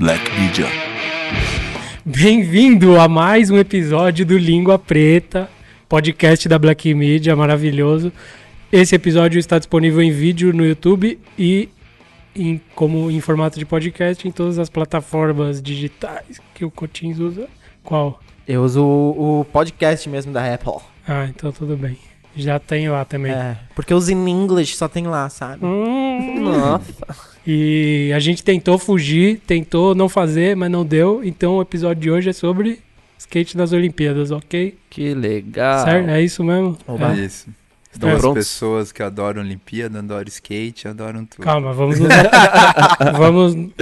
Black Media. Bem-vindo a mais um episódio do Língua Preta, podcast da Black Media, maravilhoso. Esse episódio está disponível em vídeo no YouTube e em, como em formato de podcast em todas as plataformas digitais que o Cotins usa. Qual? Eu uso o, o podcast mesmo da Apple. Ah, então tudo bem. Já tem lá também. É, porque eu uso em inglês, só tem lá, sabe? Hum. Nossa. E a gente tentou fugir, tentou não fazer, mas não deu. Então o episódio de hoje é sobre skate nas Olimpíadas, ok? Que legal. Certo? É isso mesmo? Oba. É. Isso. Estão prontos? pessoas que adoram Olimpíada, adoram skate, adoram tudo. Calma, vamos nos, vamos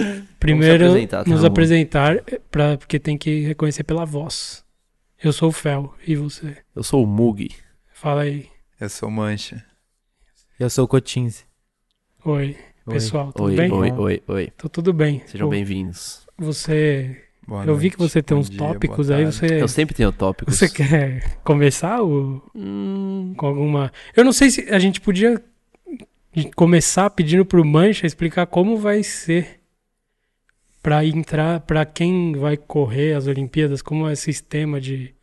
primeiro apresentar, todo nos apresentar, pra, porque tem que reconhecer pela voz. Eu sou o Fel, e você? Eu sou o Mug. Fala aí. Eu sou mancha. Eu sou o Cotinze. Oi, pessoal, tudo oi, bem? Oi, oi, oi. Tô tudo bem. Sejam bem-vindos. Você, Boa eu vi noite, que você tem bom uns dia, tópicos aí, você, Eu sempre tenho tópicos. você quer começar o, Hum, com alguma... Eu não sei se a gente podia começar pedindo pro Mancha explicar como vai ser pra entrar, pra quem vai correr as Olimpíadas, como é o sistema de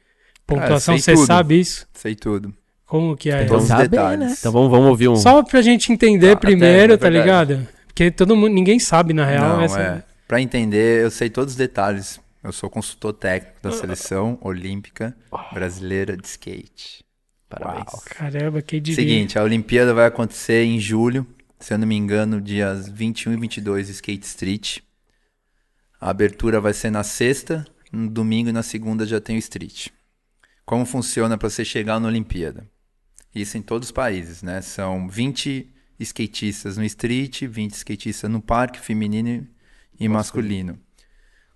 pontuação, Ah, você tudo. sabe isso? Sei tudo. Como que é? Então Todos os saber, detalhes. né? Então vamos, vamos ouvir um. Só pra gente entender Tá, primeiro, até, tá é ligado? Porque todo mundo, ninguém sabe na real Não, essa... é. Pra entender, eu sei todos os detalhes. Eu sou consultor técnico da seleção olímpica brasileira de skate. Parabéns. Uau. Caramba, quem diria? Seguinte, a Olimpíada vai acontecer em julho, se eu não me engano, dias 21 e 22, Skate Street. A abertura vai ser na sexta, no domingo e na segunda já tem o Street. Como funciona para você chegar na Olimpíada? Isso em todos os países, né? São 20 skatistas no Street, 20 skatistas no parque feminino e masculino.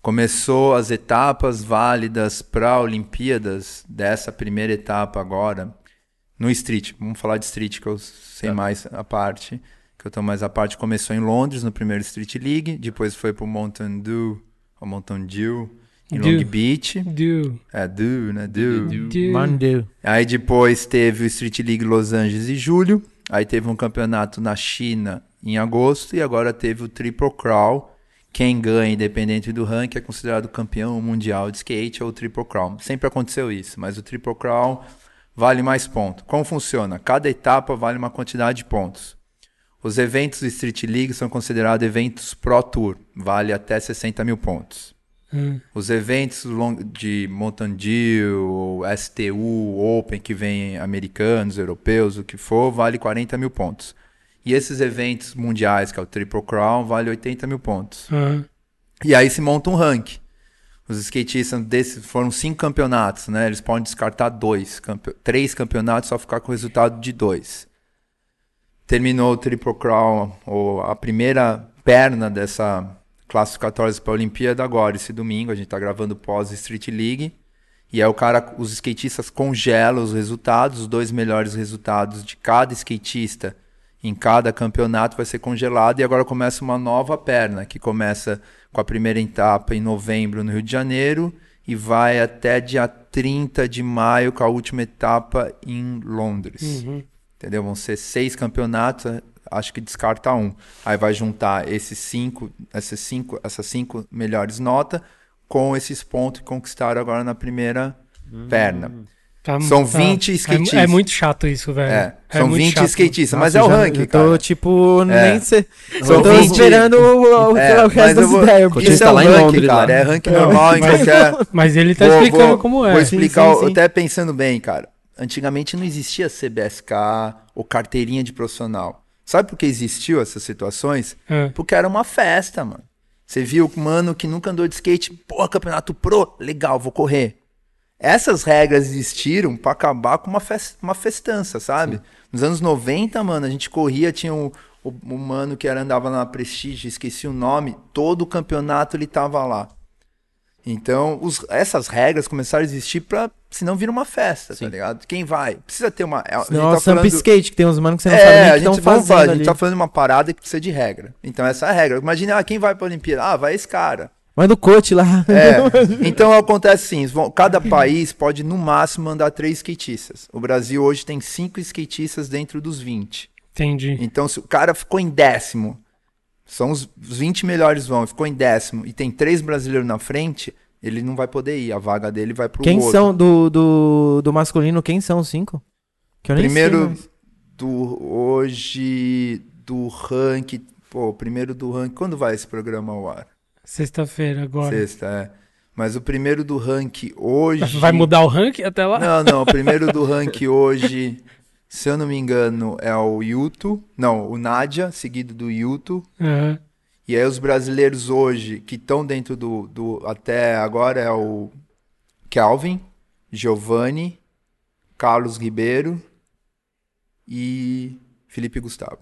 Começou as etapas válidas para Olimpíadas dessa primeira etapa agora no Street. Vamos falar de Street que eu sei Tá. mais a parte, que eu tô mais a parte. Começou em Londres no primeiro Street League, depois foi pro Mountain Dew, ou Mountain Dew em Dew. Long Beach. Do, É Dew, né? Dew. do, Mandu. Aí depois teve o Street League Los Angeles em julho. Aí teve um campeonato na China em agosto. E agora teve o Triple Crown. Quem ganha, independente do ranking, é considerado campeão mundial de skate ou o Triple Crown. Sempre aconteceu isso, mas o Triple Crown vale mais pontos. Como funciona? Cada etapa vale uma quantidade de pontos. Os eventos do Street League são considerados eventos Pro Tour. Vale até 60 mil pontos. Hum. Os eventos de Mountain Dew, STU, Open, que vem americanos, europeus, o que for, vale 40 mil pontos. E esses eventos mundiais, que é o Triple Crown, vale 80 mil pontos. E aí se monta um ranking. Os skatistas desses foram cinco campeonatos, né? Eles podem descartar dois, campe- três campeonatos, só ficar com o resultado de dois. Terminou o Triple Crown, ou a primeira perna dessa classificatória para a Olimpíada agora, esse domingo. A gente está gravando pós Street League. E aí o cara, os skatistas congelam os resultados, os dois melhores resultados de cada skatista em cada campeonato vai ser congelado e agora começa uma nova perna, que começa com a primeira etapa em novembro no Rio de Janeiro e vai até dia 30 de maio com a última etapa em Londres. uhum. Entendeu? Vão ser seis campeonatos, acho que descarta um. Aí vai juntar esses cinco, essas cinco, essas cinco melhores notas com esses pontos que conquistaram agora na primeira perna. Tá- São tá- 20 é- skatistas. É, muito chato isso, velho. É, são muito 20 chato. skatistas, mas Nossa, é o já- ranking, Eu tô, cara. tipo, É. nem sei. São Eu tô 20 esperando o, o, É, o resto das vou- ideias. porque- Isso é tá um lá em ranking, Londres, cara. lá. É ranking normal em qualquer... Mas ele tá Vou- explicando vou- como é. Vou explicar, Sim, sim, sim. até pensando bem, cara. Antigamente não existia CBSK ou carteirinha de profissional. Sabe por que existiu essas situações? Ah, Porque era uma festa, mano. Você viu o mano que nunca andou de skate, porra, campeonato pro, legal, vou correr. Essas regras existiram pra acabar com uma, fes- uma festança, sabe? Nos anos 90, mano, a gente corria, tinha o, o, o mano que era, andava na Prestige, esqueci o nome, todo o campeonato ele tava lá. Então, os- essas regras começaram a existir pra, senão vira uma festa, tá ligado? Quem vai? Precisa ter uma... a gente Não, tá falando- Skate, que tem uns manos que você não é, sabe nem a o que estão falar, fazendo a gente tá falando de uma parada que precisa de regra. Então essa é a regra. Imagina, ah, quem vai pra Olimpíada? Ah, vai esse cara. Manda o coach lá. É, então acontece assim, cada país pode no máximo mandar três skatistas. O Brasil hoje tem cinco skatistas dentro dos 20. entendi. Então se o cara ficou em décimo, São os os 20 melhores vão, ficou em décimo e tem três brasileiros na frente, ele não vai poder ir. A vaga dele vai pro Quem outro. são do, do, do masculino? Quem são os cinco? Que eu nem sei Primeiro mais. do hoje do ranking. Pô, primeiro do ranking. Quando vai esse programa ao ar? Sexta-feira agora. Sexta, é. Mas o primeiro do ranking hoje. Vai mudar o ranking até lá? Não, não. O primeiro do ranking hoje, se eu não me engano, é o Yuto. Não, o Nádia, seguido do Yuto. Aham. E aí os brasileiros hoje que estão dentro do, do. Até agora é o Calvin, Giovanni, Carlos Ribeiro e Felipe Gustavo.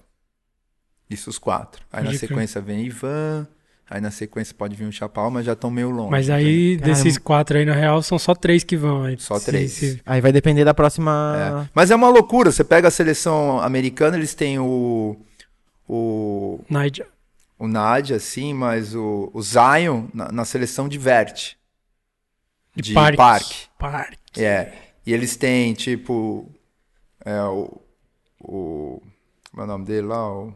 Isso os quatro. Aí na crer. sequência vem Ivan. Aí na sequência pode vir um Chapau, mas já estão meio longe. Mas aí, desses quatro aí, na real, são só três que vão. Aí, Só se- três. se- Aí vai depender da próxima. É. Mas é uma loucura. Você pega a seleção americana, eles têm o. O, Naija. o Nádia, assim, mas o, o Zion na, na seleção diverte. De, De parque. parque. Parque. É. E eles têm, tipo. É, o. O. Como é o nome dele lá? O,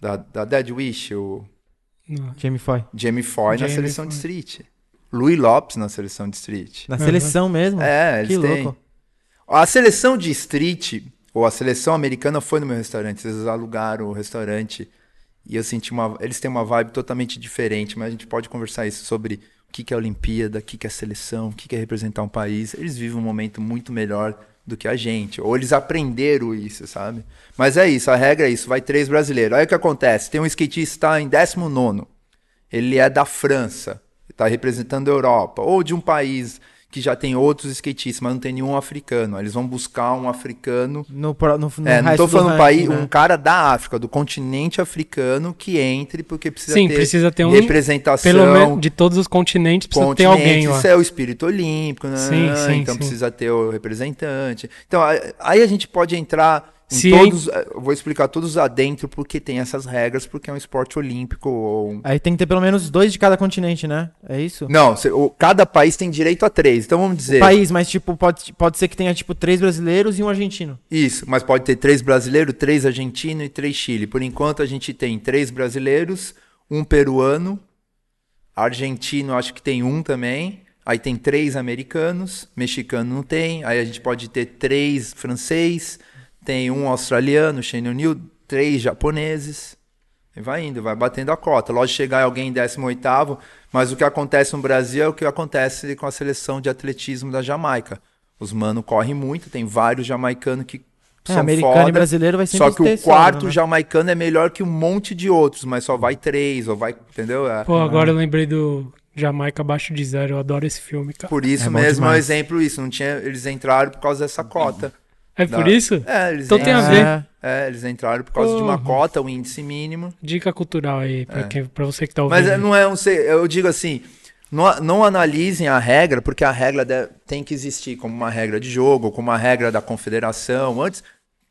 da, da Dead Wish, o Não. Jamie Foy. Jamie Foy na Jamie seleção de Foy. street. Louis Lopes na seleção de street. Na seleção mesmo. É, eles que têm. louco. A seleção de street, ou a seleção americana, foi no meu restaurante. Eles alugaram o restaurante e eu senti uma. Eles têm uma vibe totalmente diferente, mas a gente pode conversar isso sobre o que que é a Olimpíada, o que que é seleção, o que que é representar um país. Eles vivem um momento muito melhor do que a gente, ou eles aprenderam isso, sabe? Mas é isso, a regra é isso, vai três brasileiros. Aí o que acontece? Tem um skatista em 19 ele é da França, está representando a Europa, ou de um país que já tem outros skatistas, mas não tem nenhum africano. Aí Eles vão buscar um africano. No, no, no É, não do falando um ranking, país, né? um cara da África, do continente africano, que entre, porque precisa Sim, ter precisa ter um. representação. Pelo menos de todos os continentes, precisa ter continente, alguém lá. Isso é o espírito olímpico, né? Sim, sim, então sim. precisa ter o representante. Então, aí a gente pode entrar Se todos. Eu vou explicar todos adentro porque tem essas regras, porque é um esporte olímpico ou Aí tem que ter pelo menos dois de cada continente, né? É isso? Não, cê- o- cada país tem direito a três. Então vamos dizer. País, mas tipo, pode, pode ser que tenha tipo três brasileiros e um argentino. Isso, mas pode ter três brasileiros, três argentinos e três Chile. Por enquanto a gente tem três brasileiros, um peruano, argentino acho que tem um também. Aí tem três americanos, mexicano não tem. Aí a gente pode ter três francês, tem um australiano, Shane O'Neill, três japoneses. E vai indo, vai batendo a cota. Lógico chegar alguém em 18º, mas o que acontece no Brasil é o que acontece com a seleção de atletismo da Jamaica. Os mano correm muito, tem vários jamaicanos que É, são americano foda, e brasileiro vai sempre só que o quarto né? jamaicano é melhor que um monte de outros, mas só vai três, ou vai, entendeu? É. Pô, agora eu lembrei do Jamaica Abaixo de Zero. Eu adoro esse filme, cara. Por isso É mesmo é um exemplo isso, não tinha, eles entraram por causa dessa cota. É por Da- isso? É, eles Então tem a ver. É, É, eles entraram por causa de uma cota, o índice mínimo. Dica cultural aí, pra, quem, pra você que tá ouvindo. Mas é, não é um. se- Eu digo assim. Não, não analisem a regra, porque a regra deve- tem que existir como uma regra de jogo, como uma regra da confederação. Antes,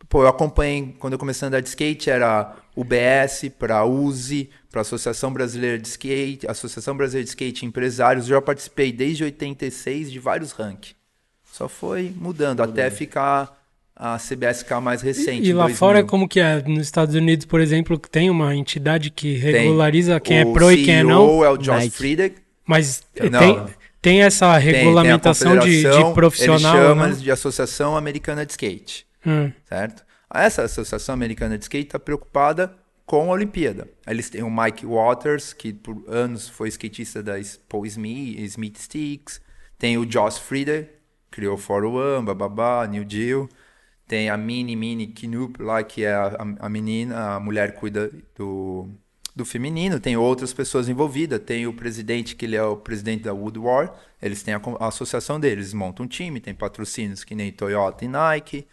pô, eu acompanhei, quando eu comecei a andar de skate, era UBS, para USE, para Associação Brasileira de Skate, Associação Brasileira de Skate Empresários. Eu já participei desde 86 de vários rankings. Só foi mudando, até ficar a CBS ficar mais recente. E em lá 2000. fora, como que é? Nos Estados Unidos, por exemplo, que tem uma entidade que regulariza quem é O pro e quem é não. CEO é o Josh Nike. Friedek. Mas Não. tem, tem essa Tem- tem a regulamentação de, de profissional. Eles chamam né? de Associação Americana de Skate, Hum. certo? Essa Associação Americana de Skate está preocupada com a Olimpíada. Eles têm o Mike Waters, que por anos foi skatista da Paul Smith, Smith Sticks. Tem o Josh Frieder, criou o 401, bababá, New Deal. Tem a Mini Mini Knup lá, que é a, a- menina, a mulher cuida do, do feminino. Tem outras pessoas envolvidas. Tem o presidente, que ele é o presidente da Woodward. Eles têm a, a associação deles. Eles montam um time, tem patrocínios que nem Toyota e Nike.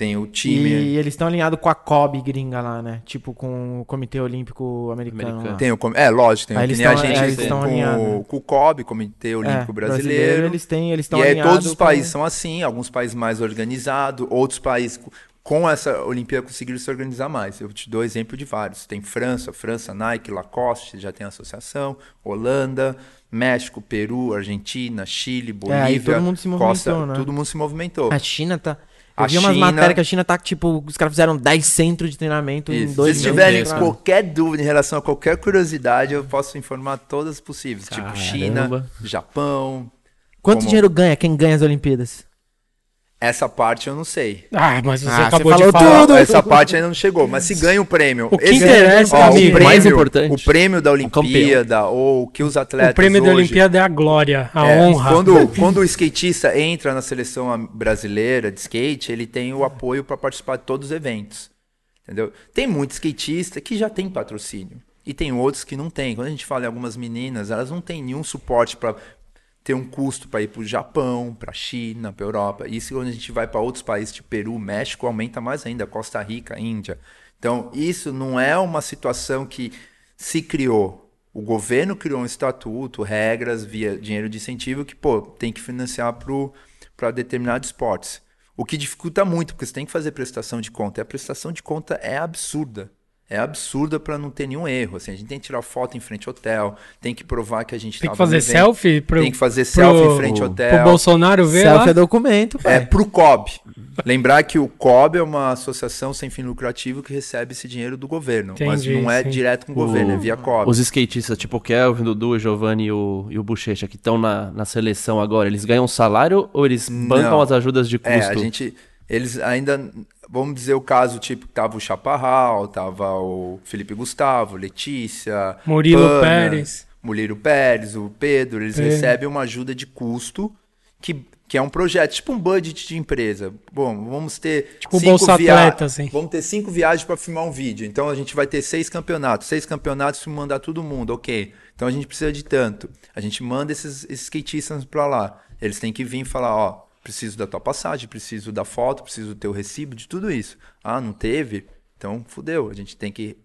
Tem o time... E eles estão alinhados com a COB gringa lá, né? Tipo com o Comitê Olímpico Americano. Americano. Tem o, com- é, lógico, tem Aí eles nem a tão- gente é, eles com, tão com, alinhados. o- com o COB, Comitê Olímpico É, Brasileiro. Eles têm, eles estão E aí todos os com- países são assim, alguns países mais organizados, outros países co- com essa Olimpíada conseguiram se organizar mais. Eu te dou exemplo de vários. Tem França, França, Nike, Lacoste, já tem associação, Holanda, México, Peru, Argentina, Chile, É, Bolívia, todo mundo se Costa, movimentou, né? todo mundo se movimentou. A China tá. Eu A vi umas China- matérias que a China tá, tipo, os caras fizeram 10 centros de treinamento em Isso. Se dois meses. tiverem qualquer dúvida em relação a qualquer curiosidade, eu posso informar todas as possíveis. Tipo Caramba. China, Japão. Quanto como- dinheiro ganha quem ganha as Olimpíadas? Essa parte eu não sei. Ah, mas você Ah, acabou você de falou falar. tudo. Essa parte ainda não chegou, mas se ganha o prêmio. O que Esse- interessa, ó, amigo, o prêmio, mais importante. o prêmio da campeão. Olimpíada ou o que os atletas O prêmio da hoje- Olimpíada é a glória, a É, honra. Quando, quando o skatista entra na seleção brasileira de skate, ele tem o apoio para participar de todos os eventos. Entendeu? Tem muito skatista que já tem patrocínio. E tem outros que não tem. Quando a gente fala em algumas meninas, elas não têm nenhum suporte para ter um custo para ir para o Japão, para a China, para a Europa. Isso quando a gente vai para outros países, tipo Peru, México, aumenta mais ainda, Costa Rica, Índia. Então, isso não é uma situação que se criou. O governo criou um estatuto, regras, via dinheiro de incentivo que, pô, tem que financiar para determinados esportes. O que dificulta muito, porque você tem que fazer prestação de conta. E a prestação de conta é absurda. É absurda para não ter nenhum erro. Assim, a gente tem que tirar foto em frente ao hotel, tem que provar que a gente Tem que fazer selfie pro, Tem que fazer selfie em frente ao pro hotel. Bolsonaro ver Selfie lá. é documento, É pai. pro COB. Lembrar que o COB é uma associação sem fim lucrativo que recebe esse dinheiro do governo. mas Entendi, não é sim. direto com o governo, é via COB. Os skatistas, tipo o Kelvin, Dudu, o Giovanni e o, e o Bochecha, que estão na, na seleção agora, eles ganham salário ou eles bancam Não. as ajudas de custo? É, a gente. Eles ainda. Vamos dizer o caso, tipo, tava o Chaparral, tava o Felipe Gustavo, Letícia. Murilo Pana, Pérez. Murilo Pérez, o Pedro, eles Pedro. recebem uma ajuda de custo que, que é um projeto, tipo um budget de empresa. Bom, vamos ter. Tipo cinco Bolsa Atleta, assim. Vamos ter cinco viagens para filmar um vídeo. Então a gente vai ter seis campeonatos. Seis campeonatos se mandar todo mundo, ok. Então a gente precisa de tanto. A gente manda esses, esses skatistas para lá. Eles têm que vir e falar, ó, preciso da tua passagem, preciso da foto, preciso do teu recibo, de tudo isso. Ah, não teve? Então fudeu. A gente tem que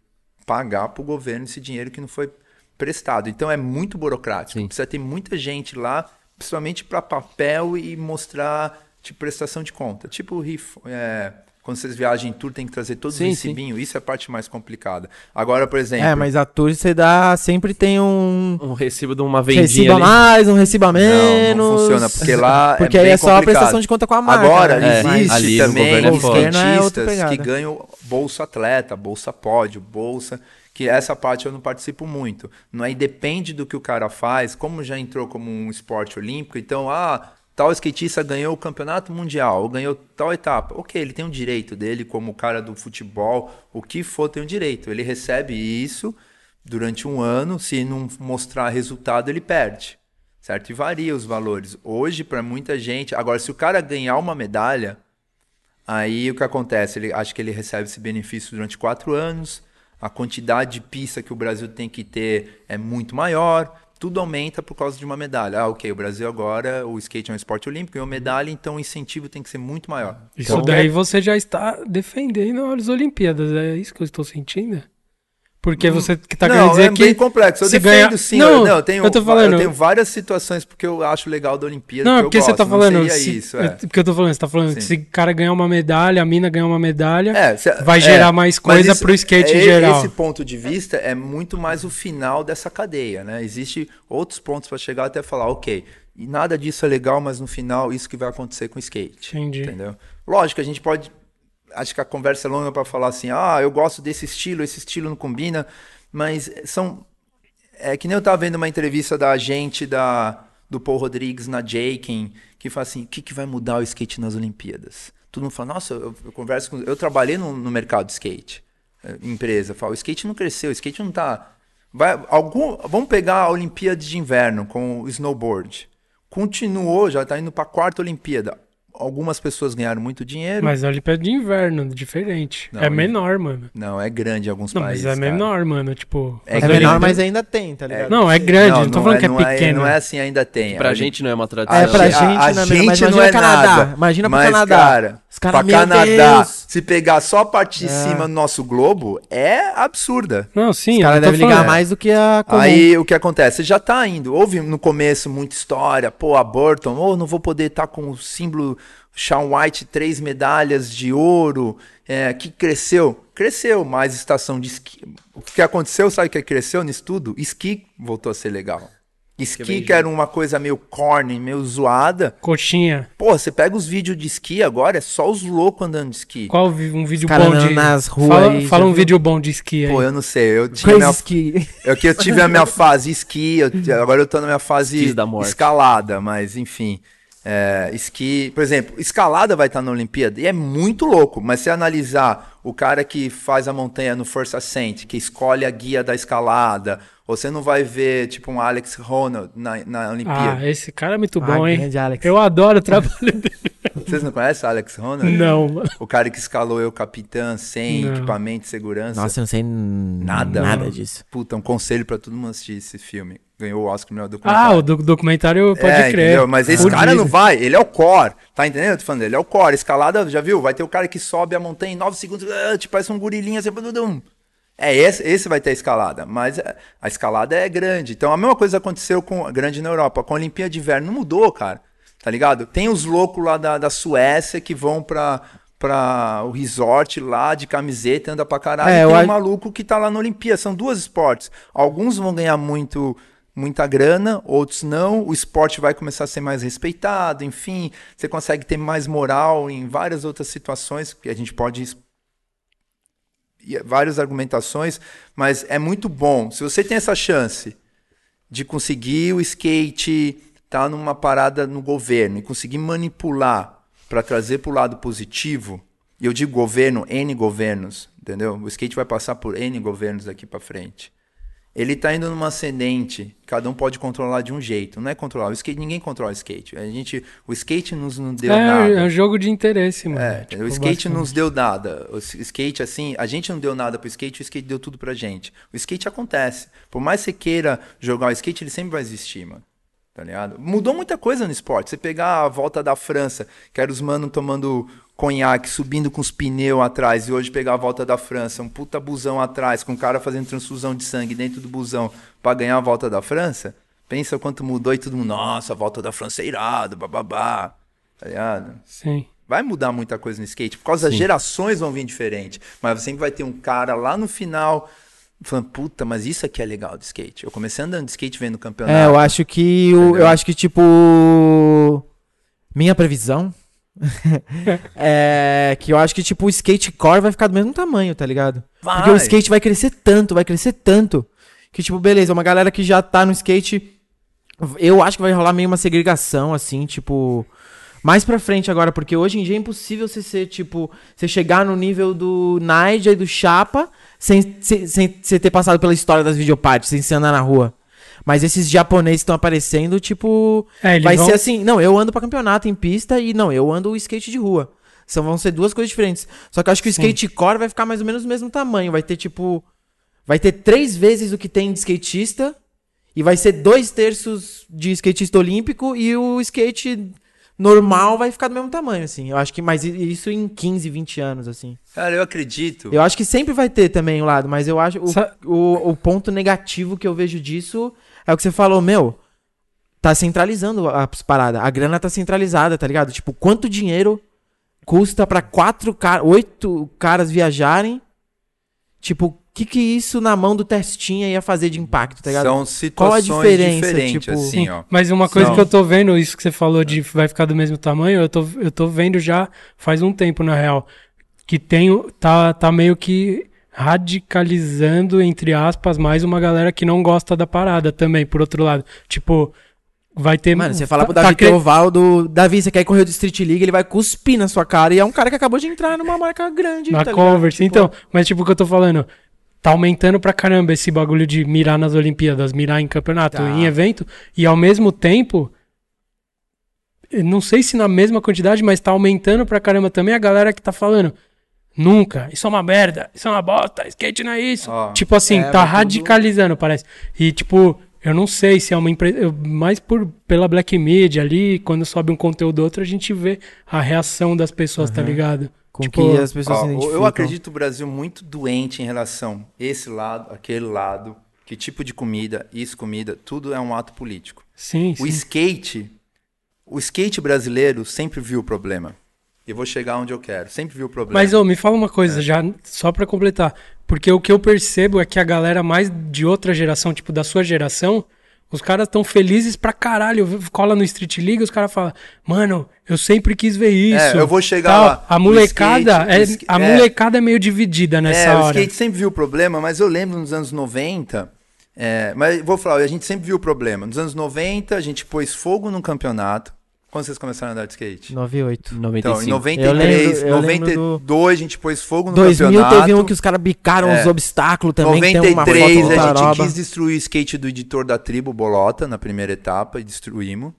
pagar pro governo esse dinheiro que não foi prestado. Então é muito burocrático. Sim. Precisa ter muita gente lá, principalmente para papel e mostrar tipo prestação de conta. Tipo o RIF, é, quando vocês viajam em tour tem que trazer todos Sim, os recibinhos. Isso é a parte mais complicada. Agora, por exemplo, É, mas a tour você dá, sempre tem um Um recibo de uma vendinha recibo a ali. mais, um recibo a menos. Não, não funciona, porque lá Porque é aí é só a prestação de conta com a marca. Agora, né? É, existe ali também governo é é skatistas que ganham bolsa atleta, bolsa pódio, bolsa... Que essa parte eu não participo muito. Não aí depende do que o cara faz, como já entrou como um esporte olímpico, então, ah, tal skatista ganhou o campeonato mundial, ou ganhou tal etapa. Ok, ele tem um direito dele, como o cara do futebol, o que for tem um direito. Ele recebe isso durante um ano, se não mostrar resultado, ele perde certo? E varia os valores. Hoje, para muita gente, agora, se o cara ganhar uma medalha, aí o que acontece? Ele acho que ele recebe esse benefício durante quatro anos. A quantidade de pista que o Brasil tem que ter é muito maior. Tudo aumenta por causa de uma medalha. Ah, ok, o Brasil agora, o skate é um esporte olímpico, ganhou medalha, então o incentivo tem que ser muito maior. Isso Então, daí você já está defendendo as Olimpíadas, é isso que eu estou sentindo? Porque você que tá querendo dizer é que bem complexo. Eu se defendo ganha- sim. Não, eu, não, eu tenho, eu tô falando- eu tenho várias situações porque eu acho legal da Olimpíada. Não, é porque você gosto, tá não falando. Se, isso, é. Porque eu tô falando, você tá falando que se o cara ganhar uma medalha, a mina ganhar uma medalha, É, cê- vai é, gerar mais coisa isso- pro skate em é, geral. Esse ponto de vista é muito mais o final dessa cadeia, né? Existe outros pontos para chegar até falar, ok, e nada disso é legal, mas no final isso que vai acontecer com o skate. Entendi. Entendeu? Lógico, a gente pode. Acho que a conversa é longa para falar assim, ah, eu gosto desse estilo, esse estilo não combina, mas são. É que nem eu tava vendo uma entrevista da agente da, do Paul Rodrigues na Jaken, que fala assim, o que, que vai mudar o skate nas Olimpíadas? Todo mundo fala, nossa, eu, eu converso com... Eu trabalhei no, no mercado de skate, eh, empresa, eu falo, o skate não cresceu, o skate não tá... Vai, algum, vamos pegar a Olimpíada de Inverno com o snowboard. Continuou, já tá indo pra quarta Olimpíada. Algumas pessoas ganharam muito dinheiro. Mas a Olimpíada de inverno, diferente. Não, é menor, mano. Não, é grande em alguns Não, países. mas é cara. menor, mano. Tipo. É É menor, mas ainda tem, tá ligado? Não, é grande, não, tô falando que é pequeno. não é assim, ainda tem. Pra A gente não é uma tradição. É, pra a- gente, a, né, gente mas não é o Canadá, nada. imagina pro mas, Canadá. Cara, Os caras, pra Canadá, Deus. se pegar só a parte de É. cima do nosso globo, é absurda. Não, sim. Os caras devem ligar mais do que a comum. Aí o que acontece? Já tá indo. Houve no começo muita história. Pô, a Burton, oh, não vou poder estar com o símbolo Sean White, três medalhas de ouro. É, que cresceu. Cresceu, mais estação de esqui. O que aconteceu, sabe o que cresceu nisso tudo? Esqui voltou a ser legal. Esqui que era uma coisa meio corny, meio zoada. Coxinha. Pô, você pega os vídeos de esqui agora, é só os loucos andando de esqui. Qual um vídeo caras bom de. nas ruas fala aí, fala um viu? vídeo bom de esqui aí. Pô, eu não sei, eu tinha Crazy minha. É que eu tive a minha fase esqui, eu- agora eu tô na minha fase escalada, mas enfim. É, esqui, por exemplo, escalada vai estar na Olimpíada e é muito louco, mas se analisar o cara que faz a montanha no Força Ascent, que escolhe a guia da escalada, você não vai ver tipo um Alex Honnold na, na Olimpíada. Ah, esse cara é muito Ah, bom, hein? grande Alex. Eu adoro o trabalho dele. Vocês não conhecem o Alex Honnold? Não. O cara que escalou eu capitã sem Não. equipamento de segurança. Nossa, eu não sei Nada. nada disso. Puta, um conselho pra todo mundo assistir esse filme. Ganhou o Oscar no melhor Ah, documentário. o do- documentário pode é, crer. entendeu? Mas esse O cara não vai, ele é o core. Tá entendendo? Eu tô falando, ele é o core. Escalada, já viu? Vai ter o cara que sobe a montanha em 9 segundos, ah, tipo, parece um gorilinha assim. É, esse, esse vai ter a escalada, mas a escalada é grande. Então a mesma coisa aconteceu com grande na Europa, com a Olimpíada de Inverno, não mudou, cara. Tá ligado? Tem os loucos lá da, da Suécia que vão pra, pra o resort lá de camiseta, anda pra caralho. É, e tem um acho- maluco que tá lá na Olimpíada. São duas esportes. Alguns vão ganhar muito muita grana, outros não. O esporte vai começar a ser mais respeitado, enfim, você consegue ter mais moral em várias outras situações que a gente pode várias argumentações, mas é muito bom. Se você tem essa chance de conseguir o skate tá numa parada no governo e conseguir manipular para trazer para o lado positivo, e eu digo governo, N governos, entendeu? O skate vai passar por N governos daqui para frente. Ele tá indo numa ascendente, cada um pode controlar de um jeito. Não é controlar, o skate, ninguém controla o skate. A gente, o skate nos não deu nada. É, é um jogo de interesse, mano. É, Tipo, o skate basicamente. nos deu nada. O skate, assim, a gente não deu nada pro skate, o skate deu tudo pra gente. O skate acontece. Por mais que você queira jogar o skate, ele sempre vai existir, mano. Tá ligado? Mudou muita coisa no esporte. Você pegar a volta da França, que era os manos tomando conhaque, subindo com os pneus atrás, e hoje pegar a volta da França, um puta busão atrás, com o cara fazendo transfusão de sangue dentro do busão pra ganhar a volta da França. Pensa quanto mudou e todo mundo, nossa, a volta da França é irado, bababá. Tá ligado? Sim. Vai mudar muita coisa no skate, por causa das gerações vão vir diferente. Mas sempre vai ter um cara lá no final falando, puta, mas isso aqui é legal do skate. Eu comecei andando de skate vendo o campeonato. É, eu acho que o, eu acho que tipo minha previsão é que eu acho que tipo o skate core vai ficar do mesmo tamanho, tá ligado? Vai. Porque o skate vai crescer tanto, vai crescer tanto que tipo beleza, uma galera que já tá no skate eu acho que vai rolar meio uma segregação assim, tipo mais pra frente agora, porque hoje em dia é impossível você ser, tipo, você chegar no nível do Naija e do Chapa sem, sem, sem você ter passado pela história das videopartes, sem você andar na rua. Mas esses japoneses estão aparecendo, tipo. É, vai vão- ser assim. Não, eu ando pra campeonato em pista e não, eu ando o skate de rua. São, vão ser duas coisas diferentes. Só que eu acho que o Sim. skate core vai ficar mais ou menos do mesmo tamanho. Vai ter, tipo. Vai ter três vezes o que tem de skatista. E vai ser dois terços de skatista olímpico. E o skate normal vai ficar do mesmo tamanho, assim. Eu acho que. Mas isso em 15, 20 anos, assim. Cara, eu acredito. Eu acho que sempre vai ter também o lado, mas eu acho. O, Sa- o, o ponto negativo que eu vejo disso é o que você falou, meu. Tá centralizando as paradas. A grana tá centralizada, tá ligado? Tipo, quanto dinheiro custa pra quatro caras, oito caras viajarem? Tipo, que que isso na mão do testinha ia fazer de impacto, tá ligado? São Qual a situações diferença, diferentes, tipo- assim, Sim, ó. mas uma coisa São- que eu tô vendo, isso que você falou de vai ficar do mesmo tamanho, eu tô, eu tô vendo já faz um tempo, na real, que tem, tá, tá meio que radicalizando, entre aspas, mais uma galera que não gosta da parada também, por outro lado. Tipo, vai ter... Mano, você fala pro tá- Davi tá cre- Teovaldo, Davi, você quer correr do Street League, ele vai cuspir na sua cara. E é um cara que acabou de entrar numa marca grande. Na tá? Converse, Tipo, então. Mas tipo o que eu tô falando, tá aumentando pra caramba esse bagulho de mirar nas Olimpíadas, mirar em campeonato, Tá. em evento, e ao mesmo tempo, não sei se na mesma quantidade, mas tá aumentando pra caramba também a galera que tá falando. Nunca, isso é uma merda, isso é uma bosta, skate não é isso. Ó, tipo assim, é, tá tudo- radicalizando, parece. E tipo, eu não sei se é uma empresa. Mais por, pela Black Media ali, quando sobe um conteúdo outro, a gente vê a reação das pessoas, tá ligado? Com Tipo, que as pessoas Ó, se identificam. eu acredito o Brasil muito doente em relação esse lado, aquele lado, que tipo de comida, isso comida, tudo é um ato político. Sim, O sim. skate, o skate brasileiro sempre viu o problema. E eu vou chegar onde eu quero, sempre viu o problema. Mas, ô, me fala uma É. coisa, já só pra completar. Porque o que eu percebo é que a galera mais de outra geração, tipo da sua geração, Os caras tão felizes pra caralho. Cola no Street League, os caras falam, mano, eu sempre quis ver isso. É, eu vou chegar tal. lá. A O molecada, skate- é, o a é. molecada é meio dividida nessa é, o hora. skate sempre viu o problema, mas eu lembro nos anos 90. é, mas vou falar, a gente sempre viu o problema. Nos anos 90, a gente pôs fogo num campeonato. Quando vocês começaram a andar de skate? 98. 95. Então, em 93, Eu lembro- eu lembro 92, a gente pôs fogo no 2000 campeonato. teve um que os caras bicaram É. os obstáculos também. que tem uma 93, foto do a gente Taroba. quis destruir o skate do editor da tribo, Bolota, na primeira etapa, e destruímos.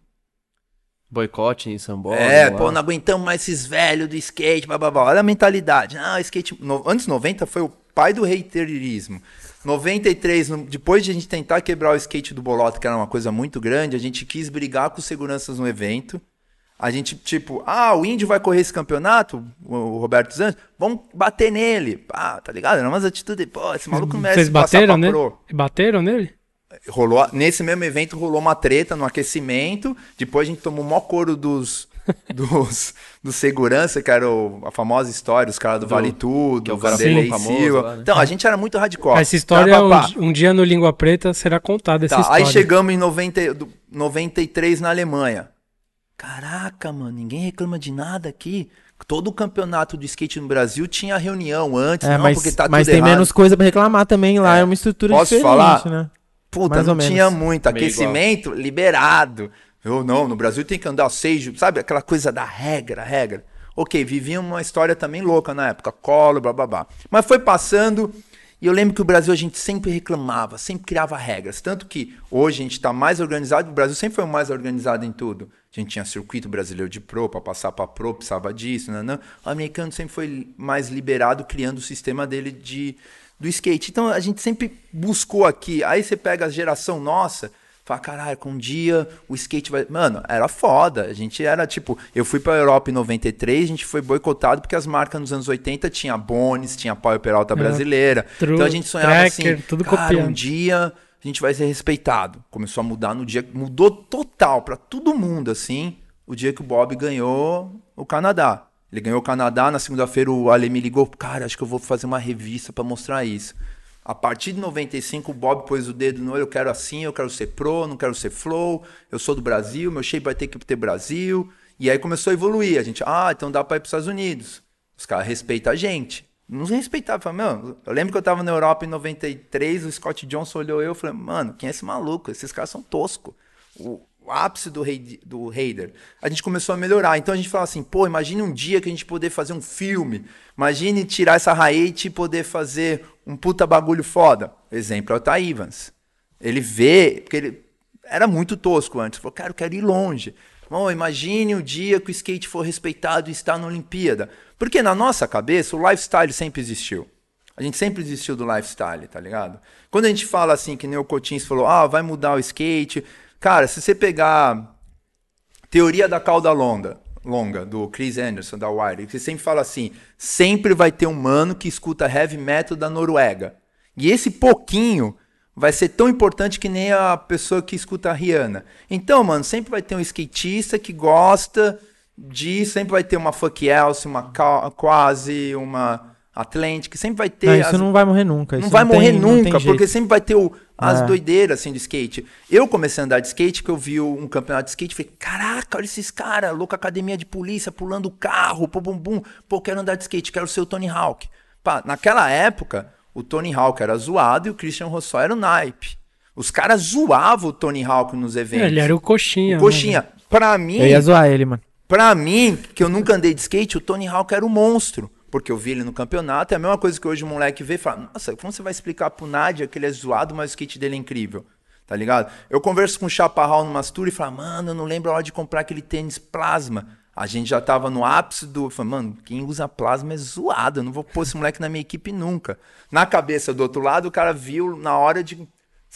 Boicote em São Paulo. É, lá. pô, não aguentamos mais esses velhos do skate, blá, blá, blá. Olha a mentalidade. Ah, skate. No, anos 90 foi o pai do haterismo. 93, no- depois de a gente tentar quebrar o skate do Bolota, que era uma coisa muito grande, a gente quis brigar com os seguranças no evento. A gente, tipo, ah, o Índio vai correr esse campeonato, o, Roberto Zantes, vamos bater nele. Ah, tá ligado? Era umas atitudes, pô, esse maluco não merece Vocês passar bateram nele? pro Bateram nele? rolou nesse mesmo evento rolou uma treta no aquecimento depois a gente tomou o maior couro dos dos do segurança que era o- a famosa história os caras do, Do- Vale Tudo que é o cara Vanderlei Silva lá, né? então a gente era muito hardcore Essa história, Pá, pá, um, um dia no Língua Preta, será contada essa Tá, história. aí chegamos em 90, do- 93 na Alemanha caraca mano ninguém reclama de nada aqui todo o campeonato de skate no Brasil tinha reunião antes É, não mas, porque tá mas tudo tem errado. menos coisa pra reclamar também lá. É, uma estrutura Posso diferente, falar? né? Puta, Mais não tinha muito. Aquecimento liberado. Eu não, no Brasil tem que andar seis, sabe? Aquela coisa da regra, regra. Ok, vivia uma história também louca na época, colo, blá blá blá. Mas foi passando e eu lembro que o Brasil a gente sempre reclamava, sempre criava regras. Tanto que hoje a gente está mais organizado, o Brasil sempre foi o mais organizado em tudo. A gente tinha circuito brasileiro de pro, para passar para pro, precisava disso, né, né? O americano sempre foi mais liberado, criando o sistema dele de, do skate. Então a gente sempre buscou aqui. Aí você pega a geração nossa, fala, caralho, com um dia o skate vai. Mano, era foda. A gente era tipo, eu fui pra Europa em 93, a gente foi boicotado porque as marcas nos anos 80 tinha Bones, tinha Power Peralta brasileira. True, então a gente sonhava Tracker, assim, tudo cara, copiando. um dia a gente vai ser respeitado. Começou a mudar no dia, mudou total pra todo mundo assim, o dia que o Bob ganhou o Canadá. Ele ganhou o Canadá, na segunda-feira o Ale me ligou, cara, acho que eu vou fazer uma revista pra mostrar isso. A partir de 95, o Bob pôs o dedo no olho, eu quero assim, eu quero ser pro, não quero ser flow, eu sou do Brasil, meu shape vai ter que ter Brasil. E aí começou a evoluir. A gente, ah, então dá pra ir pros Estados Unidos. Os caras respeitam a gente. Não respeitava. Falei, meu, eu lembro que eu tava na Europa em 93, o Scott Johnson olhou eu e falei, mano, quem é esse maluco? Esses caras são toscos. O, o ápice do, rei, do Raider. A gente começou a melhorar. Então a gente falava assim, pô, imagine um dia que a gente poder fazer um filme. Imagine tirar essa raete e poder fazer um puta bagulho foda. Exemplo é o Ty. Ele vê, porque ele era muito tosco antes. Falou, cara, eu quero ir longe. Bom, imagine o dia que o skate for respeitado e está na Olimpíada. Porque na nossa cabeça o lifestyle sempre existiu. A gente sempre existiu do lifestyle, tá ligado? Quando a gente fala assim, que nem o Coutinho falou, ah, vai mudar o skate. Cara, se você pegar teoria da cauda longa, longa do Chris Anderson, da Wire, que sempre fala assim, sempre vai ter um mano que escuta heavy metal da Noruega. E esse pouquinho vai ser tão importante que nem a pessoa que escuta a Rihanna. Então, mano, sempre vai ter um skatista que gosta de, sempre vai ter uma Fuck Else, uma Quase, uma Atlantic, sempre vai ter Não, isso as- não vai morrer nunca. não isso vai tem- morrer nunca, porque sempre vai ter o- as É. doideiras assim de skate. Eu comecei a andar de skate, que eu vi um campeonato de skate, falei, caraca, olha esses caras, louca academia de polícia, pulando o carro, pum, bum, bum. Pô, quero andar de skate, quero ser o Tony Hawk. Pá, naquela época, o Tony Hawk era zoado e o Christian Rossó era o naipe. Os caras zoavam o Tony Hawk nos eventos. Ele era o coxinha. O né, coxinha. Pra mim, Eu ia zoar ele, mano. Pra mim, que eu nunca andei de skate, o Tony Hawk era um monstro. Porque eu vi ele no campeonato. É a mesma coisa que hoje o moleque vê e fala: Nossa, como você vai explicar pro Nádia que ele é zoado, mas o skate dele é incrível? Tá ligado? Eu converso com o Chaparral numa tour e falo: Mano, eu não lembro a hora de comprar aquele tênis plasma. A gente já tava no ápice do. falei, Mano, quem usa plasma é zoado. Eu não vou pôr esse moleque na minha equipe nunca. Na cabeça do outro lado, o cara viu na hora de.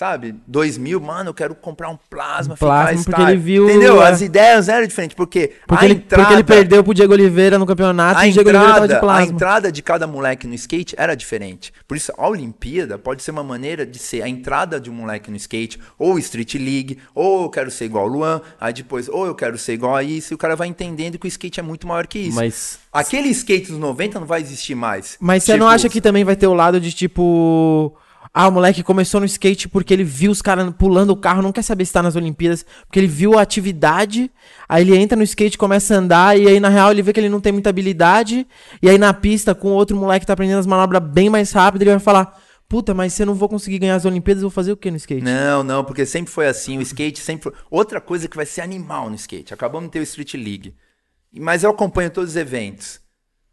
Sabe, 2000, mano, eu quero comprar um plasma. Plasma, ficar porque ele viu, Entendeu? é. As ideias eram diferentes. Porque, Porque, a ele, entrada, porque ele perdeu pro Diego Oliveira no campeonato a e o Diego Oliveira tava de entrada, a plasma. entrada de cada moleque no skate era diferente. Por isso, a Olimpíada pode ser uma maneira de ser a entrada de um moleque no skate, ou Street League, ou eu quero ser igual ao Luan, aí depois, ou eu quero ser igual a isso, e o cara vai entendendo que o skate é muito maior que isso. Mas Aquele skate dos 90 não vai existir mais. Mas você não Tipo, acha que também vai ter o lado de tipo. Ah, o moleque começou no skate porque ele viu os caras pulando o carro, não quer saber se tá nas Olimpíadas, porque ele viu a atividade, aí ele entra no skate, começa a andar, e aí na real ele vê que ele não tem muita habilidade, e aí na pista com outro moleque que tá aprendendo as manobras bem mais rápido, ele vai falar: Puta, mas se eu não vou conseguir ganhar as Olimpíadas, eu vou fazer o que no skate? Não, não, porque sempre foi assim. O skate sempre foi. Outra coisa que vai ser animal no skate. Acabamos de ter o Street League. Mas eu acompanho todos os eventos.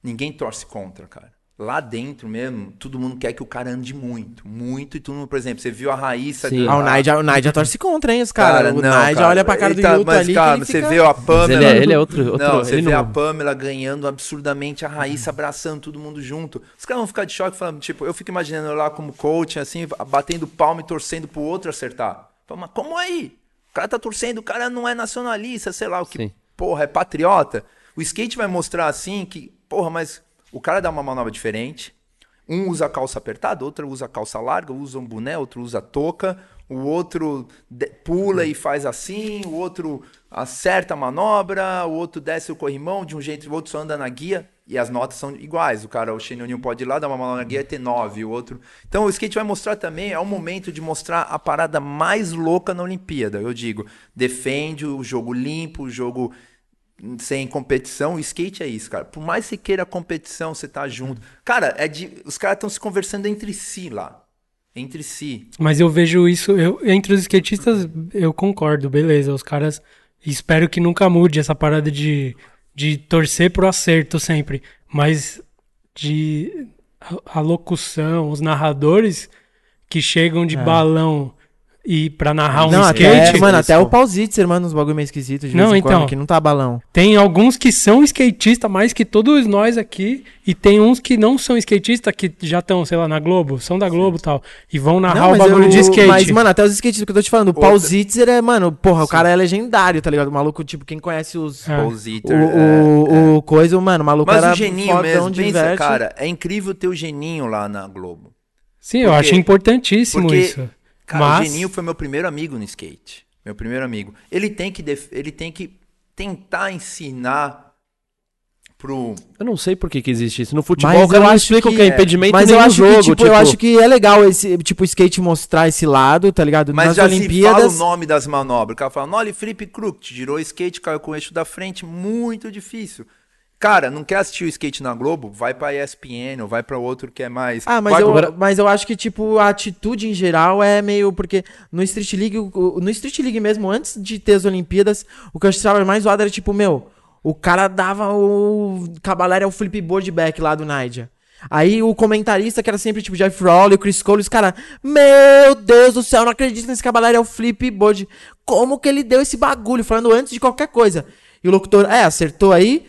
Ninguém torce contra, cara. Lá dentro mesmo, todo mundo quer que o cara ande muito, muito, e todo mundo, por exemplo, você viu a Raíssa... Sim. do- Ah, o Naija, o Naija torce contra, hein, os caras. Cara, o Naija olha pra cara ele do tá- Yuto mas, ali. cara, você fica- vê a Pamela... ele é, ele é outro, outro Não, você vê não- a Pamela ganhando absurdamente, a Raíssa abraçando todo mundo junto. Os caras vão ficar de choque falando, tipo, eu fico imaginando lá como coach, assim, batendo palma e torcendo pro outro acertar. Fala, mas como aí? O cara tá torcendo, o cara não é nacionalista, sei lá o que. Sim. Porra, é patriota. O skate vai mostrar assim que, porra, mas o cara dá uma manobra diferente. Um usa calça apertada, outro usa calça larga, usa um boné, outro usa touca, o outro pula e faz assim, o outro acerta a manobra, o outro desce o corrimão de um jeito, o outro só anda na guia e as notas são iguais. O cara, o Xenoninho pode ir lá, dar uma manobra na guia e ter nove, o outro. Então o skate vai mostrar também, é o momento de mostrar a parada mais louca na Olimpíada. Eu digo, defende o jogo limpo, o jogo sem competição, o skate é isso, cara. Por mais que você queira competição, você tá junto. Cara, é de, os caras estão se conversando entre si lá. Entre si. Mas eu vejo isso, eu, entre os skatistas, eu concordo, beleza. Os caras. Espero que nunca mude essa parada de, de torcer pro acerto sempre. Mas de. A, a locução, os narradores que chegam de balão e pra narrar um Não, skate. até, mano, até o Pausitzer manda uns bagulho meio esquisito de Não, vez em então. quando, que não tá balão. Tem alguns que são skatistas mais que todos nós aqui, e tem uns que não são skatistas, que já estão, sei lá, na Globo, são da Globo e tal, e vão narrar o bagulho eu- de skate. Mas, mano, até os skatistas que eu tô te falando, o Pausitzer é, mano, porra, o cara é legendário, tá ligado? O maluco, tipo, quem conhece os... É. O, o, é, é. o coisa, mano, o maluco Mas era o Geninho mesmo, pensa, cara, é incrível ter o Geninho lá na Globo. Sim, eu Porque- acho importantíssimo porque, isso. Cara, Mas- o Geninho foi meu primeiro amigo no skate. Meu primeiro amigo. Ele tem que, def- ele tem que tentar ensinar pro... Eu não sei por que, que existe isso. No futebol, Mas o cara não acho explica o que é impedimento Mas nem eu no acho jogo. que, tipo, eu acho que é legal esse, tipo, o skate mostrar esse lado, tá ligado? Mas Nas já se fala Olimpíadas... o nome das manobras. O cara fala, Nolly Flip Crook, girou o skate, caiu com o eixo da frente, muito difícil. Cara, não quer assistir o skate na Globo? Vai pra ESPN ou vai pra outro que é mais... Ah, mas vai eu, pro- mas eu acho que, tipo, a atitude em geral é meio. Porque no Street League, no Street League mesmo, antes de ter as Olimpíadas, o que eu achava mais zoado era, tipo, meu, o cara dava o. Cavaleiro é o flipboard back lá do Nidia. Aí o comentarista, que era sempre tipo Jeff Rowley, o Chris Cole, os caras, meu Deus do céu, não acredito nesse cavaleiro é o flipboard. Como que ele deu esse bagulho? Falando antes de qualquer coisa. E o locutor, é, acertou aí.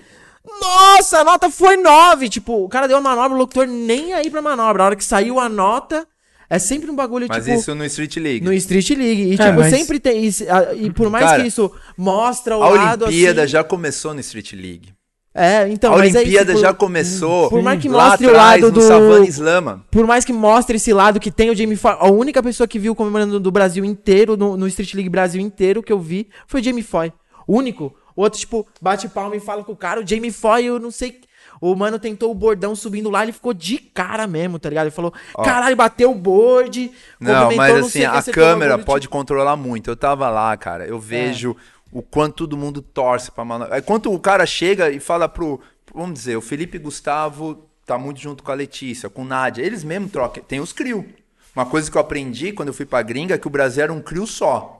Nossa, a nota foi 9. Tipo, o cara deu uma manobra, o locutor nem aí pra manobra. A hora que saiu a nota, é sempre um bagulho, Mas tipo. isso no Street League. No Street League. E, É, tipo, mas- sempre tem a- E por mais Cara, que isso mostra o A lado Olimpíada assim. já começou no Street League. É, então, a mas aí, Olimpíada tipo, já começou Por mais que lá mostre o atrás, lado no do- Savana Islama. Por mais que mostre esse lado que tem o Jamie Foy. A única pessoa que viu comemorando do Brasil inteiro, no, no Street League Brasil inteiro que eu vi, foi o Jamie Foy. O único. Outro, tipo, bate palma e fala com o cara. O Jamie Foy, eu não sei. O mano tentou o bordão subindo lá, ele ficou de cara mesmo, tá ligado? Ele falou, caralho, bateu o board. Não, mas sei assim, a câmera bagulho, pode tipo, controlar muito. Eu tava lá, cara. Eu vejo o quanto todo mundo torce pra mano. Aí quando o cara chega e fala pro. Vamos dizer, o Felipe Gustavo tá muito junto com a Letícia, com Nádia. Eles mesmo trocam. Tem os CRIO. Uma coisa que eu aprendi quando eu fui pra gringa é que o Brasil era um CRIO só.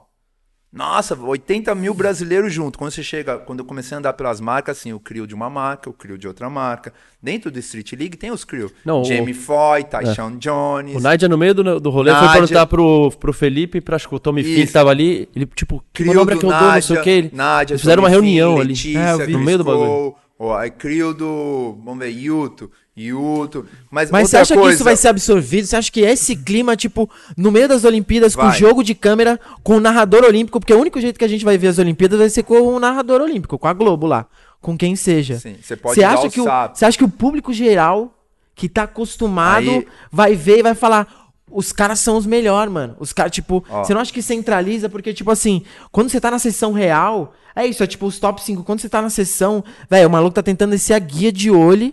Nossa, 80 mil brasileiros junto. Quando você chega, quando eu comecei a andar pelas marcas, assim, o CRIO de uma marca, o CRIO de outra marca. Dentro do Street League tem os CRIO. Não, o- Jamie Foy, Tyshawn Jones. O Nádia, no meio do, do rolê, foi Nádia- perguntar pro, pro Felipe, pra, acho que o Tommy Finn que tava ali. Ele, tipo, Crio do que eu dou, Nádia, não sei o que. Ele, Nádia, eles fizeram uma Tommy Finn, reunião ali. Letícia, É, no meio do bagulho. Ó, aí Crio do, vamos ver, Yuto, Yuto. Mas, Mas você acha coisa, que isso vai ser absorvido? Você acha que esse clima, tipo, no meio das Olimpíadas, com Vai. jogo de câmera, com o narrador olímpico, porque o único jeito que a gente vai ver as Olimpíadas vai ser com o narrador olímpico, com a Globo lá, com quem seja. Sim, você pode Você acha, que o, você acha que o público geral, que tá acostumado, Aí- vai ver e vai falar. Os caras são os melhores, mano. Os caras, tipo, Ó. você não acha que centraliza? Porque, tipo assim, quando você tá na sessão real, é isso, é tipo os top 5. Quando você tá na sessão, velho, o maluco tá tentando descer a guia de olho,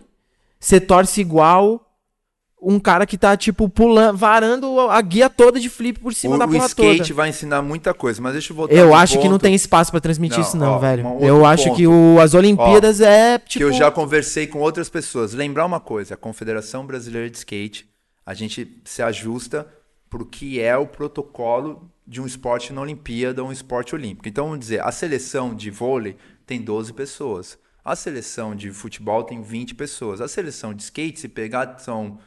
você torce igual, um cara que tá, tipo, pulando, varando a guia toda de flip por cima o, da o porra skate toda. vai ensinar muita coisa, mas deixa eu voltar Eu acho que não ponto tem espaço pra transmitir Não, isso, não, ó, velho. um Eu acho ponto. que o, as Olimpíadas é, tipo. que eu já conversei com outras pessoas. Lembrar uma coisa, a Confederação Brasileira de Skate, a gente se ajusta pro que é o protocolo de um esporte na Olimpíada ou um esporte olímpico. Então, vamos dizer, a seleção de vôlei tem 12 pessoas. A seleção de futebol tem 20 pessoas. A seleção de skate, se pegar, são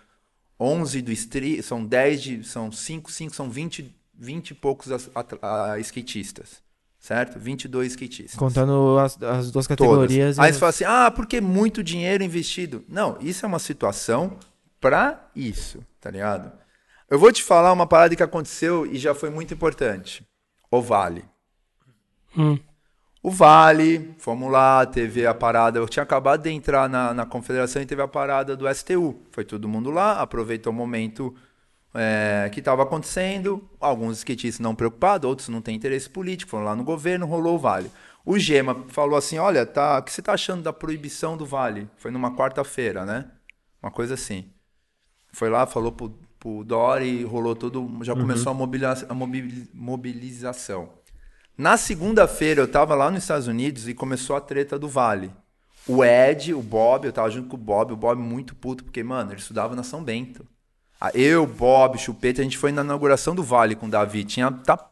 11 do street, são 10 de, são 5, 5, são 20, 20 e poucos a- skatistas. Certo? 22 skatistas. Contando as, as duas Todas. categorias. Aí e- você fala assim, ah, porque muito dinheiro investido. Não, isso é uma situação pra isso, tá ligado? Eu vou te falar uma parada que aconteceu e já foi muito importante. O Vale. Hum. O Vale, fomos lá, teve a parada. Eu tinha acabado de entrar na, na confederação e teve a parada do STU. Foi todo mundo lá, aproveitou o momento é, que estava acontecendo. Alguns skatistas não preocupados, outros não têm interesse político, foram lá no governo, rolou o Vale. O Gema falou assim: Olha, tá, o que você tá achando da proibição do Vale? Foi numa quarta-feira, né? Uma coisa assim. Foi lá, falou pro, pro Dori, rolou todo. Já começou a, mobiliza- a mobi- mobilização. Na segunda-feira eu tava lá nos Estados Unidos e começou a treta do Vale. O Ed, o Bob, eu tava junto com o Bob, o Bob muito puto, porque, mano, ele estudava na São Bento. Ah, Eu, Bob, Chupeta, a gente foi na inauguração do Vale com o Davi. Tinha. Tá...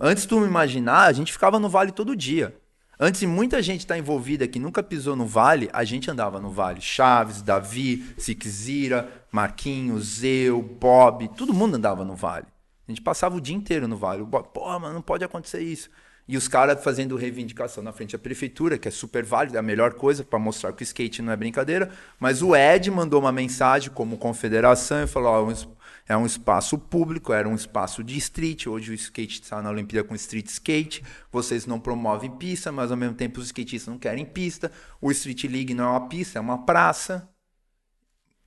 Antes de tu imaginar, a gente ficava no Vale todo dia. Antes de muita gente estar envolvida que nunca pisou no Vale, a gente andava no Vale. Chaves, Davi, Siquezira, Marquinhos, eu, Bob, todo mundo andava no Vale. A gente passava o dia inteiro no Vale. Pô, mas não pode acontecer isso. E os caras fazendo reivindicação na frente da prefeitura, que é super válido, é a melhor coisa para mostrar que o skate não é brincadeira. Mas o Ed mandou uma mensagem como confederação e falou: es- é um espaço público, era um espaço de street. Hoje o skate está na Olimpíada com street skate. Vocês não promovem pista, mas ao mesmo tempo os skatistas não querem pista. O Street League não é uma pista, é uma praça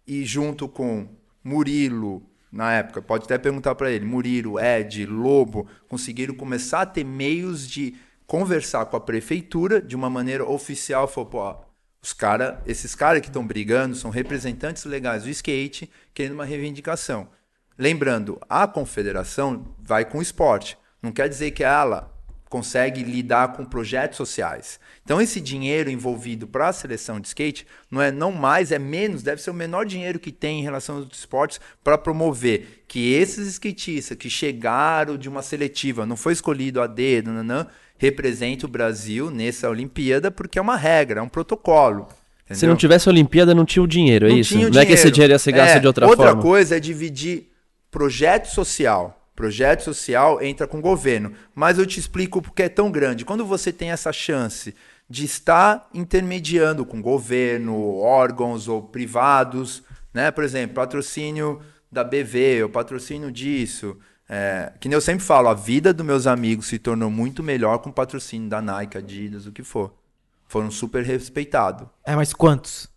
e junto com Murilo, na época, pode até perguntar para ele, Murilo, Ed, Lobo, conseguiram começar a ter meios de conversar com a prefeitura de uma maneira oficial, falou, pô, os cara, esses caras que estão brigando são representantes legais do skate, querendo uma reivindicação. Lembrando, a confederação vai com o esporte. Não quer dizer que ela consegue lidar com projetos sociais. Então esse dinheiro envolvido para a seleção de skate não é não mais, é menos, deve ser o menor dinheiro que tem em relação aos esportes para promover que esses skatistas que chegaram de uma seletiva, não foi escolhido a dedo, nanã, represente o Brasil nessa Olimpíada porque é uma regra, é um protocolo. Se entendeu? não tivesse Olimpíada, não tinha o dinheiro, é Não isso? Não é que esse dinheiro ia ser gasto É, de outra, outra forma. coisa é dividir projeto social. Projeto social entra com o governo. Mas eu te explico porque é tão grande. Quando você tem essa chance de estar intermediando com governo, órgãos ou privados, né? Por exemplo, patrocínio da BV, o patrocínio disso. É, que nem eu sempre falo, a vida dos meus amigos se tornou muito melhor com o patrocínio da Nike, Adidas, o que for. Foram super respeitados. É, mas quantos?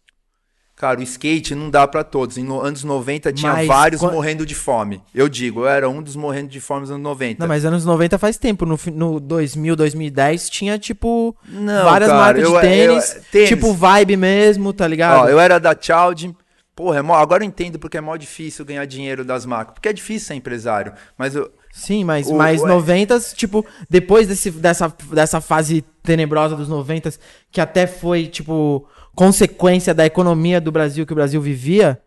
Cara, o skate não dá pra todos. Em no- anos 90 tinha Mas vários quan- morrendo de fome. Eu digo, eu era um dos morrendo de fome nos anos 90. Não, mas anos 90 faz tempo. No, no 2000, 2010 tinha, tipo, Não, várias cara, marcas eu- de tênis, eu- tênis. Tipo vibe mesmo, tá ligado? Ó, eu era da Child. Porra, é mó- agora eu entendo porque é mó difícil ganhar dinheiro das marcas. Porque é difícil ser empresário. Mas eu, Sim, mas, O- mas o- 90, tipo, depois desse, dessa, dessa fase tenebrosa dos 90, que até foi, tipo, consequência da economia do Brasil que o Brasil vivia.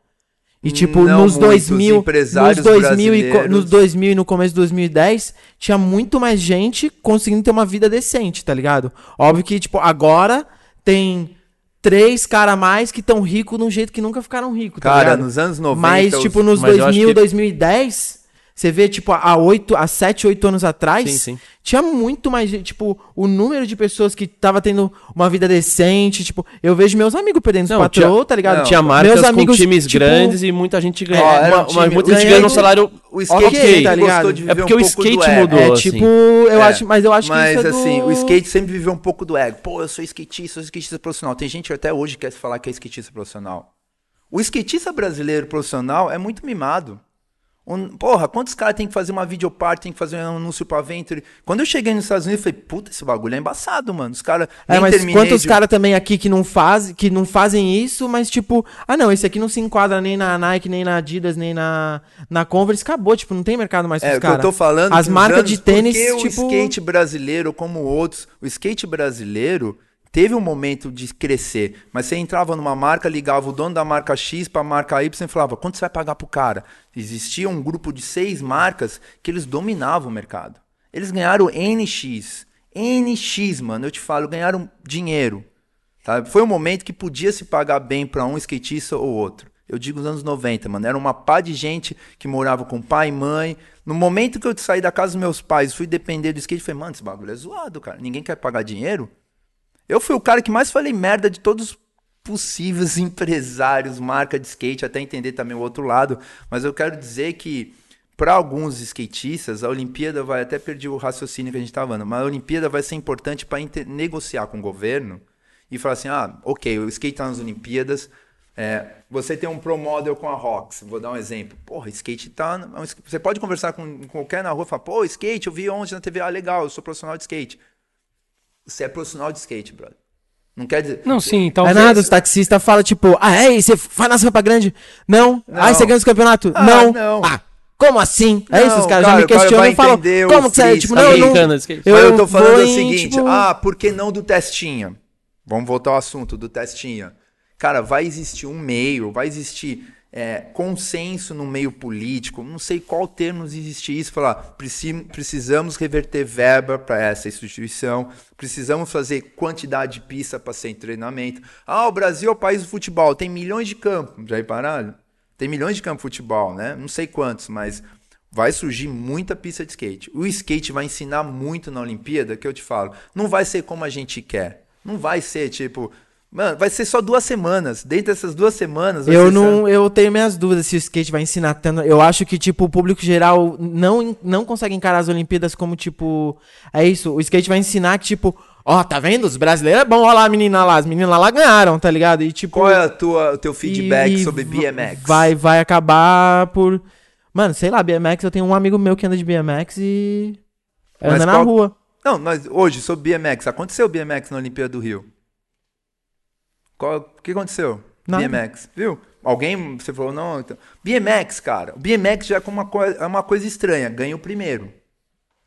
E, tipo, Não nos muitos 2000, nos empresários 2000, e, nos 2000 e no começo de 2010, tinha muito mais gente conseguindo ter uma vida decente, tá ligado? Óbvio que, tipo, agora tem três caras a mais que estão ricos de um jeito que nunca ficaram ricos, tá cara, ligado? nos anos 90. Mas, tipo, nos mas eu acho 2000, que- 2010, você vê, tipo, há, 8, há 7, 8 anos atrás, Sim, sim. tinha muito mais, tipo, o número de pessoas que tava tendo uma vida decente, tipo, eu vejo meus amigos perdendo os Não, patrão, tinha- tá ligado? não, Tinha marcas meus com amigos, times tipo, grandes e muita gente ganha. Ó, era um uma, uma- time- muita gente ganhando- um salário O skate Ok, sempre tá ligado? É porque um o skate mudou. É, assim. tipo, eu É, acho, mas eu acho mas, que isso é assim, do... o skate sempre viveu um pouco do ego. Pô, eu sou skatista, eu sou skatista profissional. Tem gente que até hoje quer falar que é skatista profissional. O skatista brasileiro profissional é muito mimado. Um- Porra, quantos caras tem que fazer uma videoparte, tem que fazer um anúncio pra Venture? Quando eu cheguei nos Estados Unidos, eu falei, puta, esse bagulho é embaçado, mano. Os caras. É, mas quantos de- caras também aqui que não, faz, que não fazem isso, mas tipo, ah não, esse aqui não se enquadra nem na Nike, nem na Adidas, nem na, na Converse, acabou, tipo, não tem mercado mais É, pros o que eu caras. tô falando. As marcas anos- de tênis, porque o tipo... skate brasileiro, como outros, o skate brasileiro teve um momento de crescer, mas você entrava numa marca, ligava o dono da marca X pra marca Y e falava, quanto você vai pagar pro cara? Existia um grupo de seis marcas que eles dominavam o mercado. Eles ganharam NX. NX, mano, eu te falo, ganharam dinheiro. Tá? Foi um momento que podia se pagar bem pra um skatista ou outro. Eu digo os anos 90, mano. Era uma pá de gente que morava com pai e mãe. No momento que eu saí da casa dos meus pais, fui depender do skate, falei, mano, esse bagulho é zoado, cara. Ninguém quer pagar dinheiro. Eu fui o cara que mais falei merda de todos os possíveis empresários, marca de skate, até entender também o outro lado. Mas eu quero dizer que, para alguns skatistas, a Olimpíada vai. Até perdi o raciocínio que a gente estava falando, mas a Olimpíada vai ser importante para negociar com o governo e falar assim: ah, ok, o skate tá nas Olimpíadas. é, você tem um pro model com a Rox, vou dar um exemplo. Porra, skate tá. no- Você pode conversar com, com qualquer na rua e falar, pô, skate, eu vi ontem na TV, ah, legal, eu sou profissional de skate. Você é profissional de skate, brother. Não quer dizer. Não, sim, É talvez. nada, os taxistas falam tipo, ah, é, você vai na Sampa Grande? Não. Não. Ah, e você ganha os campeonatos? Ah, não. não. Ah, como assim? é Não, isso, os caras cara, já me questionam e falam, como que você... freeze, Tipo, tá não, eu não... Eu, Mas eu tô falando o seguinte, tipo, ah, por que não do testinha? Vamos voltar ao assunto do testinha. Cara, vai existir um meio, vai existir é, consenso no meio político, não sei qual termo existe isso, falar, preci- precisamos reverter verba para essa instituição, precisamos fazer quantidade de pista para ser treinamento. Ah, o Brasil é o país do futebol, tem milhões de campos, já repararam? Tem milhões de campos de futebol, né? Não sei quantos, mas vai surgir muita pista de skate. O skate vai ensinar muito na Olimpíada, que eu te falo. Não vai ser como a gente quer. Não vai ser tipo. Mano, vai ser só duas semanas. Dentro dessas duas semanas. Eu não, eu tenho minhas dúvidas se o skate vai ensinar tanto. Eu acho que, tipo, o público geral não, não consegue encarar as Olimpíadas como, tipo. É isso, o skate vai ensinar que, tipo, ó, tá vendo? Os brasileiros é bom, ó lá a menina lá, as meninas lá ganharam, tá ligado? E, tipo. Qual é a tua, o teu feedback e sobre BMX? Vai, vai acabar por. Mano, sei lá, BMX, eu tenho um amigo meu que anda de BMX e. Mas anda na qual- rua. Não, mas hoje, sobre BMX, aconteceu BMX na Olimpíada do Rio? Qual, o que aconteceu? Nada. BMX, viu? Alguém, você falou, não, então... BMX, cara, o BMX já é uma, coi- é uma coisa estranha, ganha o primeiro,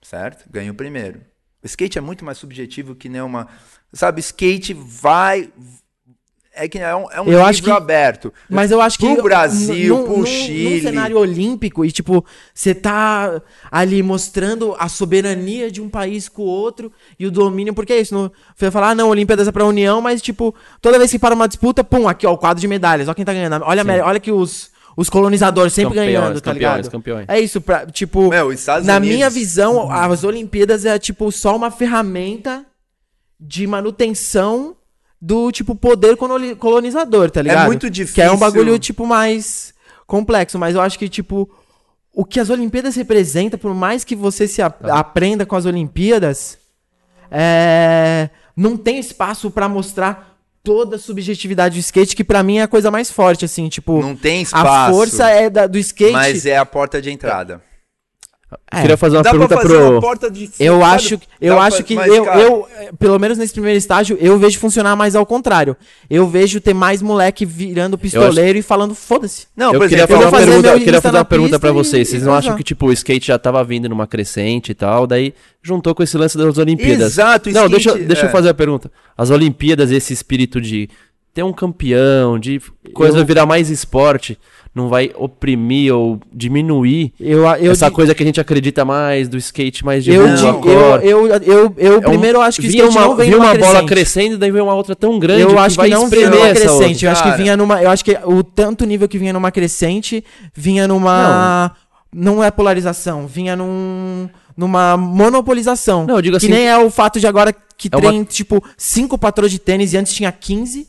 certo? Ganha o primeiro. O skate é muito mais subjetivo que nem uma... Sabe, skate vai... É que é um, é um Eu livro acho que- aberto. Mas eu acho que. Pro Brasil, num- pro Chile... Num cenário olímpico, e tipo, você tá ali mostrando a soberania de um país com o outro e o domínio, porque é isso. Não, você vai falar, ah, não, Olimpíadas é pra União, mas tipo, toda vez que para uma disputa, pum, aqui ó, o quadro de medalhas, ó quem tá ganhando. Olha, olha que os, os colonizadores sempre Campeões, ganhando, tá campeões, ligado? campeões. É isso, pra, tipo, Meu, na Unidos- minha visão, as Olimpíadas é tipo só uma ferramenta de manutenção do tipo poder coloni- colonizador, tá ligado? muito Que é um difícil- bagulho tipo mais complexo, mas eu acho que tipo o que as Olimpíadas representa, por mais que você se a- Tá. aprenda com as Olimpíadas, é, não tem espaço pra mostrar toda a subjetividade do skate, que pra mim é a coisa mais forte, assim, tipo, Não tem a espaço, força é da- do skate. mas é a porta de entrada. É. Queria fazer uma Dá pergunta pra fazer pro. uma porta de Eu acho, eu Dá acho que eu, eu, eh, pelo menos nesse primeiro estágio, eu vejo funcionar mais ao contrário. Eu vejo ter mais moleque virando pistoleiro e falando foda-se. Não, eu queria exemplo, fazer eu uma vou fazer pergunta, eu queria fazer uma pergunta e- vocês. Vocês não acham que tipo o skate já tava vindo numa crescente e tal, daí juntou com esse lance das Olimpíadas? Exato, o Não, skate, deixa, deixa é. eu fazer a pergunta. As Olimpíadas, esse espírito de ter um campeão, de coisa Eu- virar mais esporte, não vai oprimir ou diminuir Eu, eu, essa di- coisa que a gente acredita mais do skate mais de eu, rua di- eu, eu, eu, eu É um- primeiro acho que vinha skate uma, não vem numa uma bola crescente. crescendo, daí veio uma outra tão grande Eu que acho vai que não vinha espremer numa essa crescente. outra. Eu acho que vinha numa. Eu acho que o tanto nível que vinha numa crescente vinha numa. Não, é polarização, vinha num. numa monopolização. Não, eu digo que assim, nem é o fato de agora que é uma- tem, tipo, cinco patrões de tênis e antes tinha 15.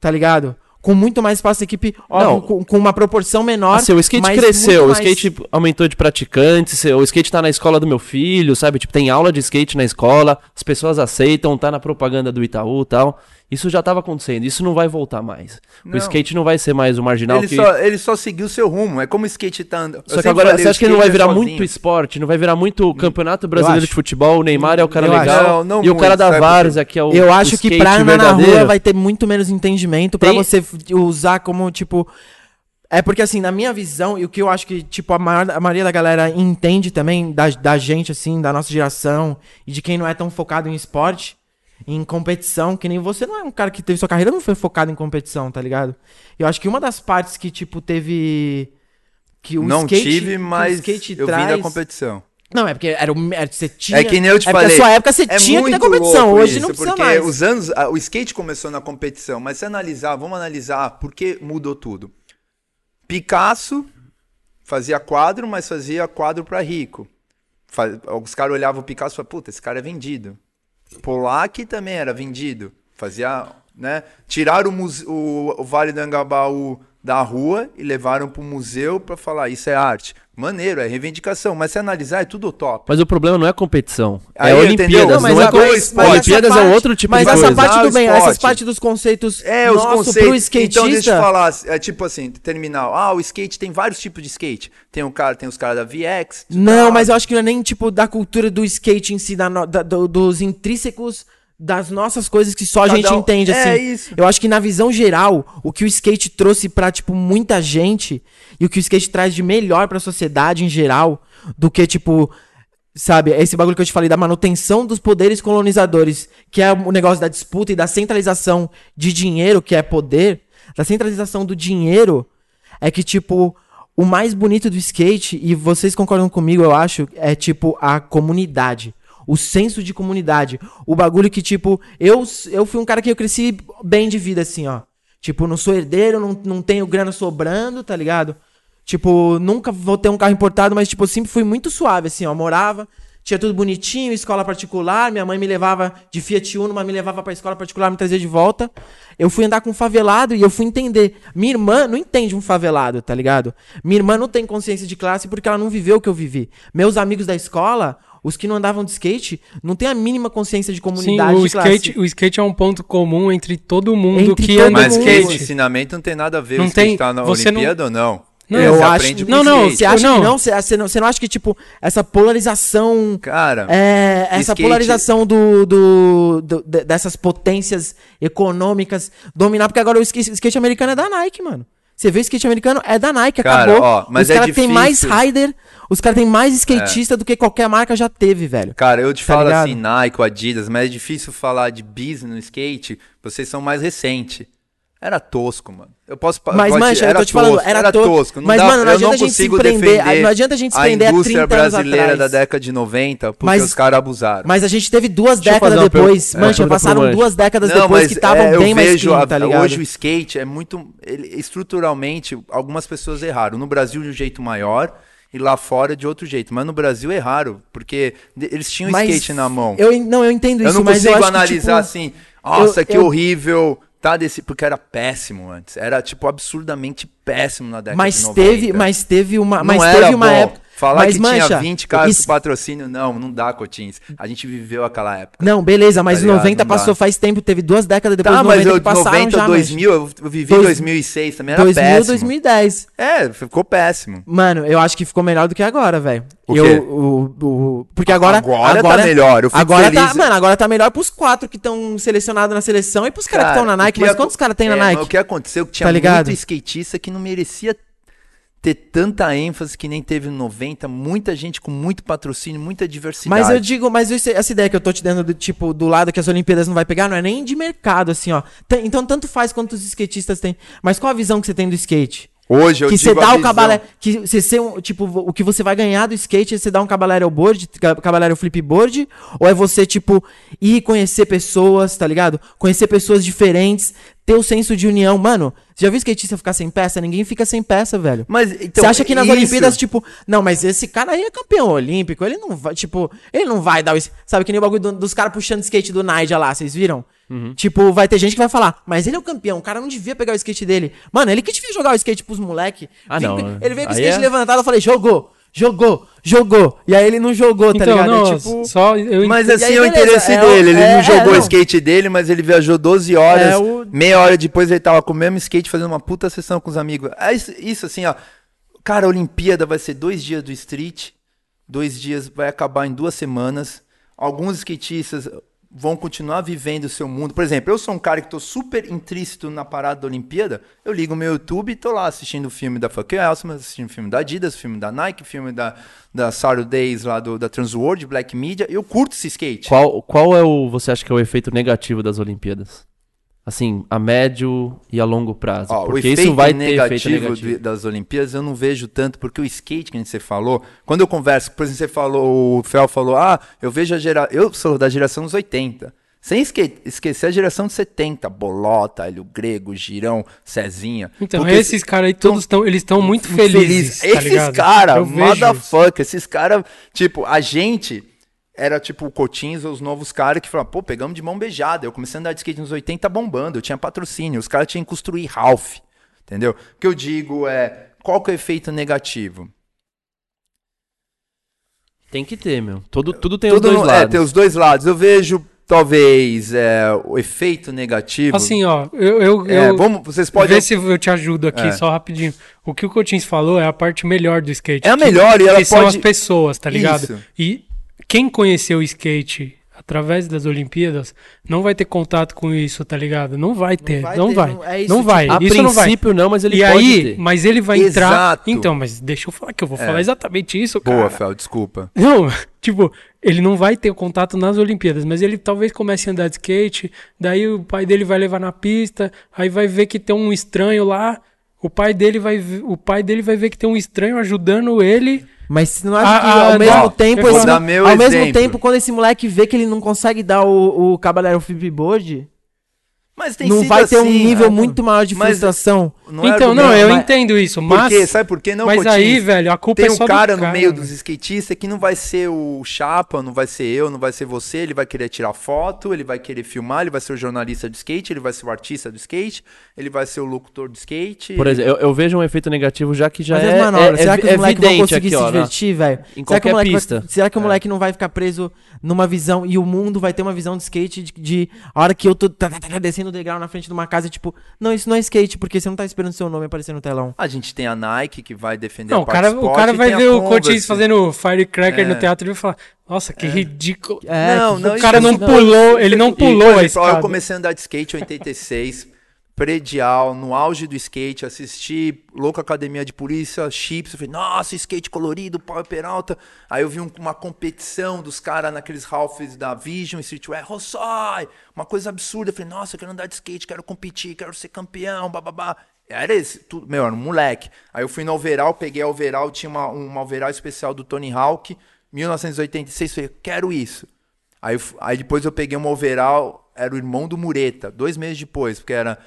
Tá ligado? Com muito mais espaço da equipe, ó, Não. com, com uma proporção menor. Assim, o skate cresceu, o mais- skate aumentou de praticantes, o skate tá na escola do meu filho, sabe? Tipo, tem aula de skate na escola, as pessoas aceitam, tá na propaganda do Itaú e tal. Isso já tava acontecendo, isso não vai voltar mais. Não. O skate não vai ser mais o marginal Ele que... só, ele só seguiu seu rumo. É como o skate tá andando. Só que agora, você acha que ele não vai virar muito esporte? Não vai virar muito campeonato brasileiro de futebol? O Neymar é o cara Eu legal. Não, não e o cara muito, da? Várzea, que é o Eu o acho que skate pra andar na rua vai ter muito menos entendimento pra Tem- você usar como, tipo. É porque, assim, na minha visão, e o que eu acho que, tipo, a, maior, a maioria da galera entende também, da, da gente, assim, da nossa geração, e de quem não é tão focado em esporte, em competição, que nem você não é um cara que teve sua carreira, não foi focado em competição, tá ligado? Eu acho que uma das partes que, tipo, teve. Que o Não skate, tive, mas skate eu vim traz... da competição. Não, é porque era. Era, você tinha, É que nem eu te é falei. Na sua época você é tinha que ter competição, hoje isso, não precisa porque mais. os anos, o skate começou na competição, mas se analisar, vamos analisar por que mudou tudo. Picasso fazia quadro, mas fazia quadro pra rico. Os caras olhavam o Picasso e falavam, puta, esse cara é vendido. Polak também era vendido. Fazia, né? Tiraram o, o- o Vale do Angabaú da rua e levaram pro museu pra falar, isso é arte. Maneiro, é reivindicação, mas se analisar é tudo top. Mas o problema não é competição. Aí, é? Olimpíadas, Não, não, mas é a- co- mas- mas Olimpíadas essa é parte- outro tipo mas de essa coisa. parte Usar do o bem, esporte. essas partes dos conceitos É, os nosso, conceitos. pro skatista. Então, deixa eu falar, é tipo assim, terminal. Ah, o skate tem vários tipos de skate. Tem um cara, tem os caras da VX. Não, tá? mas eu acho que não é nem tipo da cultura do skate em si, da da- do- dos intrínsecos das nossas coisas que só a Cada gente um- entende, é assim. isso. Eu acho que na visão geral, o que o skate trouxe pra, tipo, muita gente e o que o skate traz de melhor pra sociedade em geral, do que, tipo, sabe, esse bagulho que eu te falei da manutenção dos poderes colonizadores, que é o negócio da disputa e da centralização de dinheiro, que é poder, da centralização do dinheiro, é que, tipo, o mais bonito do skate, e vocês concordam comigo, eu acho, é, tipo, a comunidade. O senso de comunidade. O bagulho que, tipo, eu, eu fui um cara que eu cresci bem de vida, assim, ó. Tipo, não sou herdeiro, não, não tenho grana sobrando, tá ligado? Tipo, nunca vou ter um carro importado, mas, tipo, sempre fui muito suave, assim, ó. Morava, tinha tudo bonitinho, escola particular. Minha mãe me levava de Fiat Uno, mas me levava pra escola particular, me trazia de volta. Eu fui andar com um favelado e eu fui entender. Minha irmã não entende um favelado, tá ligado? Minha irmã não tem consciência de classe porque ela não viveu o que eu vivi. Meus amigos da escola, os que não andavam de skate, não tem a mínima consciência de Sim, comunidade o de classe. skate, o skate é um ponto comum entre todo mundo Entre que todo anda Mas de mundo. skate. ensinamento não tem nada a ver Não com skate tem- tá na você não- Olimpíada ou não. Não, eu acho- não, não. Você acha Não. que não? Você, você não? você não acha que, tipo, essa polarização. Cara, É, essa skate- polarização do, do, do- de- dessas potências econômicas dominar, porque agora o skate, skate americano é da Nike, mano. Você vê o skate americano é da Nike, Cara, acabou. ó, mas os é caras têm mais rider, os caras têm mais skatista do que qualquer marca já teve, velho. Cara, eu te Tá falo ligado? assim, Nike, Adidas, mas é difícil falar de business no skate, vocês são mais recente. Era tosco, mano. Eu posso Mas, pode- mancha, eu era tô te falando, tosco, era tosco. Não Mas, dá- mano, não eu adianta a gente se consigo prender- defender não adianta a gente se a prender há indústria 30 anos brasileira da década de 90, porque Mas- os caras abusaram. Mas a gente teve duas Deixa décadas depois. pergunta- é, Mancha, pro passaram Mancha. duas décadas Não, depois mas, que estavam é, eu bem mais vejo clean, a- tá ligado? Hoje o skate é muito. ele- estruturalmente, algumas pessoas erraram. No Brasil de um jeito maior e lá fora de outro jeito. Mas no Brasil erraram, porque de- eles tinham Mas skate na mão. Eu, não, eu entendo Eu isso, não mas eu consigo acho que, analisar tipo, assim, nossa, eu- que eu- horrível. Tá desse, porque era péssimo antes. Era, tipo, absurdamente péssimo na década de Mas 90. teve, mas teve uma, Não mas teve uma bom. época. Falar mas que mancha, tinha 20 caras isso- de patrocínio, não, não dá, Cotins. A gente viveu aquela época. Não, beleza, mas Tá ligado? 90 Não dá. passou faz tempo, teve duas décadas depois Tá, do mas 90 eu, que passaram 90, já, 2000, eu eu vivi Dois- 2006 também, era 2000, péssimo. 2010. É, ficou péssimo. Mano, eu acho que ficou melhor do que agora, velho. O o- o- porque agora Agora tá melhor, eu fico agora feliz. tá, mano, agora tá melhor pros quatro que estão selecionados na seleção e pros caras que estão na Nike, mas quantos caras tem na é, Nike? mas O que aconteceu é que tinha Tá ligado? muito skatista que não merecia ter tanta ênfase que nem teve no 90, muita gente com muito patrocínio, muita diversidade. Mas eu digo, mas isso- essa ideia que eu tô te dando, do, tipo, do lado que as Olimpíadas não vai pegar, não é nem de mercado, assim, ó. Tem- então, tanto faz quanto os skatistas têm. Mas qual a visão que você tem do skate? Hoje eu que digo você dá a o visão. cabalé. Que você ser um. Tipo, o que você vai ganhar do skate é você dar um cabalero board, ca- cabalero flipboard? Ou é você, tipo, ir conhecer pessoas, tá ligado? Conhecer pessoas diferentes, ter o senso de união. Mano, você já viu skatista ficar sem peça? Ninguém fica sem peça, velho. Mas, então, Você acha que nas isso- Olimpíadas, tipo, não, mas esse cara aí é campeão olímpico, ele não vai, tipo, ele não vai dar o. Sabe que nem o bagulho do- dos caras puxando skate do Naija lá, vocês viram? Tipo, vai ter gente que vai falar, mas ele é o campeão, o cara não devia pegar o skate dele. Mano, ele que devia jogar o skate pros moleque. Ah, Vem- não, Ele veio com o skate é- levantado, eu falei, jogou, jogou, jogou. E aí ele não jogou, tá Então, ligado? não, É tipo. só eu Mas assim aí, é o interesse é dele. Ele é- não é, jogou o skate dele, mas ele viajou 12 horas. É o- Meia hora depois ele tava com o mesmo skate fazendo uma puta sessão com os amigos. É isso, isso assim, ó. Cara, a Olimpíada vai ser dois dias do street. Dois dias vai acabar em duas semanas. Alguns skatistas vão continuar vivendo o seu mundo. Por exemplo, eu sou um cara que tô super intrínseco na parada da Olimpíada. Eu ligo meu YouTube e tô lá assistindo o filme da Fuck Elson, assistindo o filme da Adidas, filme da Nike, filme da, da Saturdays lá do, da Transworld, Black Media. Eu curto esse skate. Qual, qual é o, você acha que é o efeito negativo das Olimpíadas? Assim, a médio e a longo prazo. Ó, porque o isso efeito vai ter efeito negativo negativo. de- das Olimpíadas eu não vejo tanto, porque o skate que você falou, quando eu converso, por exemplo, você falou, o Fel falou, ah, eu vejo a geração, eu sou da geração dos 80. Sem esque- esquecer a geração de 70, Bolota, Hélio Grego, Girão, Cezinha. Então, Porque esses caras aí todos estão, eles estão muito felizes, tá Esses caras, motherfucker, esses caras, tipo, a gente era tipo o Cotins, os novos caras que falavam, pô, pegamos de mão beijada. Eu comecei a andar de skate nos 80 bombando, eu tinha patrocínio, os caras tinham que construir Ralph, entendeu? O que eu digo é, qual que é o efeito negativo? Tem que ter, meu. Todo, tudo tem Tudo os dois no- lados. É, tem os dois lados. Eu vejo, talvez, é, o efeito negativo. Assim, ó, eu, eu, é, eu vamos, vocês podem... Vê se eu te ajudo aqui, É. só rapidinho. O que o Coutinho falou é a parte melhor do skate. É a que- melhor e ela que são pode- as pessoas, tá ligado? Isso. E quem conheceu o skate através das Olimpíadas não vai ter contato com isso, tá ligado? Não vai ter, vai não ter, vai. não- é isso, não vai. A isso não vai. princípio não, mas ele e pode aí, ter. mas ele vai entrar. Exato. Então, mas deixa eu falar que eu vou falar exatamente isso, cara. Boa, Fel, desculpa. Não, tipo, ele não vai ter contato nas Olimpíadas, mas ele talvez comece a andar de skate, daí o pai dele vai levar na pista, aí vai ver que tem um estranho lá, o pai dele vai, o pai dele vai ver que tem um estranho ajudando ele. Mas você não acha Ah, que ah, ao mesmo tempo, esse- ao mesmo exemplo. tempo, quando esse moleque vê que ele não consegue dar o, o Cavaleiro Flipboard, Mas tem não sido vai ter um assim, nível é, muito maior de mas- frustração. Não é então, não, eu mas- entendo isso, mas Porque, sabe por quê? Não, mas Coutinho? aí, velho, a culpa Tem é um só cara do no cara, meio velho. dos skatistas que não vai ser o Chapa, não vai ser eu, não vai ser você, ele vai querer tirar foto, ele vai querer filmar, ele vai ser o jornalista do skate, ele vai ser o artista do skate, ele vai ser o locutor do skate. Por exemplo, eu, eu vejo um efeito negativo já que já Mas é, manobras, é, será que os moleques vão evidente conseguir aqui, se ó, na- divertir, velho? em Será que o qualquer moleque vai- pista. será que o É. moleque não vai ficar preso numa visão e o mundo vai ter uma visão de skate de, de a hora que eu tô tá, tá, tá, descendo o degrau na frente de uma casa, tipo, não, isso não é skate, porque você não tá esperando seu nome aparecer no telão. A gente tem a Nike que vai defender Não, a o cara, esporte, o cara vai ver o. Coutinho fazendo firecracker É. no teatro e vai falar: Nossa, que ridículo. É, Não, não, o isso cara não não- pulou, ele não E, pulou a ó, Eu escada. comecei a andar de skate em 86, predial, no auge do skate, assisti Louco Academia de Polícia, Chips, eu falei, nossa, skate colorido, Power Peralta. Aí eu vi um- uma competição dos caras naqueles Ralphs da Vision, Streetwear, Rossoi, uma coisa absurda. Eu falei, nossa, eu quero andar de skate, quero competir, quero ser campeão, bababá. Era esse, tudo, meu, era um moleque. Aí eu fui no overall, peguei a overall, tinha uma, uma overall especial do Tony Hawk, 1986, falei, quero isso. Aí, aí depois eu peguei uma overall, era o irmão do Mureta, dois meses depois, porque era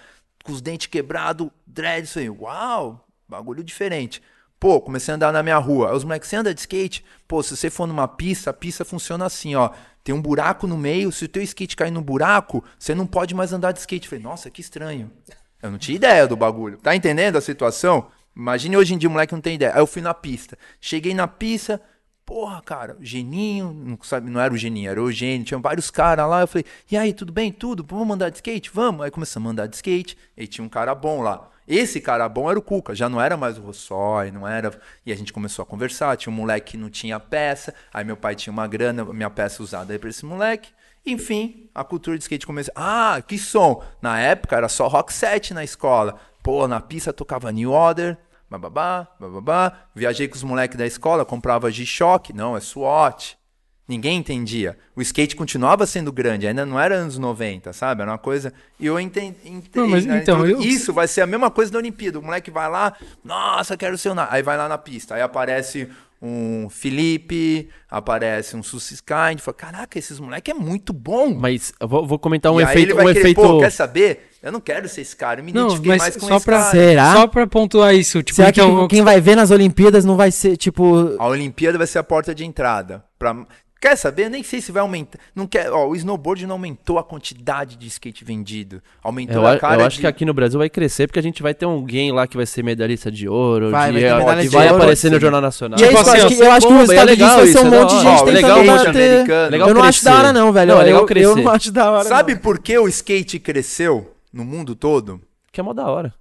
com os dentes quebrados, dreads, falei, uau, bagulho diferente. Pô, comecei a andar na minha rua. Aí os moleques, você anda de skate? Pô, se você for numa pista, a pista funciona assim, ó. Tem um buraco no meio, se o teu skate cair no buraco, você não pode mais andar de skate. Falei, nossa, que estranho. Eu não tinha ideia do bagulho. Tá entendendo a situação? Imagine hoje em dia o moleque não tem ideia. Aí eu fui na pista. Cheguei na pista, porra, cara, Geninho, não, sabe, não era o Geninho, era o Eugênio, tinha vários caras lá. Eu falei, e aí, tudo bem? Tudo? Vamos andar de skate? Vamos. Aí começamos a andar de skate. E tinha um cara bom lá. Esse cara bom era o Cuca, já não era mais o Rossói, não era. E a gente começou a conversar. Tinha um moleque que não tinha peça. Aí meu pai tinha uma grana, minha peça usada aí pra esse moleque. Enfim, a cultura de skate começou. Ah, que som! Na época era só rock set na escola. Pô, na pista tocava New Order, bababá, bababá. Viajei com os moleques da escola, comprava G-Shock. Não, é SWAT. Ninguém entendia. O skate continuava sendo grande, ainda não era anos 90, sabe? Era uma coisa. E eu entendi. Não, mas então, eu- Isso vai ser a mesma coisa da Olimpíada. O moleque vai lá, nossa, quero ser o. na-" Aí vai lá na pista. Aí aparece um Felipe, aparece um Sussiskind. Fala, caraca, esses moleque é muito bom. Mas eu vou, vou comentar um e aí efeito. ele vai Um querer, efeito... pô, quer saber? Eu não quero ser esse cara, eu me Não, identifiquei mas mais com só esse pra, cara. Será? só pra pontuar isso, tipo, Será então, que quem vai ver nas Olimpíadas não vai ser, tipo... A Olimpíada vai ser a porta de entrada. Pra... Quer saber? Eu nem sei se vai aumentar. Não quer, ó, o snowboard não aumentou a quantidade de skate vendido. Aumentou Eu, a cara eu acho de... que aqui no Brasil vai crescer porque a gente vai ter alguém lá que vai ser medalhista de ouro, Vai, de, vai ter ó, medalha que de vai ouro. aparecer no Jornal Nacional. E é Tipo isso, assim, eu ó, acho que, eu acho que o é resultado disso vai ser isso, um é da monte de gente Ó, tentando legal bater. Legal eu não acho da hora não, velho. Não, é eu, legal eu crescer. não acho da hora Sabe não. por que o skate cresceu no mundo todo? Que é mó da hora.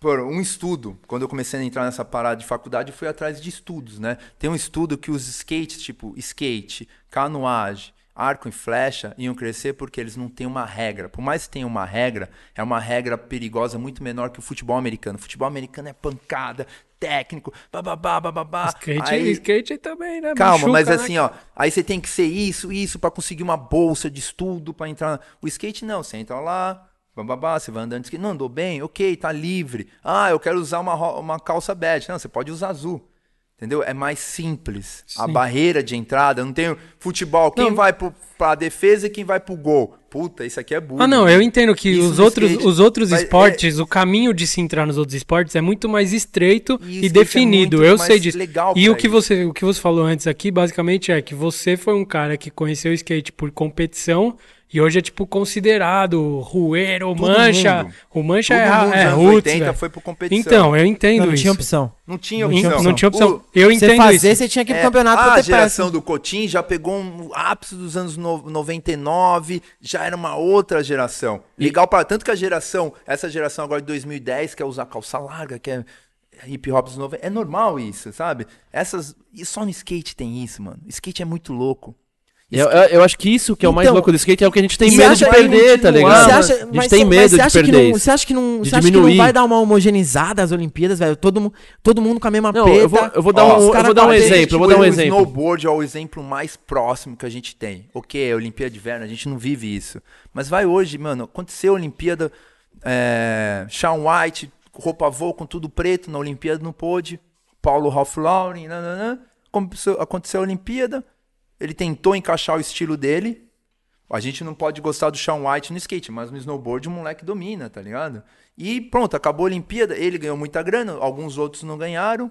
Por um estudo. Quando eu comecei a entrar nessa parada de faculdade, eu fui atrás de estudos, né? Tem um estudo que os skates, tipo skate, canoagem, arco e flecha, iam crescer porque eles não têm uma regra. Por mais que tenha uma regra, é uma regra perigosa muito menor que o futebol americano. O futebol americano é pancada, técnico, bababá, bababá. Skate, Aí- skate também, né? Calma, Machuca, mas né? assim, ó, aí você tem que ser isso, isso pra conseguir uma bolsa de estudo pra entrar. O skate não, você entra lá, bababá, você vai andando de skate, não andou bem, ok, tá livre. Ah, eu quero usar uma, uma calça bege, não, você pode usar azul. Entendeu? É mais simples. A Sim. barreira de entrada, não tem futebol, quem Não. vai pro, pra defesa e quem vai pro gol. Puta, isso aqui é bullying. Ah, não, eu entendo que Isso os outros, skate. os outros Mas é- esportes, o caminho de se entrar nos outros esportes é muito mais estreito E e, é definido. muito eu sei disso. legal E o que, você, o que você falou antes aqui, basicamente, é que você foi um cara que conheceu o skate por competição e hoje é, tipo, considerado rueiro, mancha. mundo. O mancha Todo é, é roots, 80 velho. foi por competição. Então, eu entendo Não, não isso. tinha opção. Não tinha opção. não tinha opção. O- eu Você entendo fazer, isso. você tinha que ir pro É, campeonato a pra ter geração peça. do Cotim já pegou um ápice dos anos no- 99, já era uma outra geração. Legal para tanto que a geração, essa geração agora de 2010 quer usar calça larga, quer hip hop dos 90, é normal isso, sabe? Essas e só no skate tem isso, mano. Skate é muito louco. Eu, eu, eu acho que isso que é o mais Então, louco do skate é o que a gente tem medo de perder, tá ligado? acha- a gente mas tem medo de perder não. Você acha que não, De você acha que não diminuir. vai dar uma homogeneizada às Olimpíadas, velho? Todo, todo mundo com a mesma Não, peta. eu vou, eu vou dar Ó, um, eu vou dar um exemplo, eu vou dar um o exemplo. snowboard é o exemplo mais próximo que a gente tem. Ok, a Olimpíada de Inverno, a gente não vive isso. Mas vai hoje, mano, aconteceu a Olimpíada, é, Shawn White, roupa voo com tudo preto, na Olimpíada não pôde, Paulo Ralph Lauren, nananã. Aconteceu a Olimpíada, ele tentou encaixar o estilo dele, a gente não pode gostar do Shawn White no skate, mas no snowboard o moleque domina, tá ligado? E pronto, acabou a Olimpíada, ele ganhou muita grana, alguns outros não ganharam.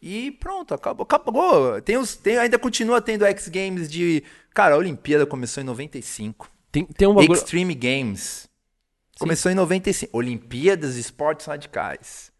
E pronto, acabou. acabou. Tem os, tem, ainda continua tendo X Games de. Cara, a Olimpíada começou em 95. Tem, tem um bagulho. Extreme Games. Começou em 95. Olimpíadas de Esportes Radicais.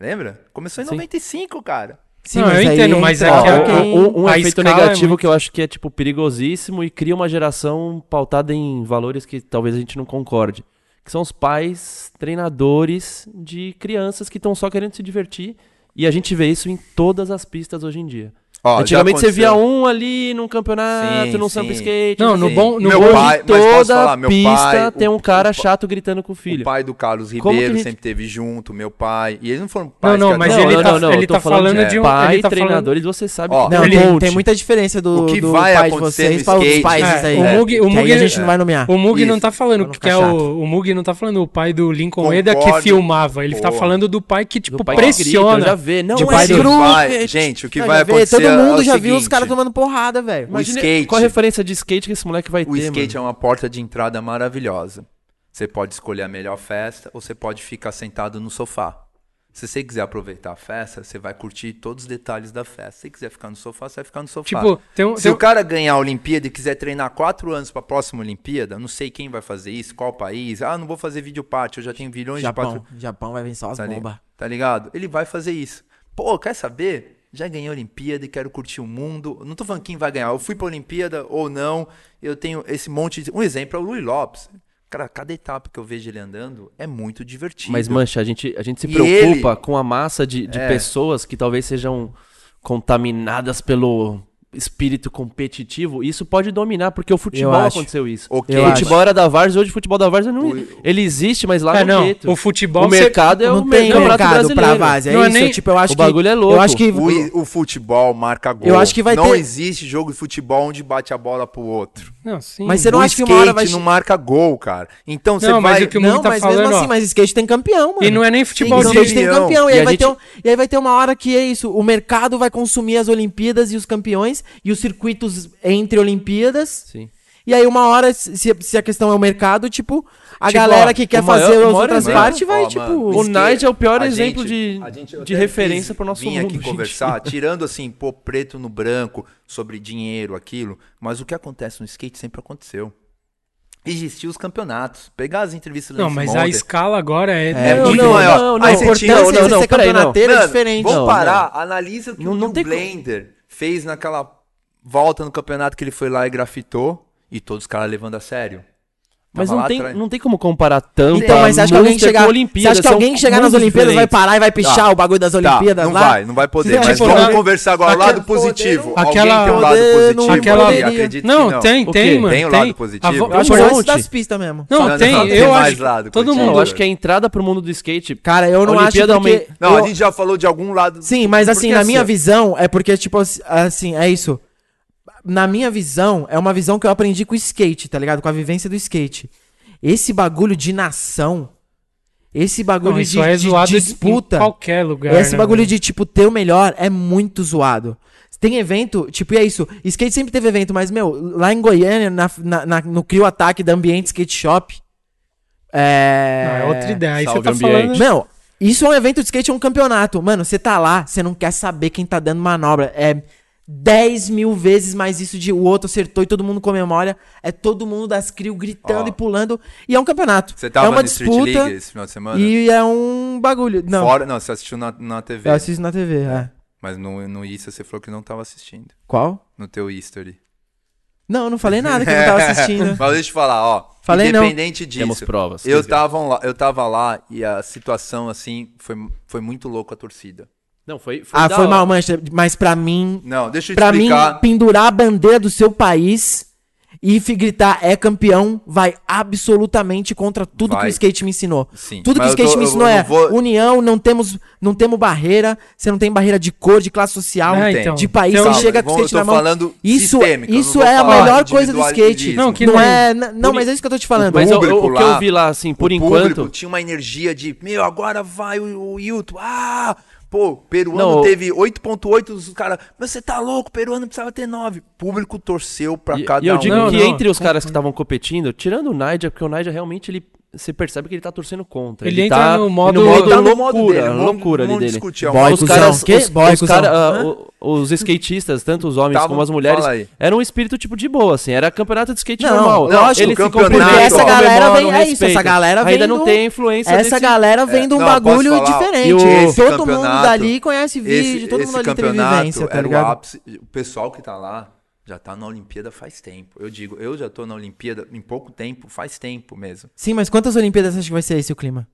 Lembra? Começou em Sim. 95, cara. Sim, Não, eu aí entendo, mas é que a- ok. um, um- efeito escala é negativo muito- que eu acho que é, tipo, perigosíssimo e cria uma geração pautada em valores que talvez a gente não concorde. Que são os pais, treinadores de crianças que estão só querendo se divertir. E a gente vê isso em todas as pistas hoje em dia. Ó, Antigamente você via um ali num campeonato, Sim, num sim. skate. Não, no bom, no Meu bom pai- mas posso toda falar, meu pista pai, tem o- um cara o- chato gritando com o filho. O pai do Carlos Ribeiro gente- sempre teve junto, meu pai. E eles não foram Não, pais não, que mas até- ele tá- ele eu tô tá falando de um- pai, ele tá falando- treinadores, você sabe Ó, que Não, tem tem, muita diferença do, O que do vai pai de acontecer vocês para os pais É, aí. o né? Mug- o Mug- a gente não vai nomear. O Mug não tá falando não que é o, o Mug não tá falando o pai do Lincoln Eda que filmava, ele tá falando do pai que tipo pressiona. já vê. Não, De é gente, o que Não, vai acontecer Todo é mundo o já viu os seguinte, caras tomando porrada, velho. O Imagina skate- Qual a referência de skate que esse moleque vai O ter, skate mano? é uma porta de entrada maravilhosa. Você pode escolher a melhor festa ou você pode ficar sentado no sofá. Se você quiser aproveitar a festa, você vai curtir todos os detalhes da festa. Se você quiser ficar no sofá, você vai ficar no sofá. Tipo, tem um, Se tem o um- cara ganhar a Olimpíada e quiser treinar quatro anos para a próxima Olimpíada, não sei quem vai fazer isso, qual país. Ah, não vou fazer vídeo parte, eu já tenho bilhões de Japão. patro... Japão vai vir só as Tá, li- bombas. tá ligado? Ele vai fazer isso. Pô, quer saber? Já ganhei a Olimpíada e quero curtir o mundo. Não tô falando quem vai ganhar. Eu fui pra Olimpíada ou não. Eu tenho esse monte de. Um exemplo é o Luiz Lopes. Cara, cada etapa que eu vejo ele andando é muito divertido. Mas, Mancha, a gente, a gente se E preocupa ele- com a massa de, de É. pessoas que talvez sejam contaminadas pelo espírito competitivo. Isso pode dominar, porque o futebol aconteceu isso. Ok, Eu o acho. futebol era da Várzea, hoje o futebol da Várzea não. O- Ele existe, mas lá É, no não, jeito. o futebol o você- mercado é não o mercado brasileiro. pra várzea. É Não é isso, nem- tipo, eu acho o que... bagulho é louco. Eu acho que... O, o futebol marca gol. Eu acho que vai não ter- existe jogo de futebol onde bate a bola pro outro. Não, sim. Mas você não o acha que uma hora vai... não marca gol, cara. Então você Não, mas vai... o que o Não, tá mas falando, mesmo ó. assim, mas skate tem campeão, mano. E não é nem futebol O Sim, de... skate tem campeão. E, E aí vai ter um- e aí vai ter uma hora que é isso. O mercado vai consumir as Olimpíadas e os campeões e os circuitos entre Olimpíadas. Sim. E aí, uma hora, se, se a questão é o mercado, tipo, a Tipo, galera ó, que quer o maior- fazer o as outras partes vai, Ó, tipo. mano, O Nige é o pior a exemplo gente- de- a gente- de referência fiz- pro nosso vim mundo aqui em conversar, tirando assim, pô, preto no branco, sobre dinheiro, aquilo, mas o que acontece no skate sempre aconteceu. Existiam os campeonatos. Pegar as entrevistas Não, mas a Monter, escala agora é. É Não, muito não, maior. não, não, Aí a importância não, de não, ser não, peraí, não. campeonateiro é diferente. Vamos Não, parar, analisa o que Não- o não Blender fez naquela volta no campeonato que ele foi lá e grafitou e todos os caras levando a sério. Mas Tava não tem, atrás. não tem como comparar tanto. Então, mas você acha que alguém chegar, você Olimpíadas, acha que alguém chegar nas Olimpíadas vai parar e vai pichar Tá. o bagulho das Tá, Olimpíadas não lá? vai, não vai poder. Tipo, Mas não- vamos conversar agora. Aquela- lado positivo. Aquela- Alguém tem um lado Poder positivo. não Aquela- aí? Acredito Não, que não. tem, O tem, mano. Tem um lado positivo? A vo- Eu acho que antes monte. das pistas mesmo. Não, Não, tem. não, tem eu mais acho. lado todo mundo. Eu acho que a entrada pro mundo do skate. Cara, eu não acho porque... Não, eu- a gente já falou de algum lado. Sim, mas assim, Porque na minha assim, visão, é porque, tipo, assim, é isso. Na minha visão, é uma visão que eu aprendi com o skate, tá ligado? Com a vivência do skate. Esse bagulho de nação, esse bagulho Não, de, é de disputa, em qualquer lugar. esse né, bagulho velho? de, tipo, ter o melhor é muito zoado. Tem evento, tipo, e é isso. Skate sempre teve evento, mas, meu, lá em Goiânia, na, na- na- no Crio Ataque da Ambiente Skate Shop. É. Não, é outra ideia. Aí você Salve tá ambiente. falando. Meu, isso é um evento de skate, é um campeonato. Mano, você tá lá, você não quer saber quem tá dando manobra. É 10 mil vezes mais isso de o outro acertou e todo mundo comemora. É todo mundo das crio gritando Ó. e pulando. E é um campeonato. Você tava é uma no Street disputa League esse final de semana? e é um bagulho. Não, Fora, não, você assistiu na, na TV. eu assisto na TV. É. Mas no, no Insta você falou que não tava assistindo. Qual? No teu history. Não, eu não falei nada que eu não tava assistindo. Mas deixa eu falar, ó. Falei não. independente disso. Temos provas. Eu tava, lá, eu tava lá e a situação, assim, foi, foi muito louco a torcida. Não, foi. foi Ah, da foi hora. mal, Manchester. Mas pra mim, Não, deixa eu Pra mim, explicar. pendurar a bandeira do seu país e gritar é campeão vai absolutamente contra tudo que Vai. o skate me ensinou. Sim, Tudo que o mas eu skate tô- me eu- ensinou eu é não vou- união, não temos, não temos barreira, você não tem barreira de cor, de classe social, É, tem. então. de país, Então, você chega com o vamos- skate eu na tô mão. falando Isso, sistêmico, eu não isso vou é a melhor coisa do skate. Não, que Não nem- é, não, Por mas é isso que eu tô te falando. Mas O o, o- público o que lá, eu vi lá, assim, por o enquanto. público tinha uma energia de, meu, agora vai o, o Hilton. Ah! Pô, peruano Não, teve 8.8, os caras, mas você tá louco, peruano precisava ter 9. Público torceu pra E, cada e eu um. digo Não, que não. entre os caras que estavam competindo, tirando o Naija, porque o Naija realmente ele. Você percebe que ele tá torcendo contra. Ele entra tá, no modo- no modo Ele tá no modo loucura, dele, loucura ali vamos dele. discutir, é Boy, os caras, Que? os, Boy, os, cara, o- os skatistas, tanto os homens Tavam- como as mulheres, era um espírito tipo de boa, assim, era campeonato de skate Não, normal. lógico, Eles se cumprimentam, Porque essa galera vem- é isso, essa galera vem Ainda não do- tem a influência Essa desse- galera vem de um não, bagulho diferente. O- todo mundo dali conhece vídeo, esse, todo esse mundo ali teve campeonato vivência, tá ligado? O pessoal que tá lá já tá na Olimpíada faz tempo. Eu digo, eu já tô na Olimpíada em pouco tempo, faz tempo mesmo. Sim, mas quantas Olimpíadas você acha que vai ser esse o clima?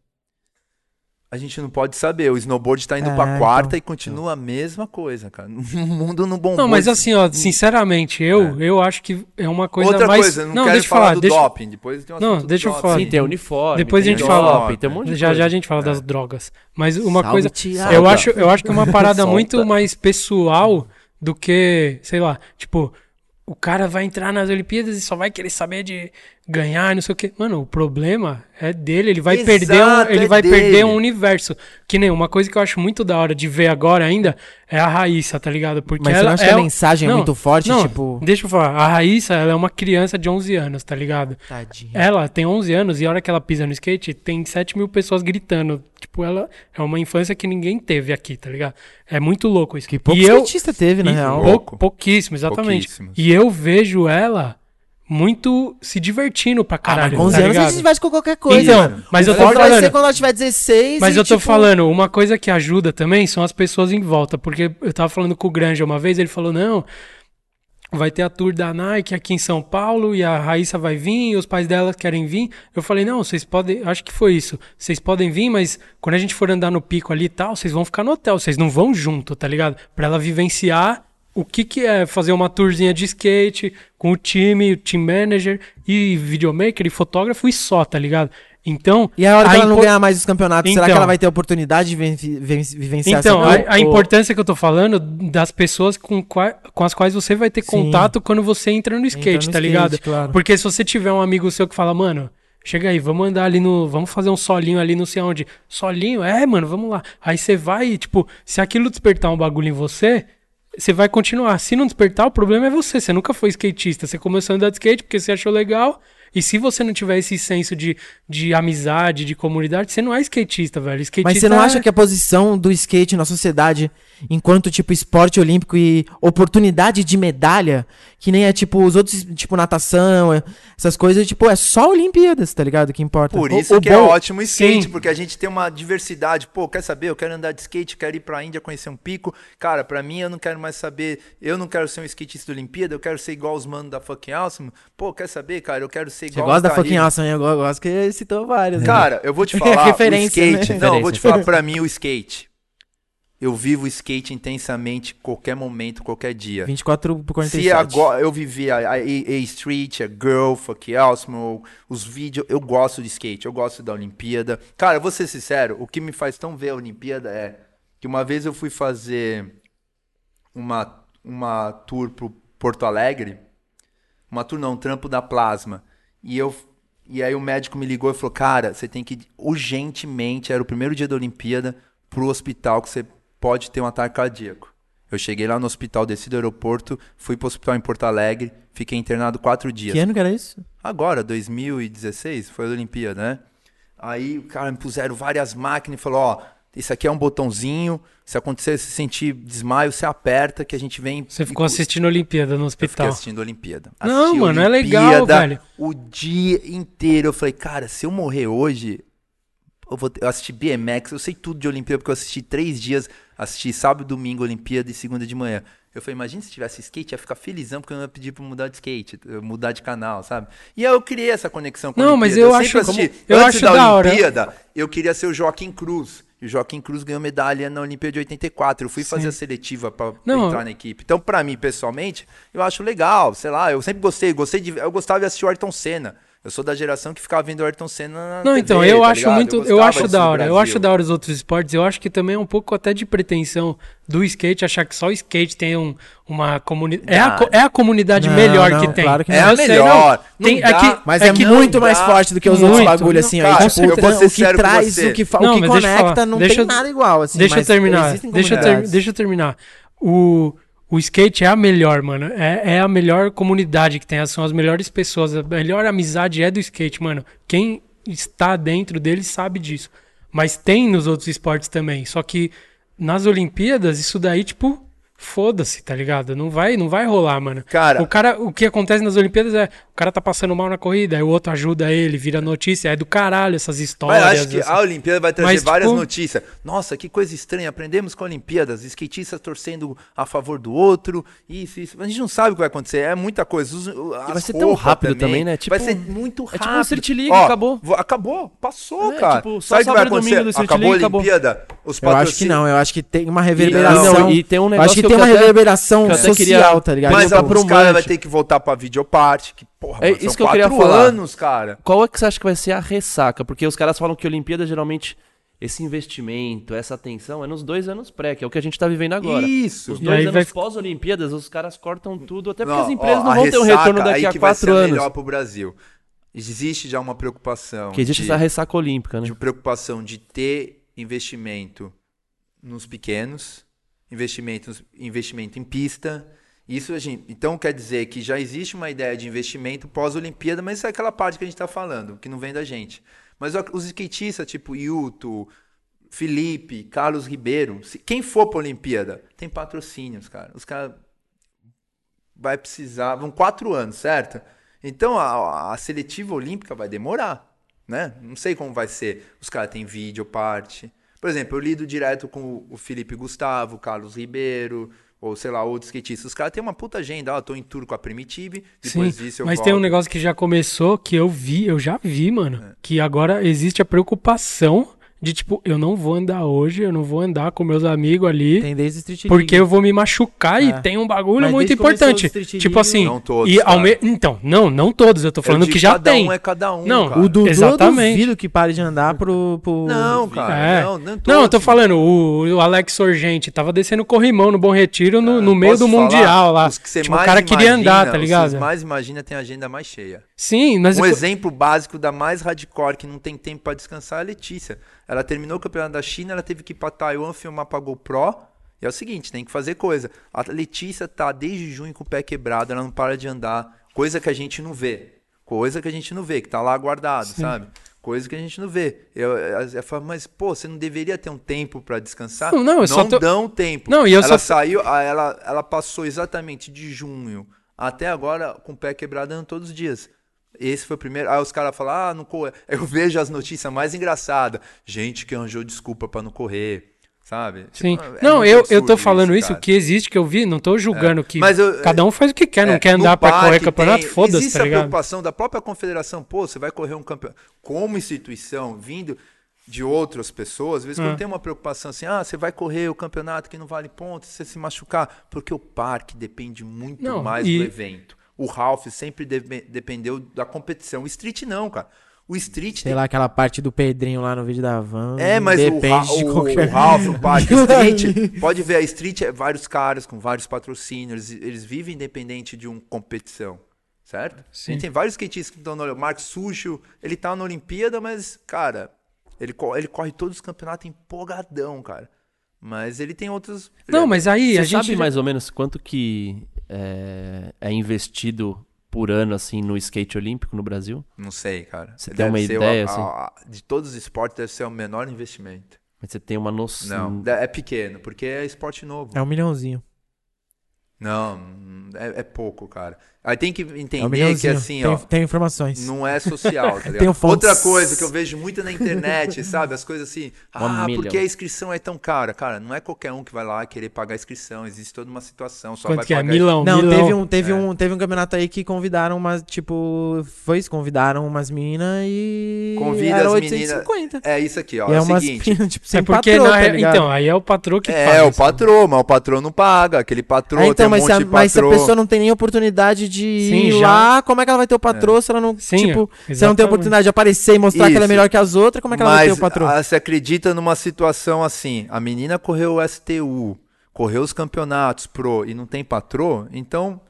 A gente não pode saber. O snowboard tá indo É, pra quarta então. e continua a mesma coisa, cara. O mundo não bombou. Não, mas assim, ó, sinceramente, eu, eu acho que é uma coisa Outra mais. coisa, não, quero deixa eu falar, falar, do deixa, doping. Depois tem um Não, deixa eu doping. falar. Sim, tem uniforme. Depois tem a gente doping, fala. Tem um monte de já coisa. já a gente fala das drogas. Mas uma Salve, coisa. Eu acho, eu acho que é uma parada muito mais pessoal do que, sei lá, tipo, o cara vai entrar nas Olimpíadas e só vai querer saber de ganhar, não sei o quê. Mano, o problema é dele, ele vai Exato, perder um, ele é vai dele. perder um universo. Que nem uma coisa que eu acho muito da hora de ver agora ainda é a Raíssa, tá ligado? Porque Mas você ela não acha é que a um- mensagem é Não, muito forte, não, tipo... Deixa eu falar, a Raíssa, ela é uma criança de 11 anos, tá ligado? Tadinha. Ela tem 11 anos e a hora que ela pisa no skate, tem 7 mil pessoas gritando. Tipo, ela é uma infância que ninguém teve aqui, tá ligado? É muito louco isso. Que pouco e eu, skatista teve, na e real. pou- pouquíssimo, exatamente. Pouquíssimos. E eu vejo ela muito se divertindo pra Ah, caralho. mas com 11 tá anos a ligado? gente se diverte com qualquer coisa, Então, mano. mas eu O tô foda vai falando- ser quando ela tiver 16 Mas e, eu tô tipo, falando, uma coisa que ajuda também são as pessoas em volta. Porque eu tava falando com o Granja uma vez, ele falou: não, vai ter a tour da Nike aqui em São Paulo e a Raíssa vai vir e os pais dela querem vir. Eu falei: não, vocês podem, acho que foi isso. Vocês podem vir, mas quando a gente for andar no pico ali e tal, vocês vão ficar no hotel, vocês não vão junto, tá ligado? Pra ela vivenciar. O que, que é fazer uma tourzinha de skate com o time, o team manager e videomaker e fotógrafo e só, tá ligado? Então. E a hora que ela não ganhar mais os campeonatos, será que Então. ela vai ter a oportunidade de ven- ven- vivenciar Então, a, a importância que eu tô falando das pessoas com, com as quais você vai ter Sim. contato quando você entra no skate, no tá skate, ligado? claro. Porque se você tiver um amigo seu que fala, mano, chega aí, vamos andar ali no. Vamos fazer um solinho ali, não sei aonde. Solinho? É, mano, vamos lá. Aí você vai e, tipo, se aquilo despertar um bagulho em você. Você vai continuar. Se não despertar, o problema é você. Você nunca foi skatista. Você começou a andar de skate porque você achou legal. E se você não tiver esse senso de, de amizade, de comunidade, você não é skatista, velho. Skatista Mas você não é- acha que a posição do skate na sociedade, enquanto tipo esporte olímpico e oportunidade de medalha, que nem é tipo os outros, tipo natação, é- essas coisas, tipo, é só Olimpíadas, tá ligado? Que importa. Por O- isso o que é bom- ótimo o skate, Sim. porque a gente tem uma diversidade. Pô, quer saber? Eu quero andar de skate, quero ir pra Índia conhecer um pico. Cara, pra mim eu não quero mais saber. Eu não quero ser um skatista da Olimpíada, eu quero ser igual os manos da fucking Awesome. Pô, quer saber, cara? Eu quero ser Você igual gosta os da fucking awesome, eu go- gosto que citou várias. né? Cara, eu vou te falar, Referência, o skate. né? Não, eu vou te falar pra mim o skate. Eu vivo o skate intensamente, qualquer momento, qualquer dia. 24 por 47. Se agora eu vivi a, a, a Street, a Girl, Fuck Awesome, os vídeos, eu gosto de skate, eu gosto da Olimpíada. Cara, vou ser sincero, o que me faz tão ver a Olimpíada é que uma vez eu fui fazer uma, uma tour pro Porto Alegre, uma tour não, um trampo da Plasma, e eu e aí o médico me ligou e falou, cara, você tem que urgentemente, era o primeiro dia da Olimpíada, pro hospital que você pode ter um ataque cardíaco. Eu cheguei lá no hospital, desci do aeroporto, fui pro hospital em Porto Alegre, fiquei internado quatro dias. Que ano que era isso? Agora, 2016, foi a Olimpíada, né? Aí o cara me puseram várias máquinas e falou, ó, isso aqui é um botãozinho, se acontecer, se sentir desmaio, você aperta que a gente vem... Você e ficou cu- assistindo a Olimpíada no eu fiquei hospital. assistindo a Olimpíada. Não, Assisti mano, é legal, Olimpíada velho. O dia inteiro. Eu falei, cara, se eu morrer hoje, eu vou eu assisti BMX, eu sei tudo de Olimpíada, porque eu assisti três dias, assisti sábado, domingo, Olimpíada e segunda de manhã. Eu falei, imagina se tivesse skate, ia ficar felizão, porque eu não ia pedir pra mudar de skate, eu mudar de canal, sabe? E aí eu criei essa conexão com a Não, mas Olimpíada. eu sempre acho- assisti. como- eu Antes acho da, da hora. Olimpíada, eu queria ser o Joaquim Cruz. E o Joaquim Cruz ganhou medalha na Olimpíada de 84. Eu fui fazer a seletiva pra Não, entrar na equipe. Então, pra mim, pessoalmente, eu acho legal. Sei lá, eu sempre gostei. gostei de, eu gostava de assistir o Ayrton Senna. Eu sou da geração que ficava vendo o Ayrton Senna na Não, TV, então, eu tá acho ligado? muito. Eu, gostava acho da hora. Eu acho da hora os outros esportes. Eu acho que também é um pouco até de pretensão do skate achar que só o skate tem um, uma comunidade. É, a, co- é a comunidade Não, melhor não, que tem. claro que É não. a Eu sei, melhor. não. Tem, Não é que, Mas é é, que muito mais forte do que os outros Muito. bagulhos, assim. Cara, aí, tipo, eu vou ser o que traz, você. o que, fa- Não, o que eu conecta, não Deixa tem eu- nada igual, assim. deixa eu mas terminar. Deixa eu, ter- deixa eu terminar. O, o skate é a melhor, mano. É, é a melhor comunidade que tem. São as melhores pessoas. A melhor amizade é do skate, mano. Quem está dentro dele sabe disso. Mas tem nos outros esportes também. Só que nas Olimpíadas, isso daí, tipo, foda-se, tá ligado? Não vai, não vai rolar, mano. Cara- o cara, o que acontece nas Olimpíadas é o cara tá passando mal na corrida, aí o outro ajuda ele, vira notícia, é do caralho essas Mas histórias. eu acho que assim. a Olimpíada vai trazer Mas, várias tipo- notícias. Nossa, que coisa estranha. Aprendemos com a Olimpíada. Os skatistas torcendo a favor do outro. Isso, isso. Mas a gente não sabe o que vai acontecer. É muita coisa. Os, as vai ser tão rápido também, né? vai Tipo- ser muito é rápido. tipo um Street League, Ó, acabou. Acabou. Passou, É, cara. tipo, só sabe o que vai e acontecer? do Street Acabou League, a acabou. Olimpíada. Os Eu acho que patrocínios- não, eu acho que tem uma E, reverberação. não, e tem um negócio que, tem uma até- reverberação social, queria- tá ligado? Mas Só os pro caras vai ter que voltar pra videoparte. Que, porra, É mano, isso são que eu queria quatro falar. anos, cara. Qual é que você acha que vai ser a ressaca? Porque os caras falam que Olimpíada geralmente esse investimento, essa atenção é nos dois anos pré, que é o que a gente tá vivendo agora. Isso. Os dois anos vai- pós-Olimpíadas, os caras cortam tudo, até porque Não, as empresas ó, não vão ter um ressaca retorno daqui aí a que vai ser quatro a anos. melhor pro Brasil. Existe já uma preocupação. Que existe de- essa ressaca olímpica, né? de preocupação de ter investimento nos pequenos, investimentos, investimento em pista. Isso a gente, então quer dizer que já existe uma ideia de investimento pós-Olimpíada, mas isso é aquela parte que a gente está falando, que não vem da gente. Mas os skatistas tipo Yuto, Felipe, Carlos Ribeiro, se- quem for para a Olimpíada, tem patrocínios, cara. Os caras vai precisar, vão quatro anos, certo? Então a, a seletiva olímpica vai demorar, né? Não sei como vai ser. Os caras têm vídeo, parte. Por exemplo, eu lido direto com o- Felipe Gustavo, o Carlos Ribeiro, ou sei lá, outros skatistas. Os caras têm uma puta agenda. Ó, tô em tour com a Primitive, Sim, depois disso eu mas tem um volto. negócio que já começou, que eu vi, eu já vi, mano. É. Que agora existe a preocupação de, tipo, eu não vou andar hoje, eu não vou andar com meus amigos ali, Tem desde Street League. porque eu vou me machucar e É. tem um bagulho Mas muito importante. o Tipo assim, Não todos, e ao cara. me... então, não, não todos, eu tô falando Eu digo, que já cada tem. um é cada um, Não, cara. O Dudu Exatamente. eu duvido que pare de andar pro... pro... Não, cara. É. Não, não, Não, eu tô falando, o, o Alex Sorgente tava descendo corrimão no Bom Retiro no, no meio Ah, Posso do falar? Mundial lá. Os que você Tipo, o mais cara queria imagina, andar, tá os que ligado? mais imagina tem a agenda mais cheia. Sim, mas Um eu- exemplo básico da mais hardcore que não tem tempo pra descansar é a Letícia. Ela terminou o campeonato da China, ela teve que ir pra Taiwan filmar pra GoPro E é o seguinte, tem que fazer coisa. A Letícia tá desde junho com o pé quebrado, ela não para de andar. Coisa que a gente não vê. Coisa que a gente não vê, que tá lá guardado, sabe? Coisa que a gente não vê. Eu, eu, eu falo, mas, pô, você não deveria ter um tempo pra descansar? Não, não, eu só tô- dão tempo. Não, e eu ela só- saiu, ela, ela passou exatamente de junho até agora com o pé quebrado andando todos os dias. Esse foi o primeiro. Aí os caras falam, ah, não corre. Eu vejo as notícias mais engraçadas. Gente que arranjou desculpa pra não correr, sabe? Sim. Tipo, é não, eu, eu tô falando isso, cara. o que existe, que eu vi, não tô julgando que Mas eu- cada um faz o que quer, não É, quer no andar pra correr campeonato, foda-se, Existe tá a ligado? preocupação da própria confederação, pô, você vai correr um campeonato. Como instituição, vindo de outras pessoas, às vezes quando tem uma preocupação assim, ah, você vai correr o campeonato que não vale ponto, você se machucar, porque o parque depende muito Não, mais e- do evento. O Ralph sempre deve- dependeu da competição. O Street não, cara. O Street Sei lá, aquela parte do Pedrinho lá no vídeo da Van. é, mas o, Ra depende de o, qualquer... o Ralph, o Parque Ali. Street, pode ver, a Street é vários caras com vários patrocínios, eles, eles vivem independente de uma competição, certo? Sim. Gente tem vários skatistas que estão no Marcos Sucho, ele tá na Olimpíada, mas, cara, ele, ele corre todos os campeonatos empolgadão, cara. Mas ele tem outros... Não, mas aí Você a gente... sabe mais ou menos quanto que é, é investido por ano, assim, no skate olímpico no Brasil? Não sei, cara. Você tem uma ser o- ideia, a- assim? a- de todos os esportes, deve ser o menor investimento. Mas você tem uma noção. Não, é pequeno, porque é esporte novo. É um milhãozinho. Não, é, é pouco, cara. Aí tem que É um entender que assim, tem, ó, tem informações. não é social, tá ligado? Outra coisa que eu vejo muito na internet, sabe? As coisas assim, Uma ah, porque a inscrição é tão cara? Cara, não é qualquer um que vai lá querer pagar a inscrição, existe toda uma situação, só Quanto vai que é? pagar Milão, Não, Milão. teve um, teve, É. um, teve um campeonato aí que convidaram umas, tipo, foi isso, convidaram umas meninas e Convida era as 850. É isso aqui, ó, E é, é o seguinte. meninas, tipo, sem É porque, patroa, na- tá então, aí é o patrão que É, faz. o patrão, mas o patrão não paga, aquele patrão É, então, tem um mas, monte se a, de mas se a pessoa não tem nem oportunidade de Sim, ir já. lá, como é que ela vai ter o patrão se ela não, Sim, tipo, se ela não tem exatamente. oportunidade de aparecer e mostrar que ela é Isso. melhor que as outras, como é que ela vai ter Mas o patrão? ah, você acredita numa situação assim, a menina correu o STU, correu os campeonatos pro e não tem patrô, então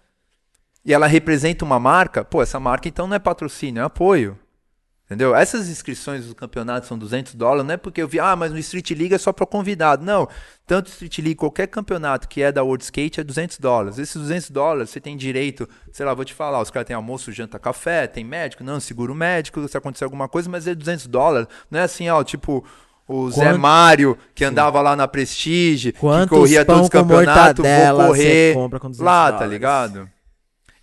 e ela representa uma marca, pô, essa marca então não é patrocínio, é apoio. Entendeu? Essas inscrições do campeonato são 200 dólares, não é porque eu vi, ah, mas no Street League é só para convidado. Não, tanto Street League, qualquer campeonato que é da World Skate é 200 dólares. Esses 200 dólares você tem direito, sei lá, vou te falar, os caras têm almoço, janta, café, tem médico, não, seguro médico, se acontecer alguma coisa, mas é 200 dólares. Não é assim, ó, tipo o Zé Quanto- Mário, que andava lá na Prestige, que Quantos corria pão todos os campeonatos, vou correr você compra com 200 lá, tá ligado?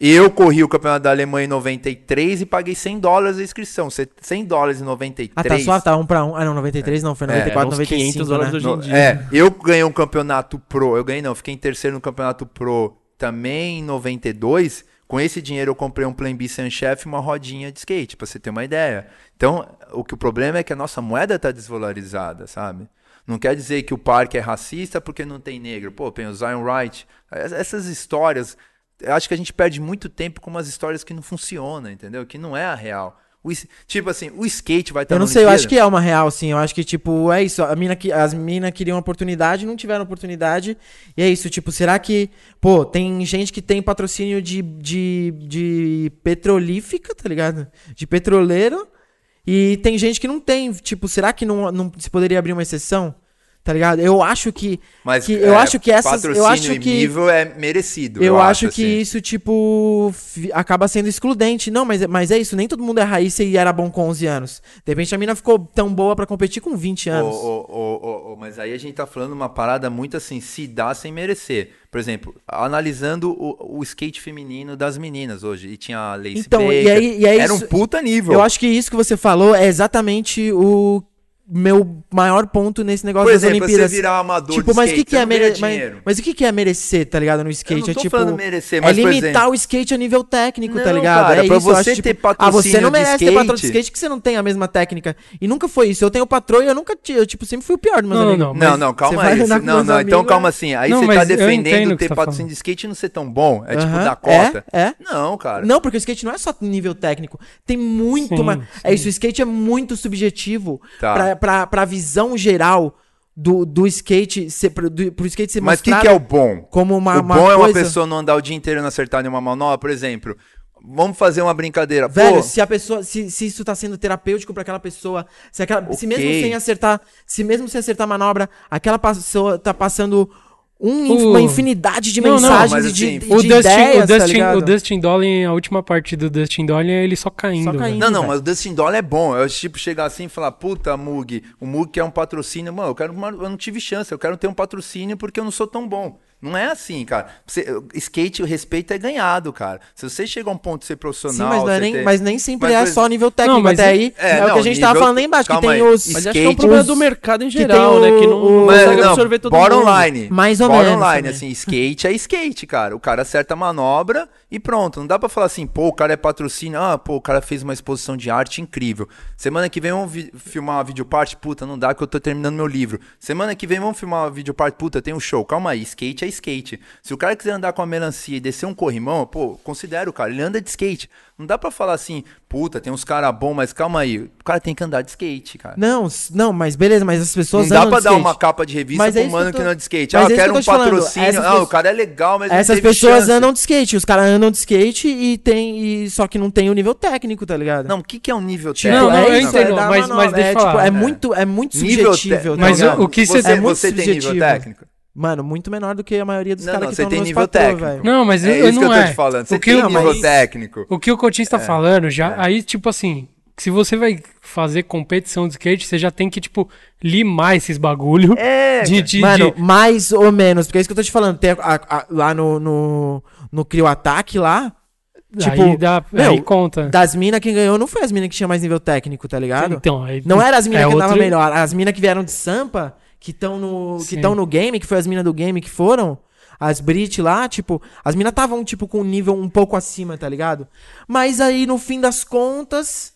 Eu corri o campeonato da Alemanha em 93 e paguei 100 dólares a inscrição. Cê- 100 dólares em 93. Ah, tá suave, tá um pra um. Ah, não, 93 não, foi É, 94, uns 95, 500 dólares né? hoje em dia. é, eu ganhei um campeonato pro. Eu ganhei não, fiquei em terceiro no campeonato pro também em 92. Com esse dinheiro eu comprei um Plan B Sun Chef e uma rodinha de skate, pra você ter uma ideia. Então, o que o problema é que a nossa moeda tá desvalorizada, sabe? Não quer dizer que o parque é racista porque não tem negro. Pô, tem o Zion Wright. Es- Essas histórias, acho que a gente perde muito tempo com umas histórias que não funcionam, entendeu? Que não é a real. O tipo assim, o skate vai estar Eu não sei, eu acho que é uma real, sim. Eu acho que, tipo, é isso. A mina que, as minas queriam oportunidade, não tiveram oportunidade. E é isso, tipo, será que. Pô, tem gente que tem patrocínio de, de, de petrolífica, tá ligado? De petroleiro. E tem gente que não tem. Tipo, será que não, não se poderia abrir uma exceção? Tá ligado? Eu acho que. Mas que- eu é, acho que essas. Eu acho e que. nível é merecido. Eu, acho, que assim. isso, tipo, acaba sendo excludente. Não, mas, mas é isso, nem todo mundo é raiz e era bom com 11 anos. De repente a mina ficou tão boa pra competir com 20 Ô, anos. ô, ô, ô, mas aí a gente tá falando uma parada muito assim, se dá sem merecer. Por exemplo, analisando o, o skate feminino das meninas hoje. E tinha a Lace Então, e Baker, aí- e é Era um isso- puta nível. Eu acho que isso que você falou é exatamente o meu maior ponto nesse negócio Por das exemplo, Olimpíadas. você virar amador Tipo, de mas o que, skate, que é você não ganha mere... mas, dinheiro. mas o que, que é merecer, tá ligado? No skate? Eu não tô é tipo. falando merecer, é mas, por limitar exemplo- o skate a nível técnico, tá Não, ligado? cara, é pra isso, você acho, ter tipo, Ah, você patrocínio não de merece ter patrocínio de skate. skate que você não tem a mesma técnica. E nunca foi isso. Eu tenho patrão e eu nunca. ti- Eu, tipo, sempre fui o pior meus Não, amigos. não, Não, mas não, calma aí. Não, não, então amigos, calma é- assim. Aí Não, você tá defendendo ter tá patrocínio falando. de skate e não ser tão bom. É tipo Aham, dar cota. É, é. Não, cara. Não, porque o skate não é só nível técnico. Tem muito mais. É isso, o skate é muito subjetivo Tá. Pra, pra, visão geral do, do skate ser, do, pro skate ser Mas o que, que é o bom? como uma, o uma bom é uma coisa... pessoa não andar o dia inteiro e não acertar nenhuma manobra, por exemplo. Vamos fazer uma brincadeira. Velho, Pô, se a pessoa, se, se isso tá sendo terapêutico pra aquela pessoa, se, aquela, se mesmo sem acertar, se mesmo sem acertar a manobra, aquela pessoa tá passando um, O- uma infinidade de Não, não, mensagens mas e de, assim, de O Dustin, ideias, o, tá Dustin, ligado? o Dustin Dolin, a última parte do Dustin Dolin é ele só caindo. Só caindo. Não, não, mas o Dustin Dollar é bom. Eu, tipo, chegar assim e falar, puta, Mug, o Mug quer um patrocínio. Mano, eu, quero uma- eu não tive chance, eu quero ter um patrocínio porque eu não sou tão bom. Não é assim, cara. Você- skate, o respeito é ganhado, cara. Se você chega a um ponto de ser Sim, profissional... mas, não é nem, ter- mas nem sempre Mas, é só nível técnico. Não, mas até é- aí é, é, o que não, a gente tava nível- falando lá embaixo, que calma tem aí. os... Mas acho que é um Skate, problema os- do mercado em que tem geral, né? Que não, o- não Mas, consegue não, absorver todo mundo. line. Mais ou menos line, também. assim, skate é skate, cara. O cara acerta a manobra e pronto. Não dá pra falar assim, pô, o cara é patrocínio. Ah, pô, o cara fez uma exposição de arte incrível. Semana que vem vamos vi- filmar uma videoparte. Puta, não dá que eu tô terminando meu livro. Semana que vem vamos filmar uma videoparte. Puta, tem um show. Calma aí, skate é skate. Se o cara quiser andar com a melancia e descer um corrimão, pô, considera o cara. Ele anda de skate. Não dá pra falar assim, puta, tem uns caras bons, mas calma aí. O cara tem que andar de skate, cara. Não, não, mas beleza, mas as pessoas Não dá pra de dar skate. uma capa de revista Mas é pro isso mano que que, tô- não anda de skate. mas Ah, é eu quero que eu um patrocínio. Essas Ah, pessoas- o cara é legal, mas não Essas teve pessoas chance. andam de skate, os caras andam de skate e tem. E, só que não tem o nível técnico, tá ligado? Não, o que, que é um nível Tipo, técnico? Não, não, é eu isso, entendo, é mas- mas deixa é, eu falar. tipo, é, É. muito, é muito Nível subjetível, te- tá Mas o- o que você, cê- é muito você tem nível subjetivo. técnico? Mano, muito menor do que a maioria dos caras não, que você estão tem nos nível patrô, técnico. velho. Não, mas É eu, isso que não eu tô é. te falando. Você o que tem nível mas- técnico. O que o Coutinho É. está falando, já, aí, tipo assim, se você vai fazer competição de skate, você já tem que, tipo, limar esses bagulho. É, de, de, Mano, de- mais ou menos, porque é isso que eu tô te falando. Tem a- a- a- lá no, no, no Crio Ataque lá, tipo, aí, dá, meu, aí conta. das minas quem ganhou não foi as minas que tinha mais nível técnico, tá ligado? Então, aí, Não era as minas é que andavam outro- melhor, as minas que vieram de Sampa, que estão no, Sim. no game, que foi as minas do game que foram, as Brit lá, tipo, as minas estavam tipo com um nível um pouco acima, tá ligado? Mas aí no fim das contas,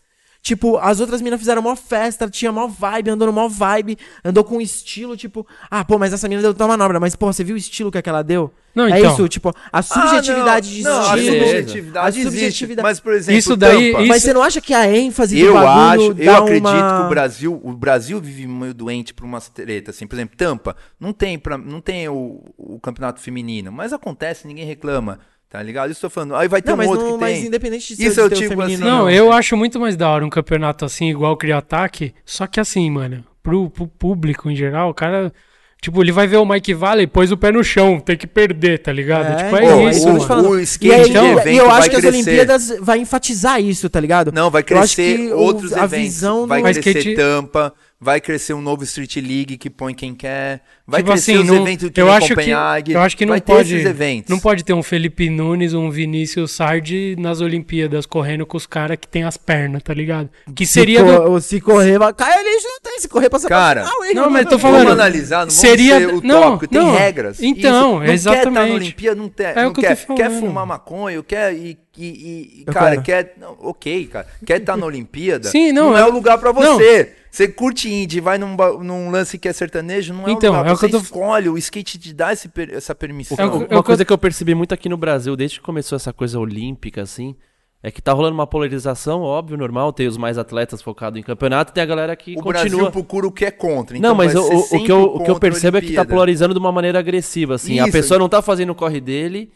tipo, as outras minas fizeram mó festa, tinha mó vibe, andou no mó vibe, andou com um estilo, tipo, ah, pô, mas essa mina deu tal manobra, mas pô, você viu o estilo que aquela deu? Não, é então. isso, tipo, a subjetividade de Ah, não, não, estilo. a subjetividade A existe. subjetividade- Mas, por exemplo, Isso daí- tampa. isso- Mas você não acha que a ênfase do Eu bagulho acho, dá eu acredito uma... que o Brasil, o Brasil vive meio doente por umas tretas, assim, por exemplo, Tampa, não tem pra, não tem o, o campeonato feminino, mas acontece, ninguém reclama, tá ligado? Isso eu tô falando. Aí vai ter Não, um mas, outro não, que mas tem. independente de Isso eu ter o tipo assim, Não, ou eu acho muito mais da hora um campeonato assim, igual o Cria Ataque. Só que assim, mano, pro, pro público em geral, o cara. Tipo, ele vai ver o Mike Valley, pôs o pé no chão, tem que perder, tá ligado? É, tipo, é então, Pô, isso, eu falando. o E, skate aí, de então, e eu vai acho que as crescer. Olimpíadas vai enfatizar isso, tá ligado? Não, vai Eu acho crescer o- outros a eventos. visão vai Mas crescer skate- Tampa, vai crescer um novo Street League que põe quem quer. Vai Tipo crescer assim, os não- eventos que eu acho que Copenhague. eu acho que não vai pode ter esses eventos. não pode ter um Felipe Nunes um Vinícius Sardi nas Olimpíadas correndo com os caras que tem as pernas tá ligado que Se seria co- do- ou se correr, vai cair ali, já tem. Se correr, passa Cara, pra final, não, mano? mas tô Vamos falando analisar, não seria- vamos ser não, tem não. regras. Então, Isso. não quer estar exatamente. na Olimpíada, não, tem, É não o que eu quer, quer fumar maconha, quer e, e, e- cara, quero. quer, não, ok, cara, quer estar na Olimpíada, Sim, não, é é- o lugar pra não. você. Você curte indie, vai num, num lance que é sertanejo, não é Então, o lugar, é o que você eu tô- escolhe, o skate te dá esse essa permissão. É o que- Uma coisa que eu percebi muito aqui no Brasil, desde que começou essa coisa olímpica, assim, é que tá rolando uma polarização, óbvio, normal, tem os mais atletas focados em campeonato, tem a galera que o continua... Brasil procura o que é contra. Então não, mas o, o- o que eu, o que eu a percebo é que tá polarizando de uma maneira agressiva, assim. A Isso. pessoa não tá fazendo o corre dele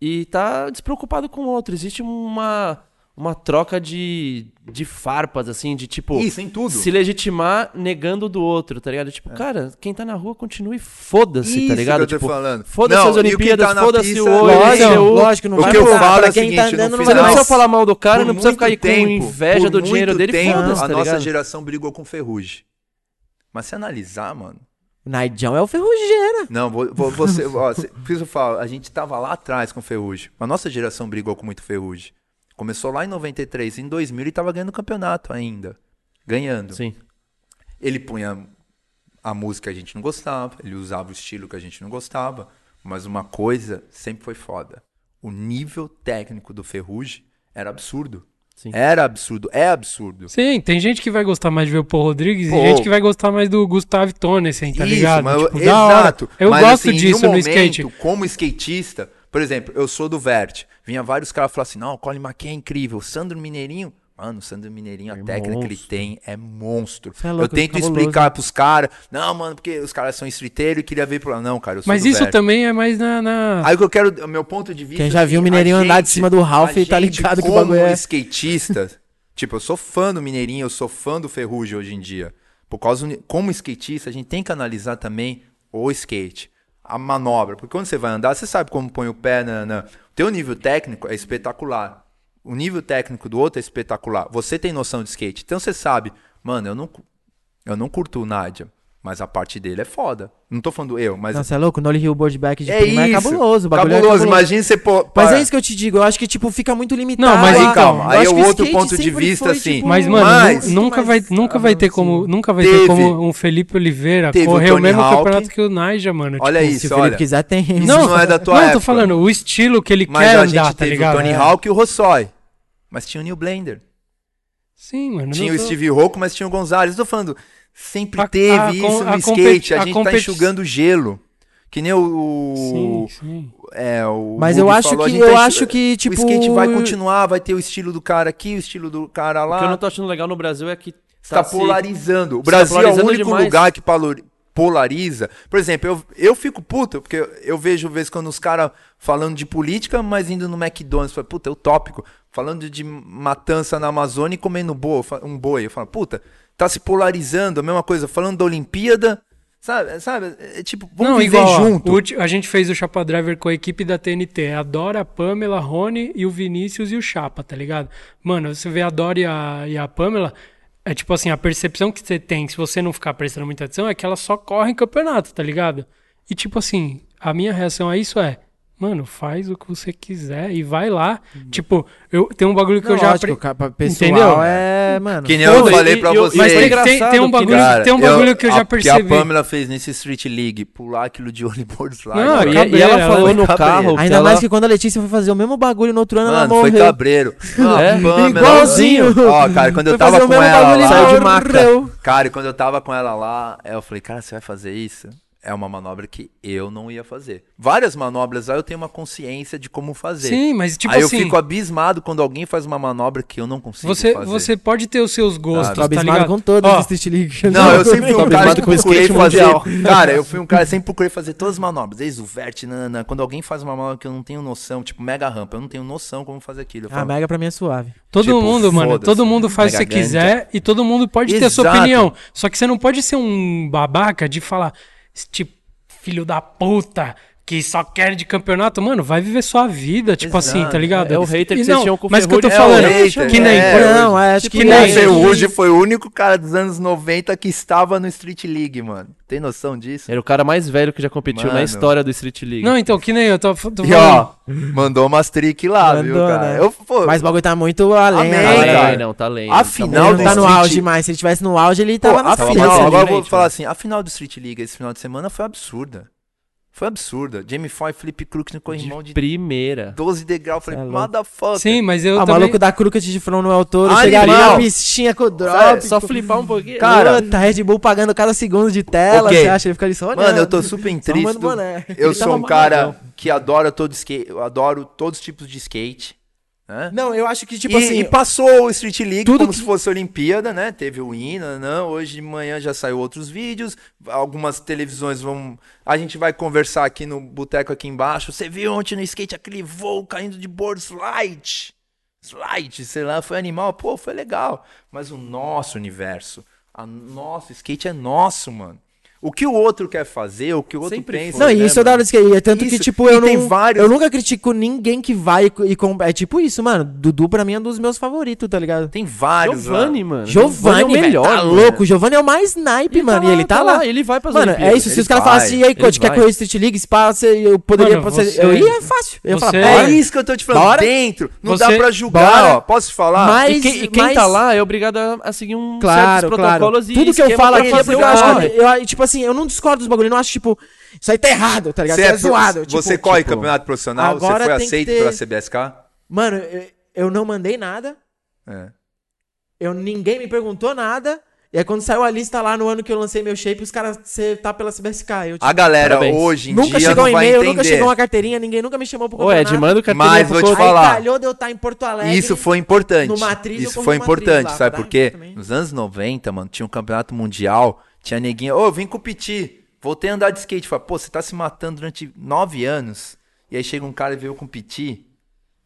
e tá despreocupado com o outro. Existe uma, uma troca de, de farpas, assim, de tipo... Isso, em tudo. Se legitimar negando do outro, tá ligado? Tipo, cara, quem tá na rua continue, foda-se, tá ligado? que eu tô tipo, falando. foda-se Não, as Olimpíadas, tá na foda-se o olho, Lógico, LCU. lógico, não O vai que eu falo é o quem tá seguinte, no andando, não Você não precisa falar mal do cara, não precisa ficar aí com tempo, inveja do dinheiro muito dele, tempo, foda-se, A tá nossa ligado? geração brigou com ferrugem. Mas se analisar, mano. Naidjão é o ferrugeira. Não, vou, vou, você, ó, cê- por isso eu falo, a gente tava lá atrás com ferrugem. A nossa geração brigou com muito ferrugem. Começou lá em 93, em 2000 ele tava ganhando o campeonato ainda. Ganhando. Sim. Ele punha a música que a gente não gostava, ele usava o estilo que a gente não gostava, mas uma coisa sempre foi foda. O nível técnico do Ferrugem era absurdo. Sim. Era absurdo, é absurdo. Sim, tem gente que vai gostar mais de ver o Paul Rodrigues Pô. e gente que vai gostar mais do Gustavo Tonesen, tá Isso, ligado? mas eu- Tipo, hora. exato. Eu Mas, gosto assim, disso no no, momento, skate. Como skatista, por exemplo, eu sou do Vert. Vinha vários caras falar assim: não, o Colin McKay é incrível. Sandro Mineirinho. Mano, o Sandro Mineirinho, a É técnica que ele monstro. tem é monstro. É louco, eu tento cabuloso. explicar pros caras. Não, mano, porque os caras são streeteiros e queria ver pro. Não, cara, eu sou Mas isso também é mais na. na- Aí o que eu quero, o meu ponto de vista. Quem já é viu o Mineirinho a andar de cima do Ralph a tá ligado que o como bagulho é- skatista, tipo, eu sou fã do Mineirinho, eu sou fã do Ferrugem hoje em dia. Por causa, como skatista, a gente tem que analisar também o skate. a manobra. Porque quando você vai andar, você sabe como põe o pé na. na... O teu nível técnico é espetacular. O nível técnico do outro é espetacular. Você tem noção de skate. Então você sabe, mano, eu não, eu não curto o Nádia, mas a parte dele é foda. Não tô falando eu, mas. Não, você é louco? Nolly Hill Board Back de é prima é isso. cabuloso. O bagulho cabuloso. é cabuloso. Imagina você pô. Mas é isso que eu te digo. Eu acho que, tipo, fica muito limitado. Não, mas então, calma, eu aí é outro ponto de vista, foi, assim. tipo, Mas, mano, Mas- nu- nunca vai, mais nunca vai ter como, nunca vai Teve. ter como um Felipe Oliveira correr o, mesmo Hawk. campeonato que o Naija, mano. Olha tipo, isso, Se o Felipe olha. quiser, tem. Isso não é da tua não, eu época. tô falando, o estilo que ele Mas quer a andar, gente tá teve ligado? o Tony É. Hawk e o Rossói. Mas tinha o Neil Blender. Sim, mano. Tinha não o Steve Rocco, mas tinha o Gonzalez. Tô falando, sempre A- teve a isso com- no a skate. A a gente tá enxugando gelo. Que nem o. Sim, sim. É, o Mas eu acho falou, a que- gente eu tá acho que, tipo, O skate vai continuar, vai ter o estilo do cara aqui, o estilo do cara O que eu lá. não tô achando legal no Brasil é que Está se- polarizando. O tá Brasil é o polarizando único demais. lugar que polariza. Por exemplo, eu, eu fico puto, porque eu, eu vejo, às vezes, quando os caras falando de política, mas indo no McDonald's, falo, puta, é utópico. Falando de, matança na Amazônia e comendo um boi. Eu falo, puta, tá se polarizando, a mesma coisa. Falando da Olimpíada, sabe? sabe? É tipo, vamos não, viver igual, ó, junto. ulti- a gente fez o Chapa Driver com a equipe da TNT. A Dora, a Pamela, a Rony e o Vinícius e o Chapa, tá ligado? Mano, você vê a Dora e a, e a Pamela, é tipo assim, a percepção que você tem, se você não ficar prestando muita atenção, é que elas só correm campeonato, tá ligado? E tipo assim, a minha reação a isso é, mano, faz o que você quiser e vai lá. Tipo, eu tem um bagulho que Não, eu já lógico, apre- ca- pra pessoal Entendeu? é, mano. Que nem eu Foda, falei e- pra e- e- você. mas foi tem, tem, um bagulho, Cara, tem um bagulho que eu já percebi. Que a Pamela fez nesse Street League, pular aquilo de Oliboard Slide. Não, E, cabreira, e ela ela falou foi no cabreira. carro Ainda ela... mais que quando a Letícia foi fazer o mesmo bagulho no outro ano, ela Mano, foi morreu. cabreiro. Não, É? Pamela- Igualzinho. Ó, cara, quando eu Foi tava com ela lá. saiu de eu- maca. Cara, e quando eu tava com ela lá, eu falei, cara, você vai fazer isso? É uma manobra que eu não ia fazer. Várias manobras lá eu tenho uma consciência de como fazer. Sim, mas tipo Aí assim, eu fico abismado quando alguém faz uma manobra que eu não consigo você, fazer. você pode ter os seus gostos, tá abismado ligado? com todas Ó, as Street League. Não, eu sempre fui um cara abismado que com o procurei skate fazer. Cara, eu fui um cara que sempre procurei fazer todas as manobras. Desde o vert, nanana. Quando alguém faz uma manobra que eu não tenho noção, tipo mega rampa, eu não tenho noção como fazer aquilo. Eu A falo, Mega pra mim é suave. Todo Tipo, mundo, mano, todo mundo faz o que quiser e todo mundo pode ter a sua Exato. opinião. Só que você não pode ser um babaca de falar, tipo, filho da puta, que só quer de campeonato. Mano, vai viver sua vida, tipo assim, Exato. tá ligado? É o hater que E vocês não, tinham com o Mas o que eu tô falando, É o hater, que nem... é. Não, é, acho que que nem- o Ferrugem que- foi o único cara dos anos 90 que estava no Street League, mano. Tem noção disso? Era o cara mais velho que já competiu Mano. na história do Street League. Não, então, que nem eu tô, tô E ó, mandou umas trick lá, viu, Mandou, cara? né? Eu, pô, Mas o bagulho tá muito além. Amém, tá agora. além, não, tá além. Afinal, Ele não tá no Street- auge mais. Se ele tivesse no auge, ele pô, tava na a tava final, agora eu vou falar assim, a final do Street League esse final de semana foi absurda. Foi absurda. Jamie Foy, Flip Crook no corrimão de Primeira. 12 degraus. Falei, é motherfucker. Sim, mas eu Ah, o também... maluco da Crooked de Front no El Toro. Animal. Chegar ali na pistinha com o drop. Só flipar um pouquinho. Cara, Puta, Red Bull pagando cada segundo de tela. Ok. Você acha? Ele fica ali só olhando. Mano, eu tô super triste. Eu Ele sou tava um cara que adora todo skate. Eu adoro todos os tipos de skate. Né? Não, eu acho que, tipo e, assim... e passou o Street League tudo como que- se fosse Olimpíada, né? Teve o hino, não. Hoje de manhã já saiu outros vídeos. Algumas televisões vão. A gente vai conversar aqui no boteco aqui embaixo. Você viu ontem no skate aquele voo caindo de board slide? Slide, sei lá, foi animal. Pô, foi legal. Mas o nosso universo, a nosso skate é nosso, mano. O que o outro quer fazer, o que o outro Sempre pensa. foi, Não, e né, isso é da hora de skate. É tanto que, Isso, tipo, e eu não. vários- Eu nunca critico ninguém que vai e, e com- É tipo isso, mano. Dudu, pra mim, é um dos meus favoritos, tá ligado? Tem vários. lá. Giovanni, mano. Giovanni, é o melhor. velho, tá mano. louco. O Giovanni é o mais naipe, mano. e ele tá, lá. Ele vai pras Mano, é Olimpíadas. isso. Se ele os caras falassem, e aí, ele coach, quer correr Street League? Espaço, eu poderia. Mano, você- você- Eu ia fácil. Eu ia falar. É isso que eu tô te falando. Bora. Dentro. Não Você- dá pra julgar, Bora. ó. Posso te falar? Mas- E quem, tá lá é obrigado a, seguir um certos protocolos e Tudo que eu falo aqui, eu acho que, tipo assim, eu não discordo dos bagulhos, eu não acho, tipo, isso aí tá errado, tá ligado? Você Isso é é zoado. pro- Você tipo, corre tipo, campeonato profissional? Você agora foi tem que aceito ter- pela CBSK? Mano, eu, eu não mandei nada, É. eu, ninguém me perguntou nada, e aí quando saiu a lista lá no ano que eu lancei meu shape, os caras, você tá pela CBSK. Eu, tipo, A galera Parabéns. hoje em nunca dia chegou um e-mail, nunca chegou uma carteirinha, ninguém nunca me chamou pro Ô, Ed, campeonato. manda o carteirinha Mas vou te. Aí falar. calhou de eu estar em Porto Alegre. Isso foi importante. no Matriz, Isso foi Matriz importante, lá, sabe tá? por quê? Nos anos 90, mano, tinha um campeonato mundial, tinha neguinha, ô, vim competir. Voltei a andar de skate. Falei, pô, você tá se matando durante nove anos. E aí chega um cara e veio competir.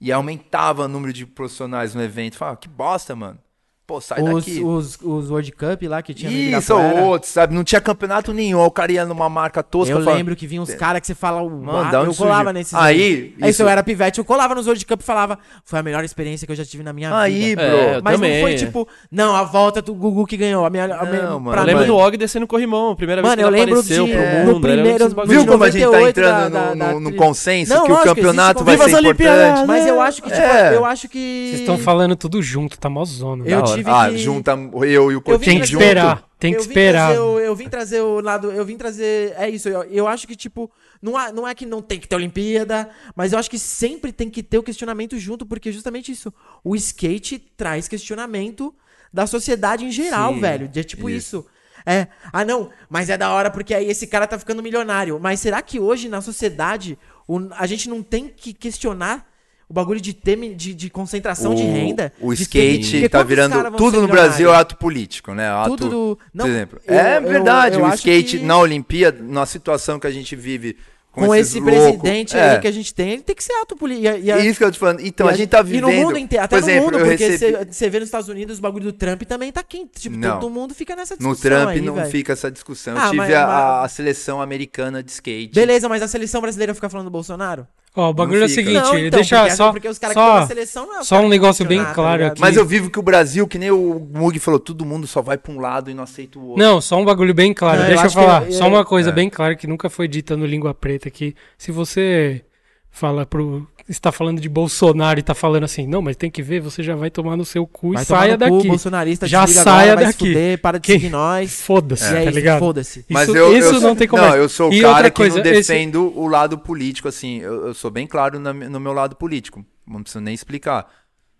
E aumentava o número de profissionais no evento. Fala, que bosta, mano. Pô, sai Os, daqui. os, os World Cup lá que tinha no Isso, outros, sabe? Não tinha campeonato nenhum. aí O cara ia numa marca tosca. Eu falava, lembro que vinha uns caras que você fala, Mano, eu colava surgiu? nesses. Aí, É isso, eu era pivete, eu colava nos World Cup e falava, foi a melhor experiência que eu já tive na minha Aí, vida. bro. É, eu Mas também. não foi tipo, não, a volta do Gugu que ganhou. A minha, a minha, Não, mano, pra Eu lembro do Og descendo corrimão, primeira Mano, vez que eu ele lembro apareceu de- pro é, mundo. no era primeiro-. Viu como a gente tá 98 entrando da- no, da- no- consenso Não, que o campeonato vai ser importante? Mas eu acho que, tipo, É. eu acho que. Vocês estão falando tudo junto, tá mó zona. Eu Da hora. tive Ah, que. junta eu e o Eu Coutinho vim Tem que junto. esperar, tem que eu vim esperar. trazer o- eu vim trazer o lado. Eu vim trazer. É isso. Eu, eu acho que, tipo, não, há- não é que não tem que ter Olimpíada, mas eu acho que sempre tem que ter o questionamento junto, porque é justamente isso. O skate traz questionamento da sociedade em geral, Sim, velho. De, tipo isso. isso. É, ah não, mas é da hora porque aí esse cara tá ficando milionário. Mas será que hoje na sociedade o- a gente não tem que questionar o bagulho de ter mi- de, de concentração de renda? O De skate porque tá virando. Tudo no Brasil é ato político, né? Ato, Tudo do- não, por exemplo. eu- é eu- verdade, eu o acho skate que- na Olimpíada, na situação que a gente vive com, com esse loucos, presidente é. aí que a gente tem, ele tem que ser alto político. E, e, É isso que eu tô falando. Então, a gente tá vivendo. E no mundo inteiro, até por exemplo, no mundo, eu porque recebi... você vê nos Estados Unidos o bagulho do Trump também tá quente. Tipo, Não. todo mundo fica nessa No discussão Trump aí, não velho. fica essa discussão. Ah, eu tive mas- a, mas- a seleção americana de skate. Beleza, mas a seleção brasileira fica falando do Bolsonaro? Ó, o bagulho é o seguinte, Não, então, deixa porque, só, porque os caras que só, na seleção não é só um que negócio bem tá claro aqui. Mas eu vivo que o Brasil, que nem o Mug falou, todo mundo só vai pra um lado e não aceita o outro. Não, só um bagulho bem claro. Não, eu Deixa eu que falar. eu- Só uma coisa É. bem clara que nunca foi dita no Língua Preta aqui. Se você fala pro. Está falando de Bolsonaro e tá falando assim, não, mas tem que ver, você já vai tomar no seu cu Vai e saia no cu, daqui. bolsonarista, Já saia agora, vai se daqui. fuder, para de Que- seguir nós. Foda-se, é tá isso, ligado? foda-se. Mas isso eu, isso eu- não tem conversa. Não, eu sou o E cara que coisa, não esse- defendo o lado político, assim. Eu, eu sou bem claro na- no meu lado político. Não preciso nem explicar.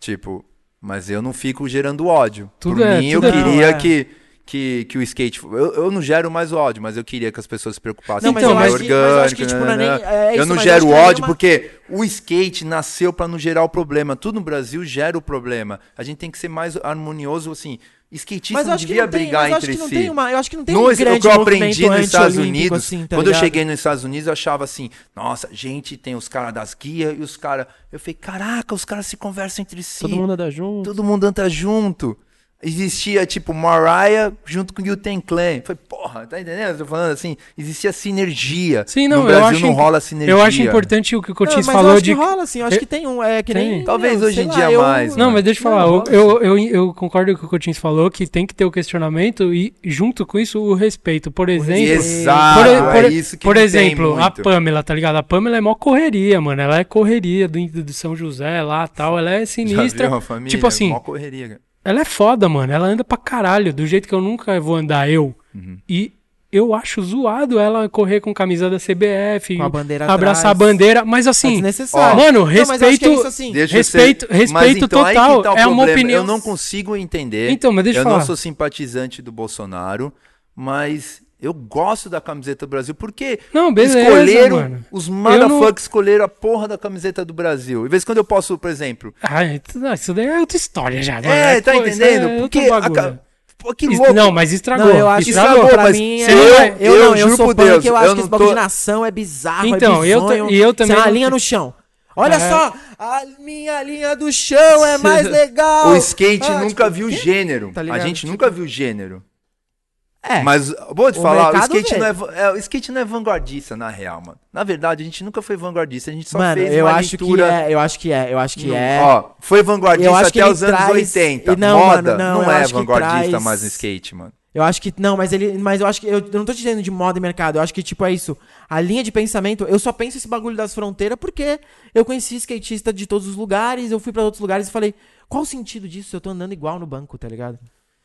Tipo, mas eu não fico gerando ódio. Tudo Por é- mim, tudo eu é- queria Não, é. que, que, que o skate. Eu, eu não gero mais ódio, mas eu queria que as pessoas se preocupassem Não, com mas eu o acho que- mas eu acho que, orgânico. tipo, não é nem- é isso, eu não eu gero é ódio porque o skate nasceu pra não gerar o problema. Tudo no Brasil gera o problema. A gente tem que ser mais harmonioso, assim. Skatista Mas eu não devia não tem, brigar eu acho entre que não si. tem uma, eu acho que não tem No, um o grande que eu aprendi nos Estados Unidos, assim, tá quando eu ligado? cheguei nos Estados Unidos, eu achava assim, nossa, gente, tem os caras das guias e os caras. Eu falei, caraca, os caras se conversam entre si. Todo mundo anda junto. Todo mundo anda junto. Existia, tipo, Mariah junto com o Uten Clan. Foi, porra, tá entendendo? Eu tô falando assim, existia sinergia. Sim, não, no eu Brasil acho não rola sinergia. Eu acho importante o que o Não, Coutinho mas eu falou acho de. que rola, assim, eu acho Eu- que tem um, é que nem... Tem. Talvez meu, hoje em lá, dia eu- mais, Não, né? mas deixa eu Não, falar. rola, eu, eu, eu concordo com o que o Coutinho falou, que tem que ter o questionamento e, junto com isso, o respeito. Por exemplo. Exato, por, é por- isso que por não tem exemplo, a. Pamela, tá ligado? A Pamela é mó correria, mano. Ela é correria do, do São José lá tal. Ela é Já sinistra. viu uma família? Tipo assim, Mó correria, cara. Ela é foda, mano. Ela anda pra caralho, do jeito que eu nunca vou andar eu. Uhum. E eu acho zoado ela correr com camisa da CBF, Com a bandeira abraçar a atrás. bandeira, mas É assim, desnecessário. mano, Não, mas eu acho que é respeito. isso, assim. Deixa eu Respeito- ser- respeito Mas então, total, tá é uma opinião- Eu não consigo entender. Então, mas deixa eu eu não sou simpatizante do Bolsonaro, mas eu gosto da camiseta do Brasil. Porque Não, beleza, escolheram, mano. os Eu motherfuckers escolheram a porra da camiseta do Brasil. E vez quando eu posso, por exemplo. Ah, não, isso daí é outra história já. mano. É, tá pô, entendendo? é Porque. a Pô, que louco. Não, mas estragou. Não, eu acho que estragou. estragou, pra mas mim é... eu- Eu, eu não, eu juro sou punk, Deus, eu eu acho que não esse bagulho tô- de nação é bizarro, Então, é eu bizonho. ta- e eu também é uma não- linha no chão. Olha É. só, a minha linha do chão é mais legal. O skate Ah, nunca tipo, viu quê? gênero. Tá a gente nunca viu gênero. É, Mas, vou te falar, o skate, vê. não é, é, o skate não é vanguardista, na real, mano. Na verdade, a gente nunca foi vanguardista, a gente só mano, fez eu uma acho que leitura... é, eu acho que é, eu acho que no- é. Ó, foi vanguardista que até os anos traz- 80. e não, Moda mano, não, não, é que vanguardista traz- mais no skate, mano. Eu acho que. Não, mas ele. Mas eu acho que. Eu, eu não tô te dizendo de moda e mercado. Eu acho que, tipo, é isso. A linha de pensamento, eu só penso esse bagulho das fronteiras porque eu conheci skatista de todos os lugares, eu fui pra outros lugares e falei, qual o sentido disso se eu tô andando igual no banco, tá ligado?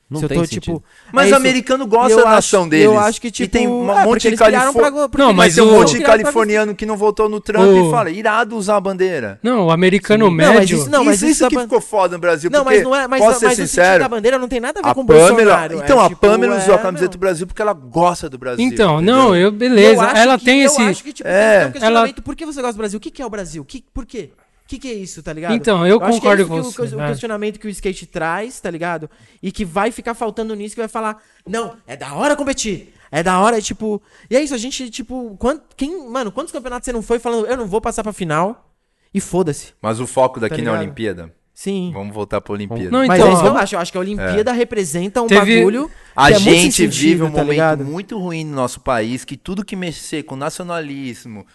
Não se eu tem tô, sentido. tipo. Mas é o americano gosta eu da nação acho- deles. Eu acho que, tipo. E tem um é, monte de eles criaram califo... pra- porque Não, mas Tem um monte de pra- californiano que não votou no Trump O- e fala, irado usar a bandeira. Não, o americano Não, mas médio. isso não, mas isso, isso que ban- ficou foda no Brasil, Não, porque, mas não é. Mas, posso mas ser o sentido sincero, da bandeira não tem nada a ver a com o Pamela... Bolsonaro. Então, é, a tipo, Pamela usou a é, camiseta do Brasil porque ela gosta do Brasil. Então, não, eu, Eu beleza. Ela tem eu esse. acho que, tipo, É. tem um questionamento. Ela- Por que você gosta do Brasil? O que, é o Brasil? Por quê? O que, que é isso, tá ligado? Então, eu acho que é concordo isso com que o- você, O, é. questionamento que o skate traz, tá ligado? E que vai ficar faltando nisso, que vai falar, não, é da hora competir. É da hora, é tipo. E é isso, a gente, tipo, quant, quem, mano, quantos campeonatos você não foi falando, eu não vou passar pra final? E foda-se. Mas o foco daqui Tá na ligado? Olimpíada Sim. Vamos voltar pra Olimpíada. Não, Mas então, é isso que eu acho. Eu acho que a Olimpíada representa um Teve- bagulho. A que é muito gente sem vive sentido, um tá momento ligado? muito ruim no nosso país, que tudo que mexer com nacionalismo,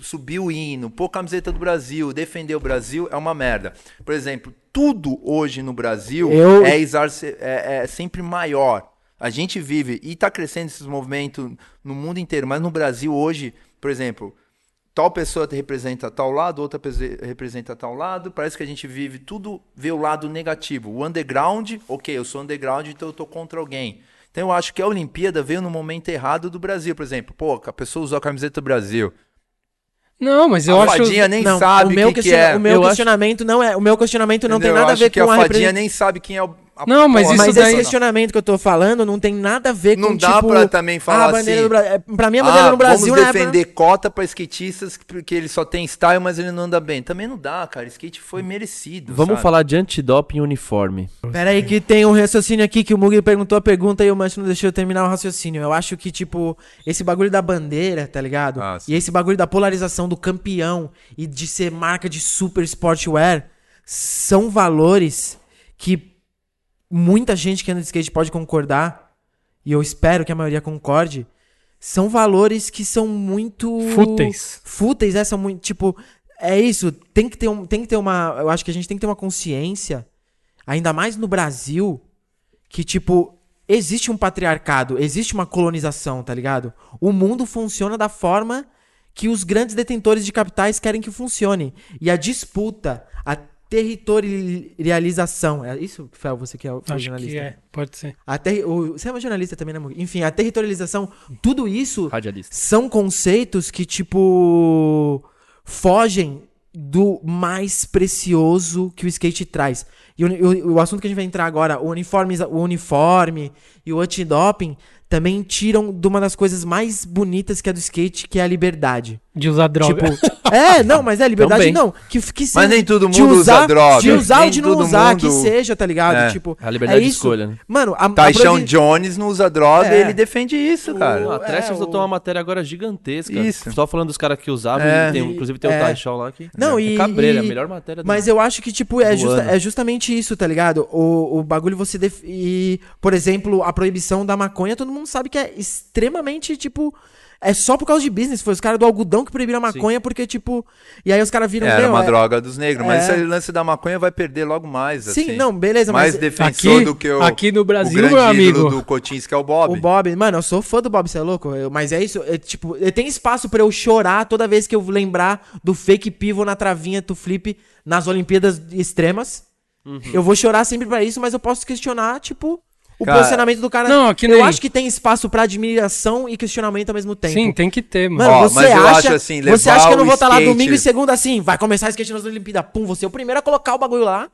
subir o hino, pôr camiseta do Brasil, defender o Brasil, é uma merda. Por exemplo, tudo hoje no Brasil Eu- é, é- é sempre maior. A gente vive, e tá crescendo esses movimentos no mundo inteiro, mas no Brasil hoje, por exemplo, tal pessoa representa tal lado, outra pessoa representa tal lado. Parece que a gente vive tudo, vê o lado negativo. O underground, ok, eu sou underground, então eu tô contra alguém. Então eu acho que a Olimpíada veio no momento errado do Brasil, por exemplo. Pô, a pessoa usou a camiseta do Brasil. Não, mas eu a acho. fadinha nem Não, sabe o meu, que, que é. o meu Eu acho- questionamento não é. O meu questionamento não tem Entendeu? nada Eu a ver acho que com a a fadinha nem sabe quem é o. Não, mas porra isso Mas esse daí- questionamento que eu tô falando não tem nada a ver Não com, dá tipo, pra também falar ah, bandeira assim, Brasil. É, Pra mim, a bandeira Ah, no Brasil vamos né, defender cota pra skatistas porque ele só tem style, mas ele não anda bem. Também não dá, cara. Skate foi merecido. Vamos sabe? falar de antidoping uniforme. Pera aí que tem um raciocínio aqui que o Mugi perguntou a pergunta e o Mancho não deixou eu terminar o raciocínio. Eu acho que, tipo, esse bagulho da bandeira, tá ligado? Ah, e esse bagulho da polarização do campeão e de ser marca de super sportwear são valores que muita gente que anda de skate pode concordar, e eu espero que a maioria concorde, são valores que são muito... Fúteis. Fúteis, é, são muito, tipo... É isso, tem que ter, um, tem que ter uma... Eu acho que a gente tem que ter uma consciência ainda mais no Brasil, que, tipo, existe um patriarcado, existe uma colonização, tá ligado? O mundo funciona da forma que os grandes detentores de capitais querem que funcione. E a disputa, a territorialização. É isso, Fel, você que é Acho jornalista? que é, pode ser. A o- você é uma jornalista também, né, Mugi? Enfim, a territorialização, tudo isso Radialista. são conceitos que, tipo, fogem do mais precioso que o skate traz. E o, o- o assunto que a gente vai entrar agora, o uniforme, o uniforme e o antidoping, também tiram de uma das coisas mais bonitas que é do skate, que é a liberdade. De usar droga. Tipo, é, não, mas é liberdade Também. não. Que, que Mas nem todo de mundo usa usar- droga. De usar ou Nem de não usar, mundo- que seja, tá ligado? É. Tipo, A liberdade é de escolha, né? Mano, a, a Taishão proibi- Jones não usa droga É. ele defende isso, cara. Não, a é, Tresta o- soltou uma matéria agora gigantesca. Isso. Só falando dos caras que usavam. É. e tem- inclusive tem É. o Taishon lá que. Não, é e- cabreira, e- a melhor matéria do Mas eu acho que, tipo, é, justa- é justamente isso, tá ligado? O, o bagulho você. Def... E, por exemplo, a proibição da maconha, todo mundo sabe que é extremamente, tipo. É só por causa de business. Foi os caras do algodão que proibiram a maconha, porque, tipo. E aí os caras viram. Era meu, uma é- droga dos negros, mas É. esse lance da maconha vai perder logo mais. Sim, assim. não, beleza, mais mas. defensor Aqui- do que o, aqui no o Brasil, grande meu amigo. do Cotins, que é o Bob. O Bob, mano, eu sou fã do Bob, você é louco? Eu- mas é isso, é, tipo, tenho espaço pra eu chorar toda vez que eu lembrar do fake pivot na travinha do flip nas Olimpíadas extremas. Uhum. Eu vou chorar sempre pra isso, mas eu posso questionar, tipo, o Cara, posicionamento do cara. não, que eu nem- acho que tem espaço pra admiração e questionamento ao mesmo tempo. Sim, tem que ter, mano. Mano, Ó, você mas eu acha, acho assim, você acha que eu não vou estar lá skate- domingo e segunda assim, vai começar a skate nas Olimpíadas, pum, você é o primeiro a colocar o bagulho lá,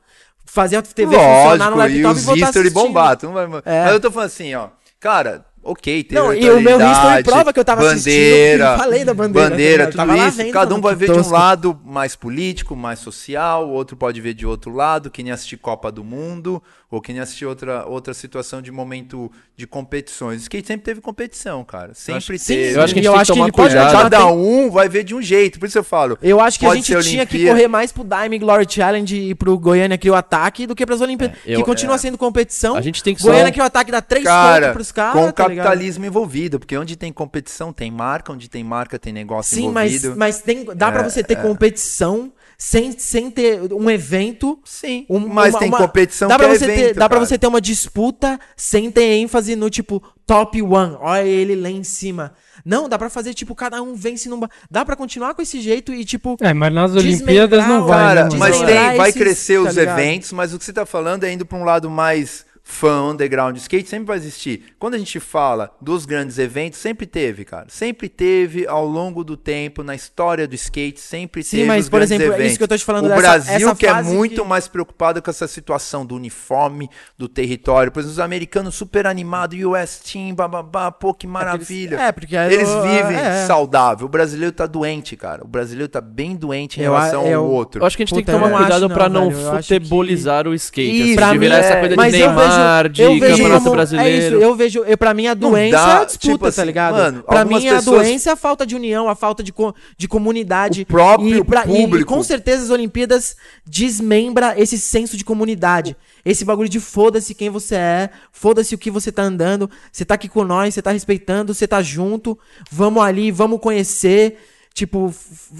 fazer a TV funcionar no Lógico, e laptop e os voltar history assistindo. bombar. tu não vai- É. Mas eu tô falando assim, ó. Cara, ok, Não, e o meu history prova que eu tava assistindo, bandeira, eu falei da bandeira, tá Bandeira? Eu tava tudo lá isso. vendo, cada um mano, vai ver de um tosco. lado mais político, mais social, o outro pode ver de outro lado, que nem assistir Copa do Mundo, ou que nem assistir outra, outra situação de momento de competições. Skate sempre teve competição, cara. Sempre Sim, teve. Eu acho que a gente eu tem que acho que pode cuidado. atirar, Cada um vai ver de um jeito, por isso eu falo. Eu acho que a Pode gente tinha que correr mais pro Diamond Glory Challenge e pro Goiânia Crio Ataque do que pras Olimpíadas. É, eu- que continua sendo competição. A gente tem que Goiânia só- Crio Ataque dá três Cara, pontos pros caras. com o tá ligado? capitalismo envolvido, porque onde tem competição tem marca, onde tem marca tem negócio Sim, mas, envolvido. mas tem, dá pra É, você ter competição sem, sem ter um evento. Sim, um- mas uma- tem uma- competição dá que pra é você ter, evento, Dá pra você ter uma disputa sem ter ênfase no tipo top one. Olha ele lá em cima. Não, dá pra fazer tipo cada um vence num. Dá pra continuar com esse jeito e tipo. É, mas nas Olimpíadas não vai, Cara, né, mas tem, vai esses, crescer tá os ligado? eventos, mas o que você tá falando é indo pra um lado mais fã, underground, skate sempre vai existir. Quando a gente fala dos grandes eventos, sempre teve, cara. Sempre teve ao longo do tempo, na história do skate, sempre Sim, teve mas, os por grandes exemplo, é eventos. isso que eu tô te falando O dessa- Brasil essa que é muito que- mais preocupado com essa situação do uniforme, do território. Por exemplo, os americanos super animados, US Team, bababá, pô, que maravilha. É, porque aí Eles eu- vivem é. saudável. O brasileiro tá doente, cara. O brasileiro tá bem doente em Eu relação eu- ao outro. Eu acho que a gente tem que Puta, tomar cuidado pra não, não acho que- futebolizar o skate. Isso, assim, pra de mim virar é- essa coisa mas de eu Neymar, Neymar, de eu vejo Campeonato como- Brasileiro. É isso, eu vejo, eu, pra mim a doença dá, é a disputa, tipo tá assim, ligado? mano, pra mim a pessoas- doença é a falta de união, a falta de, co- de comunidade. O próprio e, pra- e- e público. com certeza as Olimpíadas desmembra esse senso de comunidade. Esse bagulho de foda-se quem você é, foda-se o que você tá andando, você tá aqui com nós, você tá respeitando, você tá junto, vamos ali, vamos conhecer. Tipo,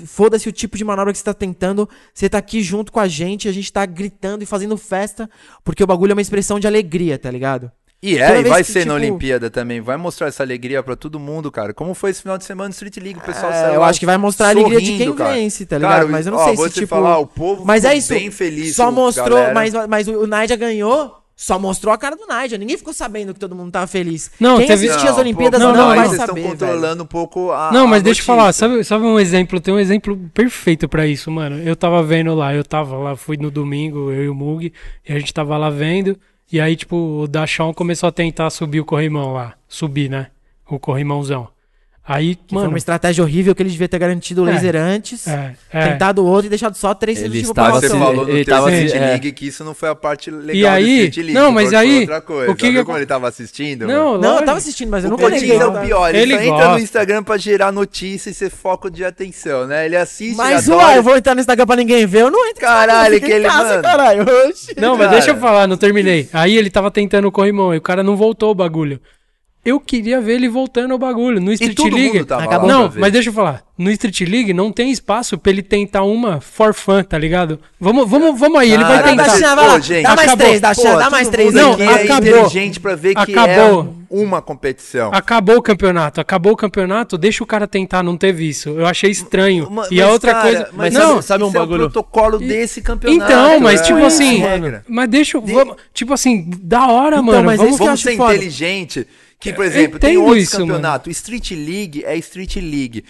foda-se o tipo de manobra que você tá tentando, você tá aqui junto com a gente, a gente tá gritando e fazendo festa, porque o bagulho é uma expressão de alegria, tá ligado? E Toda é, e vez vai que, ser na tipo- Olimpíada também. Vai mostrar essa alegria pra todo mundo, cara. Como foi esse final de semana no Street League? O pessoal É, eu acho que vai mostrar a alegria de quem cara. vence, tá ligado? Cara, mas eu não ó, sei vou se, te tipo... falar, o povo mas é isso, bem feliz. só mostrou, galera. mas, mas o Naija ganhou, só mostrou a cara do Naija. Ninguém ficou sabendo que todo mundo tava feliz. Não, Quem teve- assistia as Não, Olimpíadas pô, não, não, vai aí vocês saber, estão controlando um pouco a Não, a mas deixa eu falar, sabe, sabe um exemplo? Tem um exemplo perfeito pra isso, mano. Eu tava vendo lá, eu tava lá, fui no domingo, eu e o Mug, e a gente tava lá vendo, e aí, tipo, o Dachon começou a tentar subir o corrimão lá. Subir, né? O corrimãozão. Aí, Que Foi mano. uma estratégia horrível que ele devia ter garantido o É. laser antes, É, é. tentado outro e deixado só três Ele segundos de estava Mas você falou no ele teu tava Street se- é. League que isso não foi a parte legal E aí- do League. não, mas foi aí, outra coisa. o que que Viu acon- como ele tava assistindo? Não? Não, eu tava assistindo, mas eu o nunca Cotins neguei. é o pior, ele, Ele só entra gosta. no Instagram pra gerar notícia e ser foco de atenção, né? Ele assiste Mas, adora. uai, eu vou entrar no Instagram pra ninguém ver, eu não entro. Caralho, eu que ele, casa, mano. caralho. Oxi. Não, mas Cara. deixa eu falar, não terminei. Aí ele tava tentando o corrimão e o cara não voltou o bagulho. Eu queria ver ele voltando o bagulho. No Street todo League. mundo tava Acabou. lá Não, mas deixa eu falar. No Street League não tem espaço pra ele tentar uma for fun, tá ligado? Vamos, vamos, vamos aí, ele vai tentar. mas Dachan, você- vai lá. Ô, gente, Dá mais três, Dachan, Pô, dá todo mais três. Não, aqui é acabou. inteligente pra ver que Acabou. é uma competição. Acabou o campeonato, acabou o campeonato, deixa o cara tentar, não teve isso. Eu achei estranho. Ma- e a mas, outra cara, coisa. Mas não, sabe, sabe um isso é o bagulho? protocolo desse campeonato. então, mas é, tipo é assim, mas deixa, eu- vamos, tipo assim, da hora, Então, mano. mas vamos, Vamos acho ser foda. inteligente. Que, por exemplo, tem outros isso, campeonatos. Street League é Street League.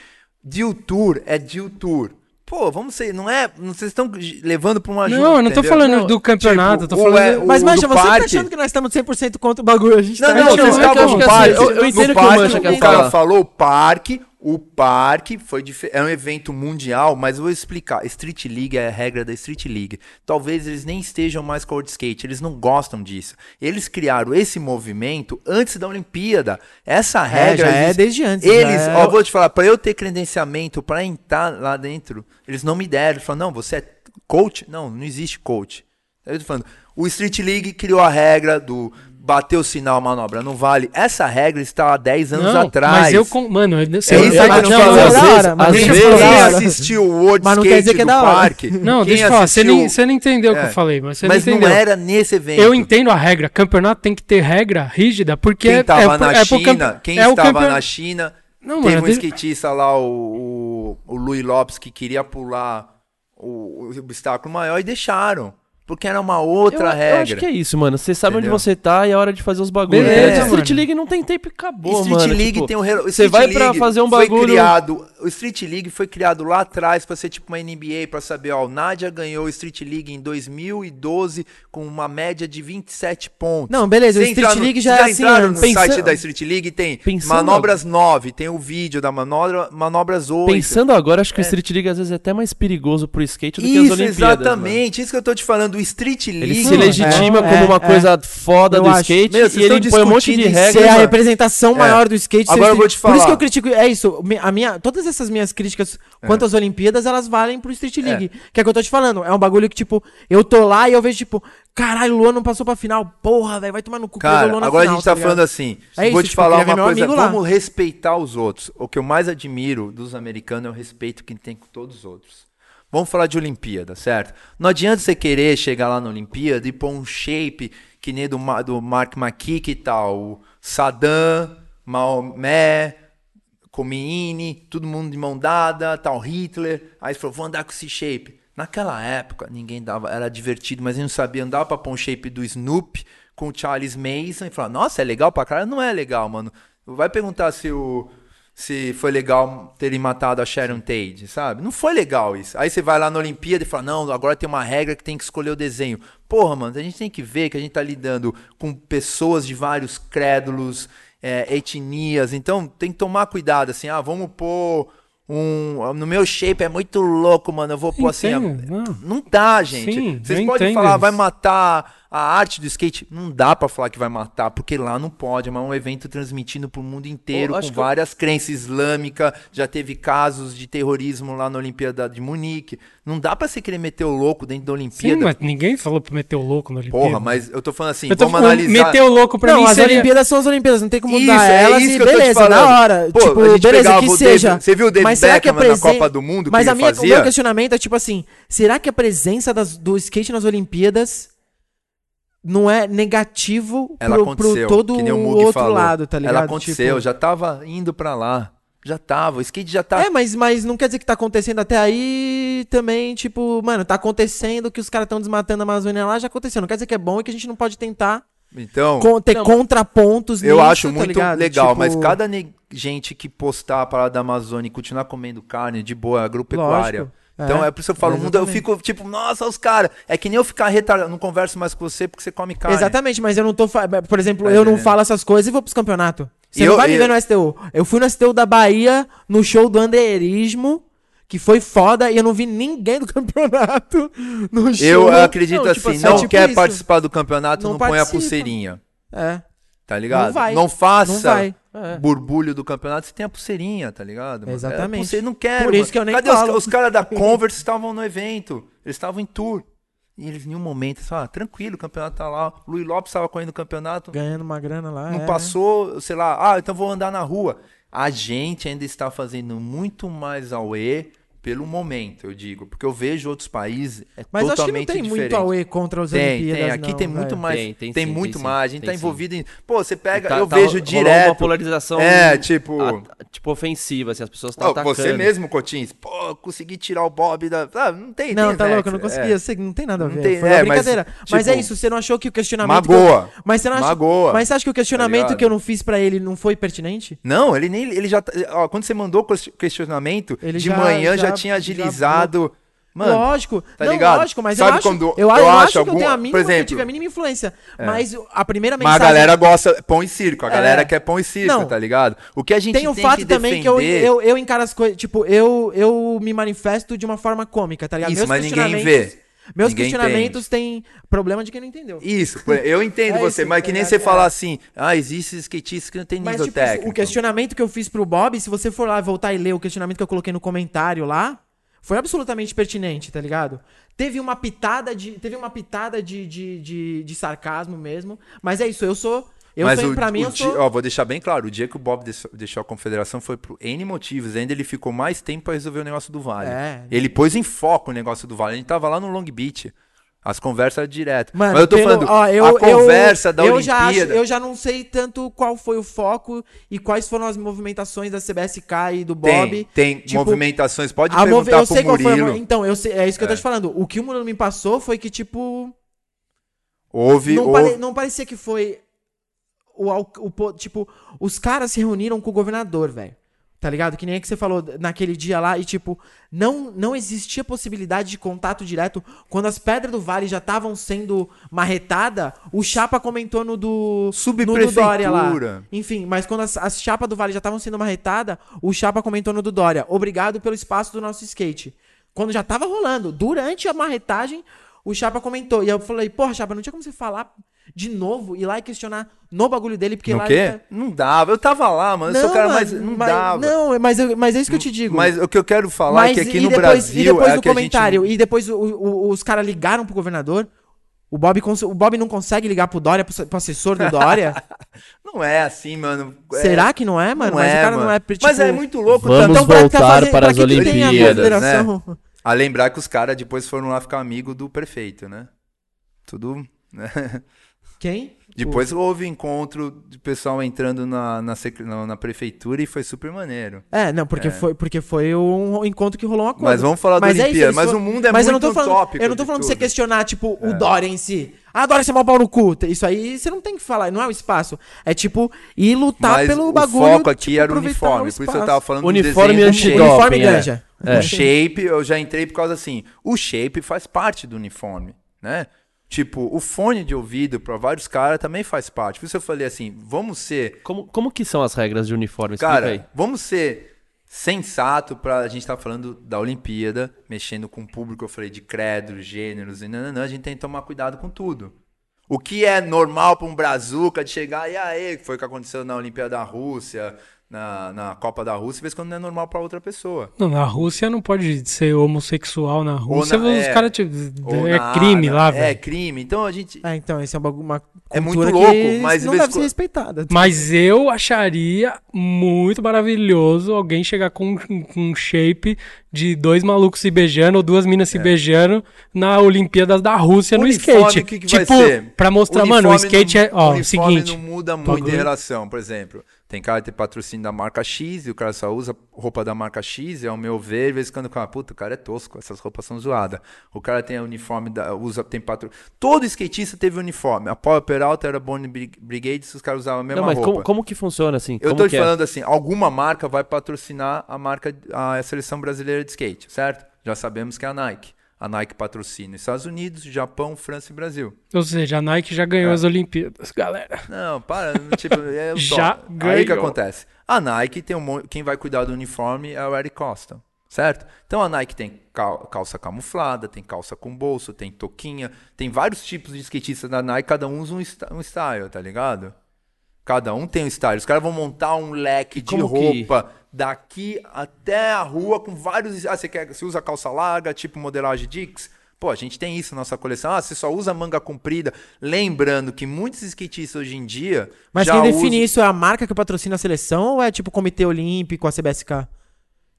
Deal Tour é Deal Tour. Pô, vamos ser, não é. não- Vocês estão levando pra uma Não, eu não tô entendeu? falando Não, do campeonato, eu tô falando- é- Mas, Mancha, você tá parque- achando que nós estamos 100% contra o bagulho? A gente Não, tá não, Não, vocês não, é eu estavam no que assim, parque. eu- eu entendo que o parque, Mancha quer o cara falar. falou parque, o parque foi é um evento mundial, mas eu vou explicar. Street League é a regra da Street League. Talvez eles nem estejam mais com o skate, eles não gostam disso. Eles criaram esse movimento antes da Olimpíada. Essa regra já é existe- desde antes, Eles, é- ó, vou te falar, para eu ter credenciamento para entrar lá dentro, eles não me deram. Eles falaram: "Não, você é coach?" Não, não existe coach. Eu tô falando, o Street League criou a regra do bater o sinal, manobra, não vale. Essa regra está há 10 anos não, atrás. Mas eu, com- mano, você É não isso tá que não, não, Às vezes- mas deixa eu falar. Quem assistiu o World Mas não Skate quer dizer que é do da hora. parque? Não, deixa eu falar, você nem, você não entendeu o que É. eu falei, mas você Mas não não, era nesse evento. Eu entendo a regra. Campeonato tem que ter regra rígida, porque Quem é, estava é, na é China, quem é estava campe- na China, Não, teve mano, um deixa- skatista lá, o, o, o Luiz Lopes, que queria pular o, o obstáculo maior e deixaram. Porque era uma outra eu, regra. eu acho que é isso, mano. Você sabe Entendeu? onde você tá e é hora de fazer os bagulhos. Beleza, É, Street mano. League não tem tempo e acabou, Street mano. League tipo, tem um Você Street vai pra League fazer um foi bagulho. criado, o Street League foi criado lá atrás pra ser tipo uma NBA, pra saber, ó, o Nadia ganhou o Street League em 2012 com uma média de 27 pontos. Não, beleza, o Você Street entrar no- League já vocês é assim entraram no antes. site da Street League tem Pensando- manobras 9, tem o vídeo da manobra, manobras 8. Pensando agora, acho que o Street League às vezes é até mais perigoso pro skate do que as Isso, Olimpíadas. exatamente. Isso que eu tô te falando. Street. League. Ele se legitima é, como uma é, coisa foda Eu do acho. skate Meu, e ele põe um monte de regras. Ser a representação maior do skate. Agora eu vou te Por isso falar. que eu critico. É isso. A minha, todas essas minhas críticas quanto às Olimpíadas, elas valem pro Street League. Que é o que eu tô te falando. É um bagulho que, tipo, eu tô lá e eu vejo, tipo, caralho, o Luan não passou pra final. Porra, velho, vai tomar no cu Cara, Luan na agora final, a gente tá, ligado? falando assim. É vou isso, te tipo, falar uma coisa. Vamos respeitar os outros. O que eu mais admiro dos americanos é o respeito que tem com todos os outros. Vamos falar de Olimpíada, certo? Não adianta você querer chegar lá na Olimpíada e pôr um shape que nem do, do Mark McKee e tal. Saddam, Maomé, Khomeini, todo mundo de mão dada, tal Hitler. Aí você falou, vou andar com esse shape. Naquela época, ninguém dava, era divertido, mas a gente não sabia andar pra pôr um shape do Snoop com o Charles Mason e falar, nossa, é legal pra caralho? Não é legal, mano. Vai perguntar se o se foi legal terem matado a Sharon Tate, sabe? Não foi legal isso. Aí você vai lá na Olimpíada e fala, não, agora tem uma regra que tem que escolher o desenho. Porra, mano, a gente tem que ver que a gente tá lidando com pessoas de vários crédulos, é, etnias, então tem que tomar cuidado, assim, ah, vamos pôr um. No meu shape é muito louco, mano. Eu vou pôr assim. Não. Não dá, gente. Sim, Vocês podem entendo falar, isso. vai matar a arte do skate. Não dá pra falar que vai matar, porque lá não pode. Mas é um evento transmitindo pro mundo inteiro, Eu com que eu- várias crenças islâmicas. Já teve casos de terrorismo lá na Olimpíada de Munique. Não dá pra você querer meter o louco dentro da Sim, Olimpíada. mas ninguém falou pra meter o louco na Olimpíada. Porra, mas eu tô falando assim, Eu tô vamos falando, analisar. meter o louco pra não, mim as seria... Olimpíadas são as Olimpíadas, não tem como Isso, mudar é elas isso e que eu tô te beleza, da hora. Pô, tipo, a gente beleza, pegava que o seja. David- você viu o David Mas será que a Beckham na presen- Copa do Mundo, Mas a minha, o fazia? meu questionamento é tipo assim, será que a presença das- do skate nas Olimpíadas não é negativo Ela pro, pro todo o o outro falou. lado, tá ligado? Ela aconteceu, Tipo, já tava indo pra lá. Já tava, o skate já tá... É, mas, mas não quer dizer que tá acontecendo até aí também, tipo, mano, tá acontecendo que os caras estão desmatando a Amazônia lá, já aconteceu. Não quer dizer que é bom e que a gente não pode tentar Então, con- ter Não, contrapontos eu nisso, acho tá muito ligado? legal, Tipo, mas cada gente que postar a parada da Amazônia e continuar comendo carne de boa, agropecuária... Lógico, Então é, é, por isso que eu falo, o mundo, eu fico tipo, nossa, os caras. É que nem eu ficar retardado, não converso mais com você porque você come carne. Exatamente, mas eu não tô. fa- Por exemplo, Tá eu não falo essas coisas e vou pros campeonatos. Você E não eu- vai me eu- ver no STU. Eu fui no STU da Bahia, no show do Anderismo, que foi foda, e eu não vi ninguém do campeonato no show. Eu acredito Não, tipo assim, assim, não é tipo quer isso. participar do campeonato, não, Não põe a pulseirinha. É, Tá ligado? Não vai. Não faça não vai. É. burbulho do campeonato, você tem a pulseirinha, tá ligado? mano? Exatamente. Você não quer. Por isso que eu nem Cadê falo. os, os caras da Converse estavam no evento? Eles estavam em tour. E eles, em nenhum momento, falaram, ah, tranquilo, o campeonato tá lá. O Luiz Lopes estava correndo o campeonato, Ganhando uma grana lá. não é. passou, sei lá, ah, então vou andar na rua. A gente ainda está fazendo muito mais auê pelo momento, eu digo. Porque eu vejo outros países, é Mas acho que não totalmente tem diferente. muito AUE contra os Tem, Olimpíadas. tem. Aqui não, tem muito velho. mais. Tem, Tem, tem sim, muito mais. A gente tá sim. envolvido em. Pô, você pega. Tá- eu tá- vejo direto. uma polarização. É, tipo- a- tipo, ofensiva, assim, as pessoas estão atacando. você mesmo, Cotins, pô, consegui tirar o Bob da. Ah, não tem. Não, tem tá louco, eu não consegui. é. Eu sei que não tem nada a Não ver. tem- Foi é, uma mas, brincadeira. Mas, é tipo, isso, você não achou que o questionamento. Magoa. Que eu... Mas você não achou... Magoa. Mas você acha que o questionamento ligado? que eu não fiz pra ele não foi pertinente? Não, ele nem. Ele já. tá- Ó, quando você mandou o ques- questionamento, Ele de manhã já, já- tinha já- agilizado. Mano, lógico, tá não, ligado? lógico, mas Sabe eu acho, quando eu, eu eu acho acho que eu algum- tenho a por mínima, eu exemplo, tive a mínima influência. É. Mas a primeira Mas a mensagem... galera gosta pão e circo. A É. galera quer pão e circo, Não. tá ligado? O que a gente Tem o tem fato que também defender... que eu, eu, eu encaro as coisas, tipo, eu, eu me manifesto de uma forma cômica, tá ligado? Isso, mas ninguém vê. Meus Ninguém questionamentos têm problema de quem não entendeu. Isso, eu entendo É você, isso, mas que nem é, você é. falar assim, ah, existe skatistas que não tem Mas, nível tipo, técnico. o questionamento que eu fiz pro Bob, se você for lá voltar e ler o questionamento que eu coloquei no comentário lá, foi absolutamente pertinente, tá ligado? Teve uma pitada de. Teve uma pitada de, de, de, de sarcasmo mesmo. Mas é isso, eu sou. Eu mas sou, o, pra mim, o eu dia- sou. ó, vou deixar bem claro, o dia que o Bob deixou, a confederação foi por N motivos, ainda ele ficou mais tempo pra resolver o negócio do Vale. É. Ele pôs em foco o negócio do Vale, a gente tava lá no Long Beach, as conversas eram direto. Mano, mas eu tô pelo- falando, ó, eu, a conversa eu, da eu já acho- Olimpíada... eu já não sei tanto qual foi o foco e quais foram as movimentações da CBSK e do tem, Bob. tem tipo, movimentações, pode perguntar eu pro sei qual foi. a Murilo. Então, eu sei, é isso que eu tô É. te falando. O que o Murilo me passou foi que, tipo. Houve, Não, houve- pare- não parecia que foi. O, o po- tipo, os caras se reuniram com o governador, velho. Tá ligado? Que nem é que você falou naquele dia lá e, tipo, não, não existia possibilidade de contato direto. Quando as pedras do vale já estavam sendo marretadas, o Chapa comentou no do. No do Dória lá. Subprefeitura. Enfim, mas quando as, as chapas do Vale já estavam sendo marretadas, o Chapa comentou no do Dória. Obrigado pelo espaço do nosso skate. Quando já tava rolando, durante a marretagem, o Chapa comentou. E eu falei, porra, Chapa, não tinha como você falar de novo, ir lá e questionar no bagulho dele, porque No lá. quê? tá- Não dava. Eu tava lá, mano. eu sou o cara mais. Não mas- dava. Não, mas, eu- mas é isso que eu te digo. Mas o que eu quero falar é Mas que aqui e no depois, Brasil e depois é do comentário, gente... e depois o- o- os caras ligaram pro governador. O Bob, cons- o Bob não consegue ligar pro Dória, pro, pro assessor do Dória. Não é assim, mano. É- Será que não é, mano? Não mas é, o cara mano. não é. Tipo, Mas é muito louco Vamos também. pra- voltar fazer- para as Olimpíadas, confederação? A lembrar que os caras depois foram lá ficar amigo do prefeito, né? Tudo. Quem? Depois houve encontro de pessoal entrando na, na, sec- na- na prefeitura e foi super maneiro. É, não, porque, Foi, porque foi um encontro que rolou uma coisa. Mas vamos falar da Mas é isso, Olimpíada. mas foram- o mundo é mas eu muito não tô falando, tópico Eu não tô de falando pra você. É. questionar, tipo, o Dória em si. Ah, Dória, você é mó pau no cu. Isso aí você não tem que falar, não é o espaço. É tipo, ir lutar Mas pelo o bagulho. foco aqui tipo, era o uniforme. Por isso eu tava falando Uniforme do desenho do. Uniforme é. ganja. É. O shape, eu já entrei por causa assim. O shape faz parte do uniforme, né? Tipo, o fone de ouvido para vários caras também faz parte. Por isso eu falei assim, vamos ser, Como, como que são as regras de uniforme? Explica cara, aí. vamos ser sensato pra gente estar falando da Olimpíada, mexendo com o público, eu falei de credos, gêneros e nananã, a gente tem que tomar cuidado com tudo. O que é normal para um brazuca de chegar e aí, que foi o que aconteceu na Olimpíada da Rússia, na, na Copa da Rússia, vez quando não é normal para outra pessoa. Não, na Rússia não pode ser homossexual na Rússia. na- os é, caras. Tipo, Ou é na- crime na- lá, É velho. crime. Então a gente. É, então, esse é um bagulho, uma É muito cultura louco, que mas não deve ser respeitada. Mas eu acharia muito maravilhoso alguém chegar com um- com um shape de dois malucos se beijando ou duas minas se beijando na Olimpíadas da Rússia no É. Uniforme, skate. o que que vai tipo, ser? pra mostrar, mano, o Uniforme skate não- é. Ó, uniforme seguinte. não muda muito em relação. Por exemplo, tem cara que tem patrocínio da marca X e o cara só usa roupa da marca X, e ao meu ver, de vez em quando o cara, puta, o cara é tosco, essas roupas são zoadas. O cara tem uniforme, da, usa, tem patro... Todo skatista teve uniforme. A Power Peralta era Born Brig- Brigade, os caras usavam a mesma Não, mas roupa. como, como que funciona assim? Eu como tô te é? falando assim, alguma marca vai patrocinar a marca, a seleção brasileira de skate, certo? Já sabemos que é a Nike. A Nike patrocina Estados Unidos, Japão, França e Brasil. Ou seja, a Nike já É. ganhou as Olimpíadas, galera. Não, para. Tipo, é Já top. Aí que ganhou. acontece? A Nike tem um monte. Quem vai cuidar do uniforme é o Eric Costa. Certo? Então a Nike tem cal- calça camuflada, tem calça com bolso, tem toquinha, tem vários tipos de skatistas da Nike, cada um usa um, um style, tá ligado? Cada um tem um style. Os caras vão montar um leque de como que- roupa daqui até a rua com vários. Ah, você quer. Você usa calça larga, tipo modelagem Dix? Pô, a gente tem isso na nossa coleção. Ah, você só usa manga comprida. Lembrando que muitos skatistas hoje em dia. Mas quem define usam- isso é a marca que patrocina a seleção ou é tipo o Comitê Olímpico, a CBSK?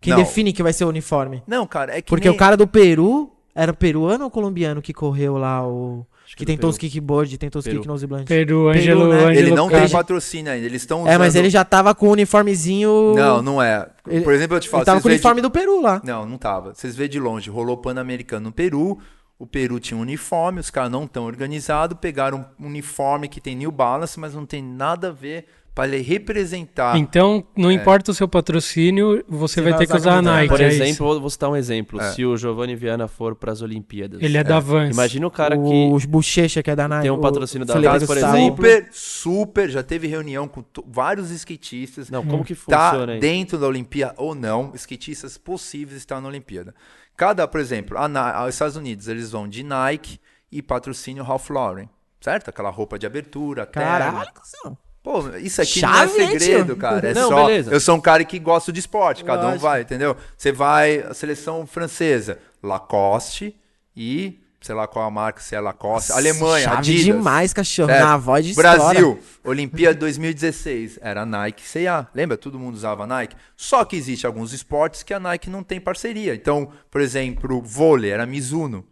Quem Não. define que vai ser o uniforme? Não, cara, é que. Porque nem- o cara do Peru era peruano ou colombiano que correu lá o. Acho Que tentou os Peru. kickboard, tentou os Peru. kick nose blunt. Peru, Peru, Ângelo, né? Ângelo Ele não tem Castro. patrocínio ainda. Eles estão usando. É, mas ele já tava com o uniformezinho. Não, não é. Por exemplo, eu te falo. Ele tava com o vê de- uniforme do Peru lá. Não, não tava. Vocês vê de longe, rolou Pan-Americano no Peru. O Peru tinha um uniforme, os caras não estão organizados, pegaram um uniforme que tem New Balance, mas não tem nada a ver para ele representar. Então, não É. importa o seu patrocínio, você, vai vai ter que usar a. Nike. Por é exemplo, isso. vou citar um exemplo. É. Se o Giovanni Viana for para as Olimpíadas. Ele é da Vans. Imagina o cara que o Bochecha, que é da Nike. tem um o patrocínio da Felipe Vans, por exemplo. super, super, já teve reunião com vários skatistas. Não, como que tá funciona aí? dentro da Olimpíada ou não, skatistas possíveis estão na Olimpíada. Cada, por exemplo, a, os Estados Unidos, eles vão de Nike e patrocínio Ralph Lauren, certo? Aquela roupa de abertura. Caralho, cuzão. Pô, isso aqui Chave, não é segredo, cara. É Não, só. beleza. Eu sou um cara que gosta de esporte, cada um Lógico. vai, entendeu? Você vai, a seleção francesa, Lacoste e sei lá qual a marca, se é Lacoste, Alemanha, Chave Adidas. demais, cachorro. Certo. Na voz de Brasil, Olimpíada 2016, era Nike C&A. Lembra? Todo mundo usava Nike. Só que existe alguns esportes que a Nike não tem parceria. Então, por exemplo, vôlei era Mizuno,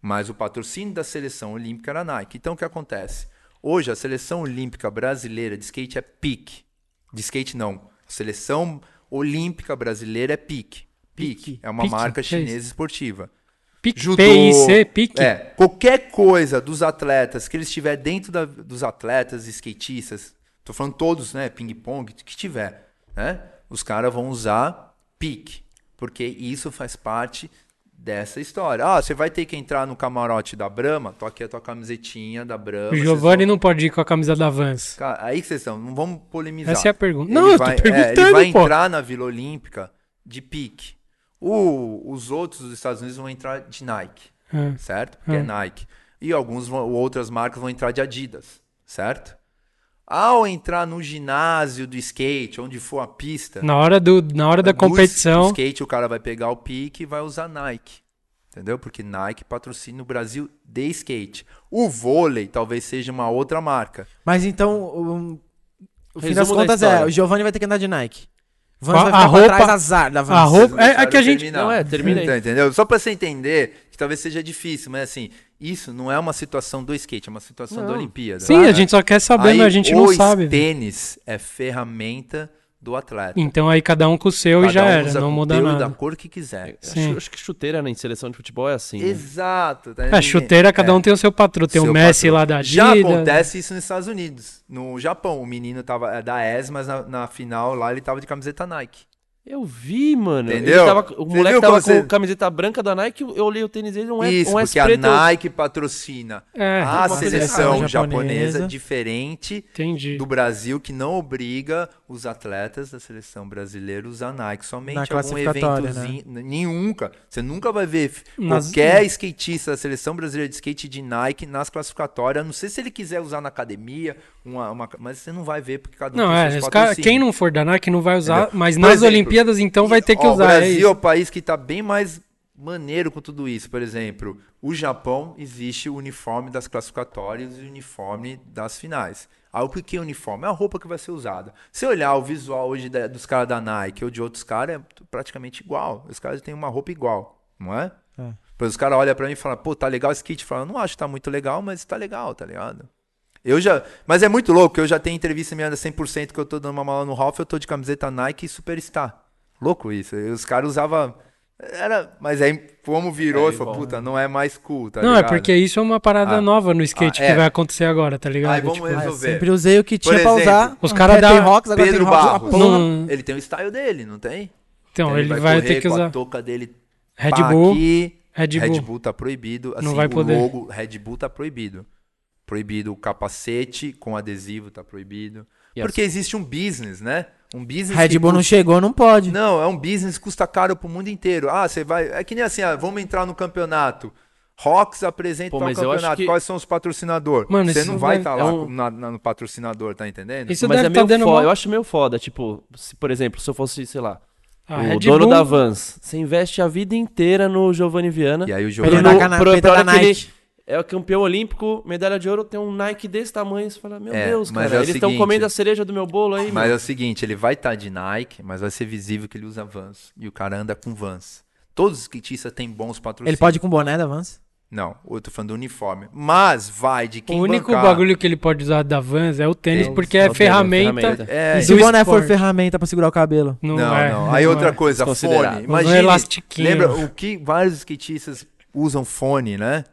mas o patrocínio da seleção olímpica era Nike. Então, o que acontece? Hoje, a seleção olímpica brasileira de skate é PIC. De skate, não. A seleção olímpica brasileira é PIC. PIC é uma PIC, marca é chinesa esportiva. PIC, Judô, PIC, PIC. É, qualquer coisa dos atletas que eles tiver dentro da- dos atletas, skatistas, tô falando todos, né, ping-pong, que tiver, né, os caras vão usar pique, porque isso faz parte dessa história. Ah, você vai ter que entrar no camarote da Brahma, tô aqui a tua camisetinha da Brahma. O Giovanni vão- não pode ir com a camisa da Vans. Cara, aí que vocês estão, não vamos polemizar. Essa é a pergunta. Ele Não, eu tô vai, é, perguntando, ele vai pô. entrar na Vila Olímpica de pique. O- os outros dos Estados Unidos vão entrar de Nike Ah, certo? Porque é Hum. Nike. E alguns vão- outras marcas vão entrar de Adidas, certo? Ao entrar no ginásio do skate, onde for a pista, Na hora, do, na hora da do competição, skate o cara vai pegar o pique e vai usar Nike. Entendeu? Porque Nike patrocina o Brasil de skate. O vôlei talvez seja uma outra marca. Mas então, o, o fim das da contas é, o Giovanni vai ter que andar de Nike. Vans A- vai a roupa- pra trás azar da Vans. a roupa- é- é que a gente- terminar. Não, é, termina aí. Então, entendeu? Só pra você entender que talvez seja difícil, mas assim, isso não é uma situação do skate, é uma situação da Não. Olimpíada. sim, a gente só quer saber, Aí, mas a gente não o sabe. tênis é ferramenta do atleta. Então aí cada um com o seu e Cada já um era, usa não o muda e nada. da cor que quiser. Sim. Acho, acho que chuteira né, em seleção de futebol é assim. né? Exato. tá? É, chuteira, cada é, um tem o seu patrão. Tem o seu Messi patrão. lá da Já Adidas. acontece isso nos Estados Unidos. No Japão, o menino tava é da ES, mas na, na final lá ele tava de camiseta Nike. Eu vi, mano. Ele Entendeu? tava- o Você moleque tava você- com camiseta branca da Nike, eu olhei o tênis dele, um é Isso, um porque a preto. eu- Nike patrocina É, a seleção seleção japonesa, japonesa. diferente entendi. do Brasil, que não obriga os atletas da seleção brasileira a usar Nike. Somente Na algum classificatória, eventozinho. Nenhum, cara. Você nunca vai ver Nas- qualquer skatista da seleção brasileira de skate de Nike nas classificatórias. A Não sei se ele quiser usar na academia, uma, uma- mas você não vai ver, porque cada um Não, tem é, cara, quem não for da Nike não vai usar, Entendeu? mas Por nas exemplo, Olimpíadas então vai ter que Ó, usar. O é Brasil é, isso. o país que tá bem mais maneiro com tudo isso. Por exemplo, o Japão existe o uniforme das classificatórias e o uniforme das finais. Aí o que é uniforme? É a roupa que vai ser usada. Se olhar o visual hoje da- dos caras da Nike ou de outros caras, é praticamente igual. Os caras têm uma roupa igual, não é? É. Pois os caras olham pra mim e falam, pô, tá legal esse kit. Fala, não acho que tá muito legal, mas tá legal, tá ligado? Eu já. Mas é muito louco, eu já tenho entrevista minha da 100% que eu tô dando uma mala no Ralph, eu tô de camiseta Nike e Superstar. Louco isso. E os caras usavam. Era. Mas aí, como virou, É e falou, puta, não é mais cool, tá não, ligado? é porque isso é uma parada Ah. nova no skate Ah, que é. vai acontecer agora, tá ligado? Aí vamos Tipo, Ah, resolver. sempre usei o que tinha Por pra exemplo, usar. os cara pé da- tem rocks, agora Pedro tem rocks, Barros. Não- Ele tem o style dele, não tem? então ele, vai, ter correr que com usar a touca dele Red pá Bull, aqui. Red Bull. Red Bull tá proibido. Assim, Não vai o poder. logo Red Bull tá proibido. Proibido o capacete com adesivo, tá proibido. E Porque existe um business, né? Um business Red Bull não chegou, não pode. Não, é um business que custa caro pro mundo inteiro. Ah, você vai. É que nem assim, ah, vamos entrar no campeonato. Rocks apresenta Pô, o campeonato. que- Quais são os patrocinadores? Mano, Você não vai estar é lá um- na- na- no patrocinador, tá entendendo? Isso Mas deve é tá meio foda. Eu acho meio foda. Tipo, se, por exemplo, se eu fosse, sei lá, a o Red dono Bull, da Vans, você investe a vida inteira no Giovanni Viana. E aí o Ele jogo. Pra dá no- cana- pra- peita pra hora da ele- Nike. É o campeão olímpico, medalha de ouro, tem um Nike desse tamanho. Você fala, meu É, Deus, cara, é o eles estão comendo a cereja do meu bolo aí, Mas meu. é o seguinte, ele vai estar de Nike, mas vai ser visível que ele usa Vans. E o cara anda com Vans. Todos os skatistas têm bons patrocínios. Ele pode ir com boné da Vans? Não, eu tô falando do uniforme. Mas vai de O quem único bancar. bagulho que ele pode usar da Vans é o tênis, É o- porque é o ferramenta. ferramenta. É, e se o boné for ferramenta pra segurar o cabelo? Não, Não, é. não. Aí não outra é. coisa, fone. Usa um elastiquinho. lembra o que vários skatistas usam fone, né?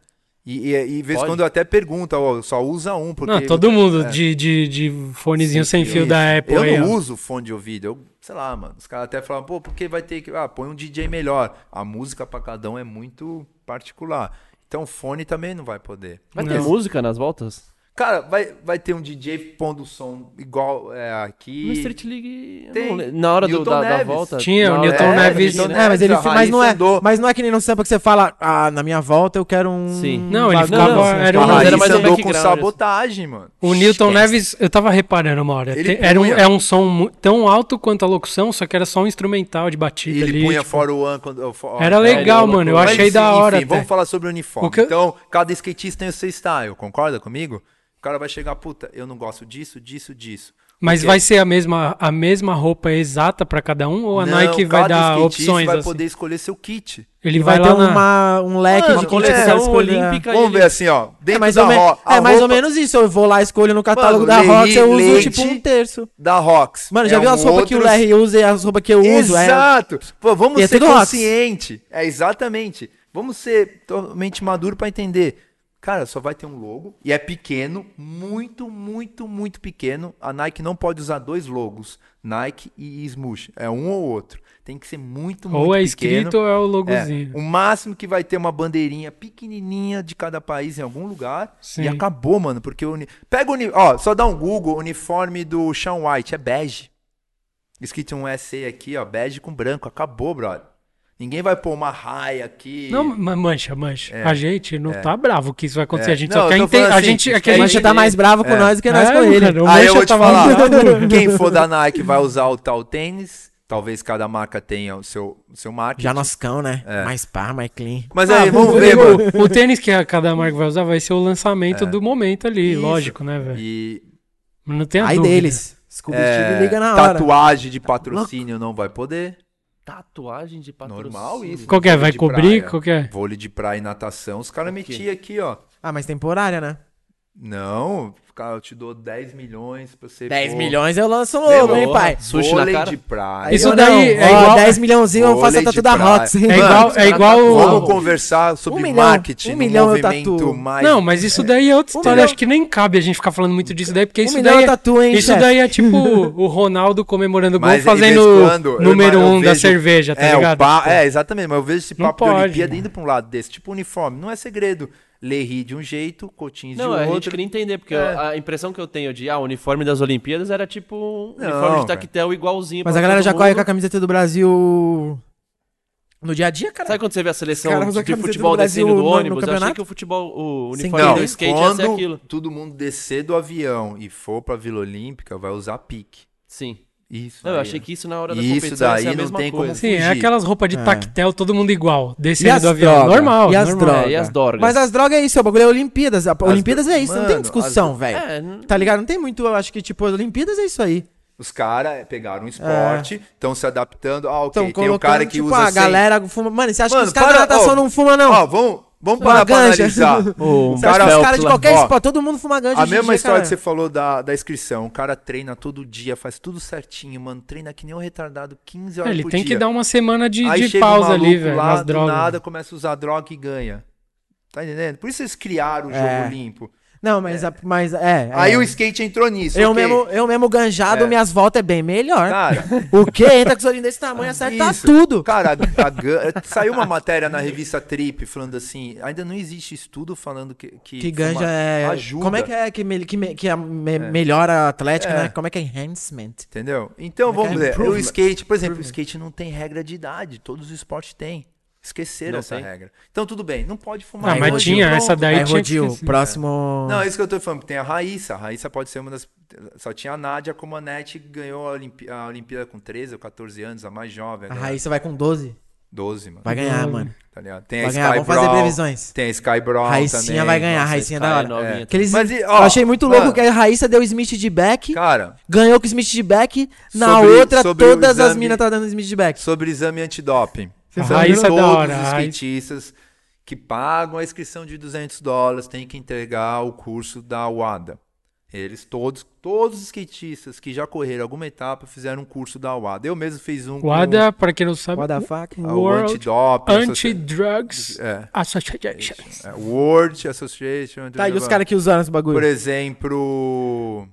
E, e, e de vez em Pode? quando eu até pergunta, ó, só usa um, porque... Não, todo mundo É. de, de, de fonezinho sem fio Isso. da Apple Eu aí, não ó. uso fone de ouvido, eu, sei lá, mano. Os caras até falam, pô, porque vai ter que. Ah, põe um DJ melhor. A música pra cada um é muito particular. Então fone também não vai poder. Vai ter música nas voltas? Cara, vai, vai ter um DJ pondo som igual é, aqui. No Street League, Tem. não na hora do, da, da volta... Tinha, o Newton é, Neves- Newton É, mas ele mas não é, mas não é que nem no sampa que você fala, ah, na minha volta eu quero um Sim. Não, ele bagulho, ficava- assim, era A um- mas Raíssa era mais um andou com background, sabotagem, mano. O Newton Esquece. Neves, eu tava reparando uma hora. Ele era um, é um som tão alto quanto a locução, só que era só um instrumental de E batida ele ali. punha tipo, fora o one quando. for- Era ó, legal, mano. Eu achei da enfim, hora. Vamos até. falar sobre o uniforme. Então, cada skatista tem o seu style, concorda comigo? O cara vai chegar, puta, eu não gosto disso, disso, disso. Mas Porque- vai ser a mesma, a mesma roupa exata pra cada um? Ou a Não, Nike vai dar opções vai assim? poder escolher seu kit. Ele vai, vai, ter lá na... uma, um leque Mano, de coleção olímpica Vamos ver assim, ó. Dentro É mais, da ou, me- ro- é mais ou roupa menos isso. Eu vou lá, escolho no catálogo Mano, da Rox, eu uso tipo um terço. da Rox. Mano, já É viu um as roupas que o Larry usa e as roupas que eu uso? É, Exato. Pô, vamos E é ser consciente. É exatamente. Vamos ser totalmente maduro pra entender. Cara, só vai ter um logo e é pequeno, muito, muito, muito pequeno. A Nike não pode usar dois logos, Nike e Smush. É um ou outro. Tem que ser muito, muito Ou é pequeno. escrito ou é o É, logozinho. o máximo que vai ter uma bandeirinha pequenininha de cada país em algum lugar Sim. e acabou, mano, porque o uni... pega o uni... ó, só dá um Google, uniforme do Sean White é bege. Escrito um SA aqui, ó, bege com branco, acabou, brother. Ninguém vai pôr uma raia aqui. Não, ma- mancha, mancha. É, A gente não tá bravo que isso vai acontecer. É. A gente Não, só quer entender. falando A assim, gente, é que é a gente você tá mais bravo com É. nós do que nós É, com ele. mano, o Aí eu Mancha vou te tava falar, quem for da Nike vai usar o tal tênis, talvez cada marca tenha o seu, o seu marketing. Já noscão, né? É. Mais pá, mais clean. Mas Ah, aí, vamos ver, o, mano. O tênis que a cada marca vai usar vai ser o lançamento do momento ali, Isso. lógico, né, velho? E Não tem a Aí dúvida. deles. Scooby é, liga na hora. tatuagem de patrocínio não vai poder. Tatuagem de patrocínio. Normal isso. Qual que é? Vai de cobrir? praia. Qual que é? Vôlei de praia e natação, os caras metiam aqui, ó. Ah, mas temporária, né? Não, cara, eu te dou 10 milhões pra você. 10 pô, milhões eu lanço Meu, novo, hein, pai? Sushi na cara? de praia. Isso daí não, é ó, igual- 10 milhãozinho eu faço a tatu da. Rox. É igual, é igual Vamos o... conversar sobre Um milhão, marketing, um milhão eu movimento mais... Não, mas isso daí é outra Um história. milhão. Acho que nem cabe a gente ficar falando muito disso daí, porque Um isso milhão daí, eu tatuo, hein, isso chefe? daí é tipo o Ronaldo comemorando o gol fazendo quando, número eu um da cerveja, tá é, ligado? O pa- é, exatamente, mas eu vejo esse papo de pode, Olimpíada indo pra um lado desse, tipo uniforme. Não é segredo. Lerri de um jeito, Coutinho de Não, a gente outro. queria entender, porque É. a impressão que eu tenho de, ah, o uniforme das Olimpíadas era tipo um Não, uniforme de cara. tactel igualzinho. Mas a galera já corre mundo. com a camiseta do Brasil no dia a dia, cara. Sabe quando você vê a seleção Os caras usam a de camiseta futebol do Brasil descendo do no- no ônibus? eu achei campeonato? que o futebol, o uniforme querer. do Não, skate ia ser quando aquilo. todo mundo descer do avião e for pra Vila Olímpica, vai usar pique. Sim. Isso. Não, eu achei que isso na hora da Isso competição ia ser daí a não mesma tem como coisa. Sim, é fugir. aquelas roupas de É. tactel, todo mundo igual, descendo as do avião. drogas? Normal, E as normal. drogas? É, e as dorgas? Mas as drogas é isso, o bagulho é Olimpíadas. A Olimpíadas é isso, não tem mano, discussão, as- velho. É, Tá ligado? Não tem muito, eu acho que, tipo, as Olimpíadas é isso aí. Os caras pegaram um esporte, estão se adaptando. Ah, ok. Tem o colocando, cara que tipo, usa a 100. galera fuma... Mano, você acha Mano, que os caras da natação ó, não fumam, não? Ó, vamos, vamos Fuma parar pra ganja. analisar. o acha que os caras de qualquer esporte, todo mundo fuma ganja A mesma dia, história cara. que você falou da, da inscrição. O cara treina todo dia, faz tudo certinho, mano. Treina que nem um retardado 15 É, horas ele por tem dia. que dar uma semana de, Aí de chega um pausa ali, velho, lá, nas do drogas. nada, começa a usar droga e ganha. Tá entendendo? Por isso eles criaram o jogo É. limpo. Não, mas, a- mas é... Aí é. o skate entrou nisso. Eu, ok. mesmo, eu mesmo ganjado, É. minhas voltas é bem melhor. Cara, O quê? Entra com solinho desse tamanho, acerta Isso. tudo. Cara, a- a saiu uma matéria na revista Trip falando assim: ainda não existe estudo falando que. Que, Que ganja fuma- é... Ajuda. Como é que é que, me- que, me- que a me- melhora a atlética, É. né? Como é que é enhancement? Entendeu? Então é vamos que é? ver. O skate, por exemplo, o skate não tem regra de idade. Todos os esportes têm. Esqueceram Não essa tem? regra. Então tudo bem, não pode fumar. Ah, mas Rodil, tinha, pronto. essa daí Aí, tinha Rodil, próximo... Não, é isso que eu tô falando. Tem a Raíssa. A Raíssa pode ser uma das. Só tinha a Nádia como a Net que ganhou a, Olimpí- a Olimpíada com 13 ou 14 anos, a mais jovem. A agora. Raíssa vai com 12. 12, mano. Vai ganhar, mano. Tá ligado? Tem Vai a ganhar, Sky vamos fazer previsões. Tem a Sky Brawl Raíssinha também. vai ganhar, Nossa, Raíssinha é Sky da hora. novinha É. também. Aqueles, Mas e, eu ó, achei muito mano. louco que a Raíssa deu Smith de back, Cara, ganhou com Smith de back, na Sobre- outra sobre o todas as exame- minas tá dando Smith de back. sobre exame antidoping. A São Raíssa é da todos hora, os a Raíssa. skatistas que pagam a inscrição de 200 dólares têm que entregar o curso da WADA. Eles todos, todos os skatistas que já correram alguma etapa fizeram um curso da WADA. Eu mesmo fiz um O ADA, para quem não sabe, What the fuck? com o World antidoping. Anti-Drugs É, Association. é, World Association. Tá, e os caras que usaram esse bagulho? Por exemplo,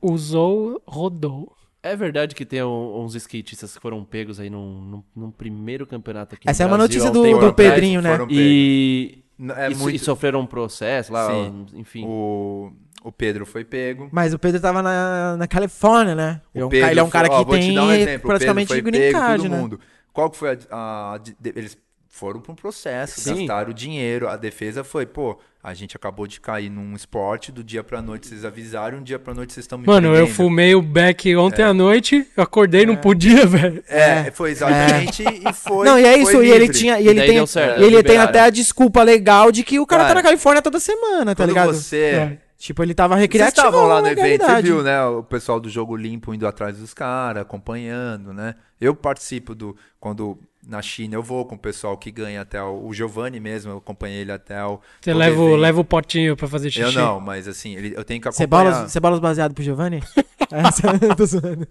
Usou, rodou. É verdade que tem um- uns skatistas que foram pegos aí num, num- num primeiro campeonato aqui Essa é no uma Brasil, notícia do, do atrás, Pedrinho, né? E, é e, muito... e sofreram um processo lá, Sim. enfim. o, o Pedro foi pego. Mas o Pedro tava na, na Califórnia, né? O Ele é um, Pedro ele é um cara foi- ó, que tem um praticamente Pedro foi pego, card, todo né? mundo. Qual que foi a, a- de- de- eles foram para um processo, Sim. gastaram dinheiro. A defesa foi, pô, a gente acabou de cair num esporte, do dia pra noite vocês avisaram, um dia pra noite vocês estão me Mano, eu prendendo. fumei o beck ontem à noite, eu acordei, não podia, velho. É, foi exatamente e foi. Não, e é foi isso, e ele tinha, e E ele tem, certo, e ele tem liberaram. até a desculpa legal de que o cara, tá Cara, na Califórnia toda semana, tá Quando ligado? você. É. Tipo, ele tava Vocês recreativo estavam lá no na evento, você viu, né? O pessoal do Jogo Limpo indo atrás dos caras, acompanhando, né? Eu participo do. Quando na China eu vou com o pessoal que ganha até o, o Giovanni mesmo, eu acompanhei ele até o. Você leva, o- leva o potinho pra fazer xixi. Eu não, mas assim, ele- eu tenho que acompanhar. Cebolas, cebolas baseado pro Giovanni? Eu tô zoando.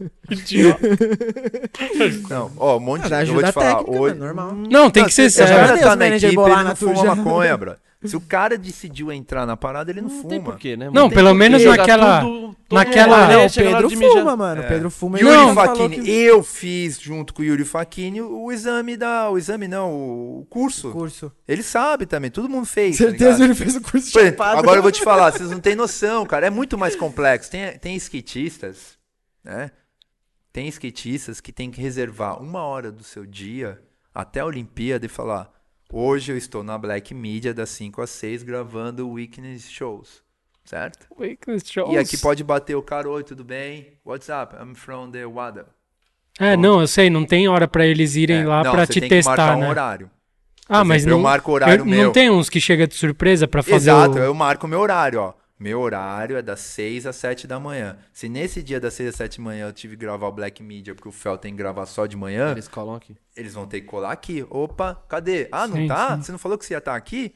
Não, ó, um monte de. Eu vou te falar, técnica, hoje. normal. Não, tem que ser se o já sério. cara tá na equipe, ele na não fuma maconha, bro. Se o cara decidiu entrar na parada, ele não, Não fuma. tem porquê, né? Não, tem pelo porquê. menos naquela- tudo- naquela- Não, o Pedro fuma, mano. O Pedro fuma e Yuri ele falou Facchini, que- eu fiz junto com o Yuri Facchini o exame da. O exame não, o curso. curso. Ele sabe também, todo mundo fez. tá Certeza ligado? ele fez o curso de chapado. agora eu vou te falar, vocês não têm noção, cara. É muito mais complexo. Tem, tem skatistas, né? Tem skatistas que tem que reservar uma hora do seu dia até a Olimpíada e falar: hoje eu estou na Black Media das 5 às 6 gravando Weekend Shows. Certo? E aqui pode bater o cara, oi, tudo bem? What's up? I'm from the WADA. É, não, eu sei, não tem hora pra eles irem É, lá não, pra você te tem que marcar testar, um né? horário. Ah, Por mas exemplo, eu não, marco o horário eu- meu. não tem uns que chega de surpresa pra fazer Exato, o... eu marco meu horário, ó. Meu horário é das 6 às 7 da manhã. Se nesse dia das 6 às 7 da manhã eu tive que gravar o Black Media porque o Fel tem que gravar só de manhã, Eles colam aqui. eles vão ter que colar aqui. Opa, cadê? Ah, não Sim, tá? sim. Você não falou que você ia estar aqui?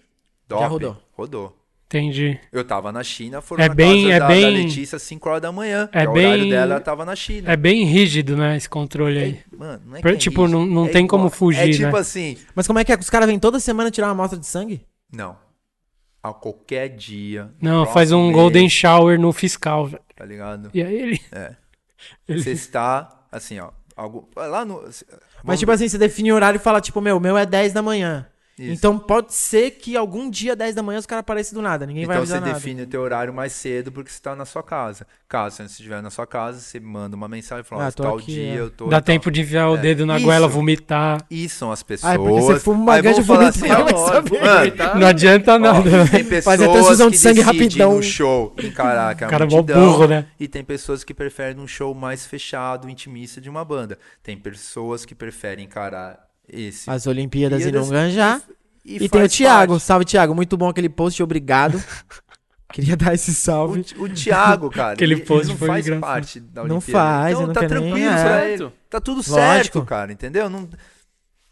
Já rodou. Rodou. Entendi. Eu tava na China, foram É na bem- casa é da, bem- da Letícia às 5 horas da manhã. É que o horário bem- dela, ela tava na China. É bem rígido, né, esse controle aí. Mano, não é que é tipo, rígido, não- não é tem como fugir, É tipo né? assim, Mas como é que é? Os caras vêm toda semana tirar uma amostra de sangue? não. A qualquer dia. Não, no faz um próximo golden mês, shower no fiscal, velho. Tá ligado? E aí ele... É. ele- Você está, assim, ó. Algo, lá no. Mas tipo assim, você define o horário e fala, tipo, meu, o meu é 10 da manhã. Isso. Então pode ser que algum dia, 10 da manhã, os caras apareçam do nada. Ninguém vai Então avisar você nada. define o teu horário mais cedo porque você tá na sua casa. Caso você não estiver na sua casa, você manda uma mensagem falando, Ah, ah, tô tal aqui, dia é. eu tô. Dá e tal. tempo de enfiar o É. dedo na Isso. goela, vomitar. E são as pessoas. Ah, é porque você fuma uma Aí ganja vamos falar assim, ó, vai saber. mano, Não adianta ó, nada. tem pessoas Fazer transfusão que de sangue rapidão. no show que é O cara é mó multidão, burro, né? E tem pessoas que preferem um show mais fechado, intimista de uma banda. Tem pessoas que preferem encarar esse. As Olimpíadas e não ganjar. E, E, tem o Thiago. parte. Salve, Thiago. Muito bom aquele post, obrigado. Queria dar esse O, salve. o Thiago, cara, Aquele ele, ele post não foi faz engraçado. parte da Não Olimpíada. faz, então não tá quero nem- tranquilo é. ele. Tá tudo Lógico. certo, cara, entendeu? Não,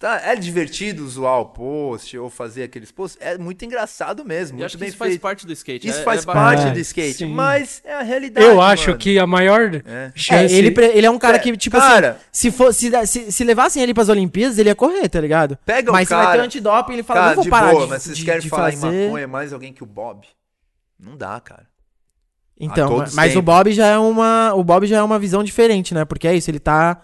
tá, é divertido zoar o post ou fazer aqueles posts. É muito engraçado mesmo, Eu acho que isso faz feito. parte do skate. Isso é- faz é parte É, do skate, sim. mas é a realidade. Eu acho mano. que a maior É. chance... É, ele, pre- ele é um cara que, tipo Cara. assim, se, for, se, se, se levassem ele pras Olimpíadas, ele ia correr, tá ligado? Pega o Mas você vai ter cara- antidoping, ele fala, Cara, não vou de parar boa, de, mas vocês de- querem de falar fazer. em maconha mais alguém que o Bob? Não dá, cara. Então, mas o. Bob já é uma, o Bob já é uma visão diferente, né? Porque é isso, ele tá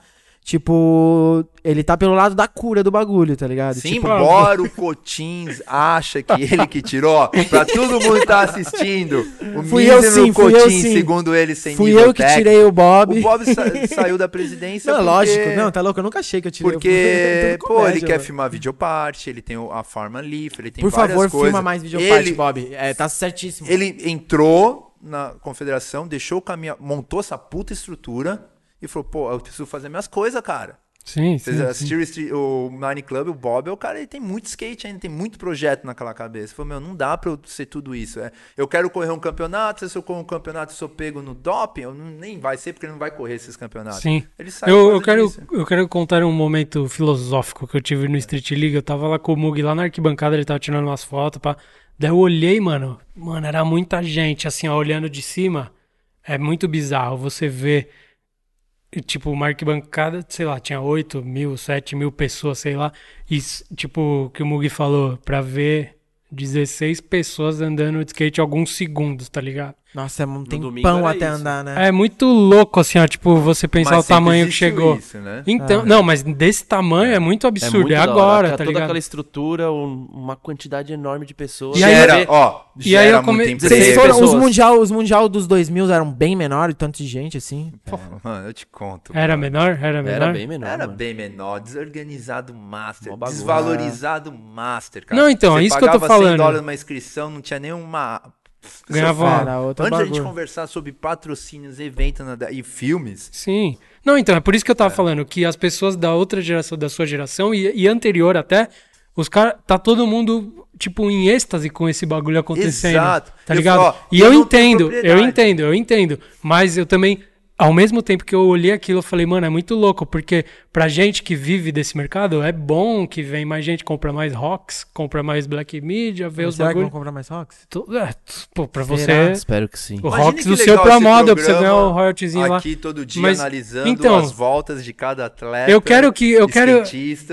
tipo, ele tá pelo lado da cura do bagulho, tá ligado? Sim, tipo, embora o Cotins acha que ele que tirou, pra todo mundo que tá assistindo, o Fui eu sim, fui eu Cotins, sim. segundo ele, sem fui eu que tirei o Bob. O Bob sa- saiu da presidência Não, porque... lógico, não, tá louco, eu nunca achei que eu tirei Porque, eu tô pô, comédia, ele quer mano. filmar videoparte, ele tem a Farma Leaf, ele tem Por várias favor, coisas. filma mais videoparte, ele, Bob. É, tá certíssimo. Ele entrou na confederação, deixou o caminho, montou essa puta estrutura e falou, pô, eu preciso fazer minhas coisas, cara. Sim, sim, Vocês sim. assistiram o Nine Club, o Bob, é o cara, ele tem muito skate ainda, tem muito projeto naquela cabeça. Ele falou, meu, não dá pra eu ser tudo isso. É, eu quero correr um campeonato, se eu correr um campeonato e sou pego no doping, eu não- nem vai ser, porque ele não vai correr esses campeonatos. Sim. Ele saiu Eu, eu, quero, disso. eu quero contar um momento filosófico que eu tive no Street League. Eu tava lá com o Mug lá na arquibancada, ele tava tirando umas fotos. Pá. Daí eu olhei, mano. Mano, era muita gente, assim, ó, olhando de cima. É muito bizarro você ver, e, tipo, uma arquibancada, sei lá, tinha 8 mil, 7 mil pessoas, sei lá. E, tipo, o que o Mug falou, pra ver 16 pessoas andando de skate alguns segundos, tá ligado? Nossa, é um tem domingo pão era até isso. andar, né? É muito louco, assim, ó, tipo, você pensar Mas o tamanho que chegou. Isso, né? Então, É. não, mas desse tamanho é muito É absurdo. É, muito da hora, agora, tá Toda ligado? aquela estrutura, um- uma quantidade enorme de pessoas. E aí- Gera, ó, e aí eu muito come- emprego. Vocês Vocês foram, os, mundial, os mundial dos 2000 eram bem menores, tanto de gente assim. Pô, mano, eu te conto. Era menor? Era menor? Era bem menor. Era mano. bem menor, desorganizado master, desvalorizado master, cara. Não, então, é Você isso que eu tô pagava 100 falando. dólares numa inscrição, não tinha nenhuma... Ganhava- outro Antes da gente bagulho. conversar sobre patrocínios, eventos e filmes, Sim. Não, então, é por isso que eu tava falando que as pessoas da outra geração, da sua geração e, e anterior até, os caras, tá todo mundo, tipo, em êxtase com esse bagulho acontecendo. Exato. Tá Eu ligado? falo, ó, e eu eu, entendo, eu entendo, eu entendo. Mas eu também, ao mesmo tempo que eu olhei aquilo, eu falei, mano, é muito louco, porque pra gente que vive desse mercado, é bom que vem mais gente, compra mais rocks, compra mais black media, vê os Será que vão comprar mais rocks? É, pô, pra Será? você. Espero que sim. O Imagine Rocks do seu esse Model pra você ganhar o royaltyzinho lá. aqui todo dia Mas, analisando então, as voltas de cada atleta. eu quero que- eu quero-